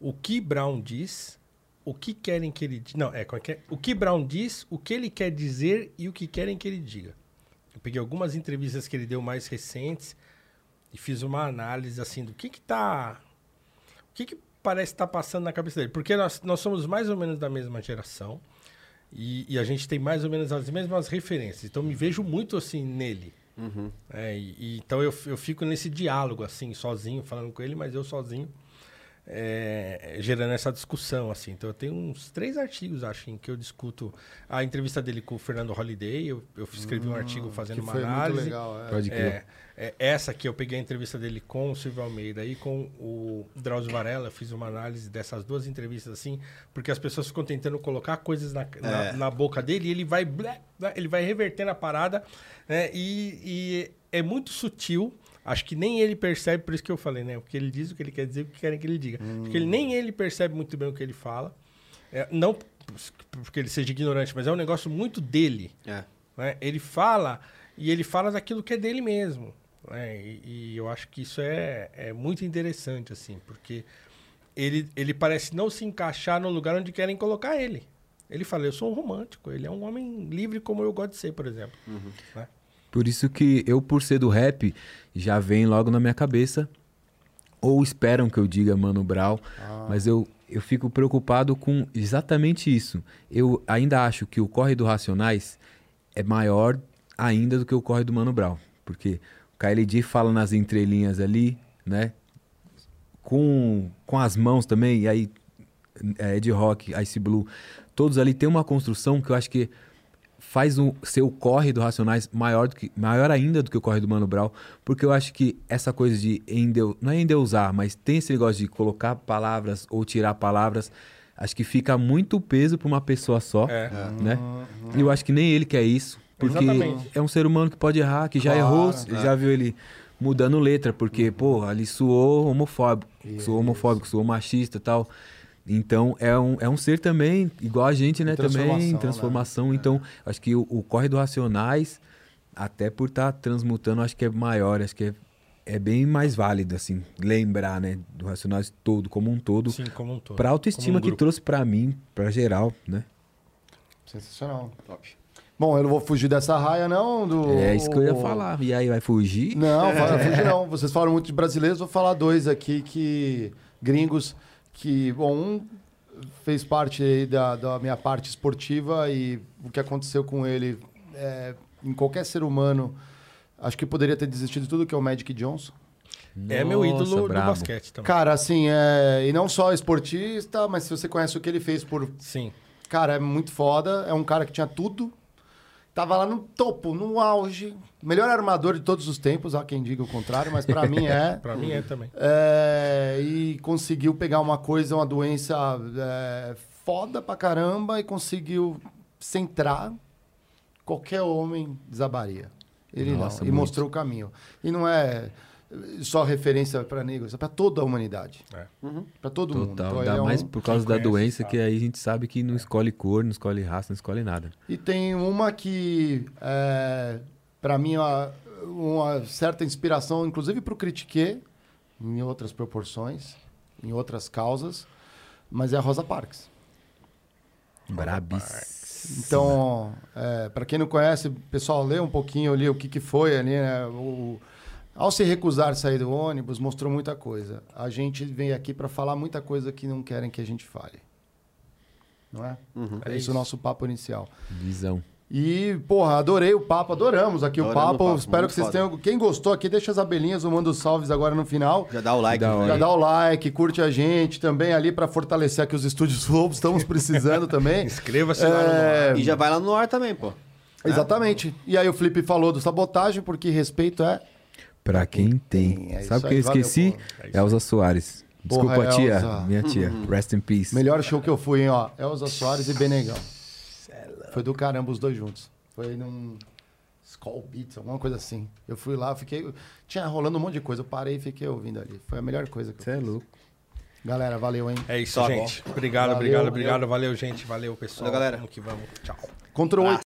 o que Brown diz, o que querem que ele diga. Não, é, é, é, o que Brown diz, o que ele quer dizer e o que querem que ele diga. Eu peguei algumas entrevistas que ele deu mais recentes e fiz uma análise assim do que que tá o que que parece estar tá passando na cabeça dele, porque nós, nós somos mais ou menos da mesma geração e, e, a gente tem mais ou menos as mesmas referências, então me vejo muito assim nele. Uhum. É, e, e, então eu, eu fico nesse diálogo assim, sozinho, falando com ele, mas eu sozinho. É, gerando essa discussão, assim. Então eu tenho uns três artigos, acho, em que eu discuto a entrevista dele com o Fernando Holliday. Eu, eu escrevi um artigo fazendo que uma foi análise. muito legal. É. Pode crer. É, é, essa aqui eu peguei a entrevista dele com o Silvio Almeida e com o Drauzio Varela. Eu fiz uma análise dessas duas entrevistas, assim, porque as pessoas ficam tentando colocar coisas na, na, É. na boca dele e ele vai, blé, blé, ele vai revertendo a parada, né? E, e é muito sutil. Acho que nem ele percebe, por isso que eu falei, né? Porque ele diz o que ele quer dizer, o que querem que ele diga. Porque ele, nem ele percebe muito bem o que ele fala. É, não porque ele seja ignorante, mas é um negócio muito dele É. né? Ele fala e ele fala daquilo que é dele mesmo. né? E, e eu acho que isso é, é muito interessante, assim, porque ele, ele parece não se encaixar no lugar onde querem colocar ele. Ele fala, eu sou um romântico, ele é um homem livre como eu gosto de ser, por exemplo. né? Por isso que eu, por ser do rap, já vem logo na minha cabeça. Ou esperam que eu diga Mano Brown, mas eu, eu fico preocupado com exatamente isso. Eu ainda acho que o corre do Racionais é maior ainda do que o corre do Mano Brown. Porque o KLD fala nas entrelinhas ali, né? Com, com as mãos também, e aí é, Ed Rock, Ice Blue, todos ali tem uma construção que eu acho que faz o seu corre do Racionais maior, do que, maior ainda do que o corre do Mano Brown, porque eu acho que essa coisa de endeu, não é endeusar, mas tem esse negócio de colocar palavras ou tirar palavras, acho que fica muito peso para uma pessoa só, É. né? E eu acho que nem ele quer isso, porque Exatamente. é um ser humano que pode errar, que já Claro, errou, é. já viu ele mudando letra, porque, pô, ali suou homofóbico, suou homofóbico, suou machista e tal. Então, é um, é um ser também, igual a gente, né? Também, transformação, né? transformação. Então, acho que o, o corre do Racionais, até por estar transmutando, acho que é maior, acho que é, é bem mais válido, assim, lembrar, né? Do Racionais todo, como um todo. Sim, como um todo. Pra autoestima um que trouxe pra mim, pra geral, né? Sensacional. Top. Bom, eu não vou fugir dessa raia, não. Do, É isso que eu ia falar. E aí, vai fugir? Não, vai fugir não. Vocês falam muito de brasileiros, vou falar dois aqui que. gringos, que, bom, um fez parte aí da, da minha parte esportiva e o que aconteceu com ele é, em qualquer ser humano. Acho que poderia ter desistido de tudo que é o Magic Johnson. É meu Nossa, ídolo do brabo. basquete também. Cara, assim, é, e não só esportista, mas se você conhece o que ele fez por Sim. Cara, é muito foda. É um cara que tinha tudo. Tava lá no topo, no auge. Melhor armador de todos os tempos, há quem diga o contrário, mas pra mim é. Pra mim é também. É, E conseguiu pegar uma coisa, uma doença é, foda pra caramba e conseguiu centrar. Qualquer homem desabaria. Ele Nossa, não. E muito. mostrou o caminho. E não é só referência pra negros, é pra toda a humanidade. É. Pra todo mundo. Total. Então, ele Ainda é um- mais por causa quem da conhece doença, sabe. que aí a gente sabe que não escolhe cor, não escolhe raça, não escolhe nada. E tem uma que, é, para mim, uma, uma certa inspiração, inclusive para o Critique, em outras proporções, em outras causas, mas é a Rosa Parks. Brabíssimo. Então, para quem não conhece, pessoal, lê um pouquinho ali o que, que foi ali, né? O- ao se recusar sair do ônibus, mostrou muita coisa. A gente vem aqui para falar muita coisa que não querem que a gente fale. Não é? É, É esse isso. o nosso papo inicial. Visão. E, porra, adorei o papo, adoramos aqui o papo. o papo, Espero que vocês foda. tenham. Quem gostou aqui, deixa as abelhinhas, eu mando os salves agora no final. Já dá o like. Da hora. Já né? dá o like, curte a gente também ali pra fortalecer aqui os estúdios Lobos, estamos precisando também. Inscreva-se lá no É, E já vai lá no ar também, pô. Exatamente. E aí o Felipe falou do sabotagem, porque respeito é. Pra quem tem. é Sabe o que eu aí, valeu, esqueci? pô. Elza Soares. Desculpa, Porra, tia. Elza. Minha tia. Rest in peace. Melhor show que eu fui, hein, ó. Elza Soares e Benegão. Foi do caramba os dois juntos. Foi num Skull Beats, alguma coisa assim. Eu fui lá, fiquei. Tinha rolando um monte de coisa. Eu parei e fiquei ouvindo ali. Foi a melhor coisa que eu Você é louco. Galera, valeu, hein? É isso, Só gente. Obrigado, Valeu, obrigado, valeu. obrigado. Valeu, gente. Valeu, pessoal. Valeu, galera. Vamos que vamos. Tchau. Contra o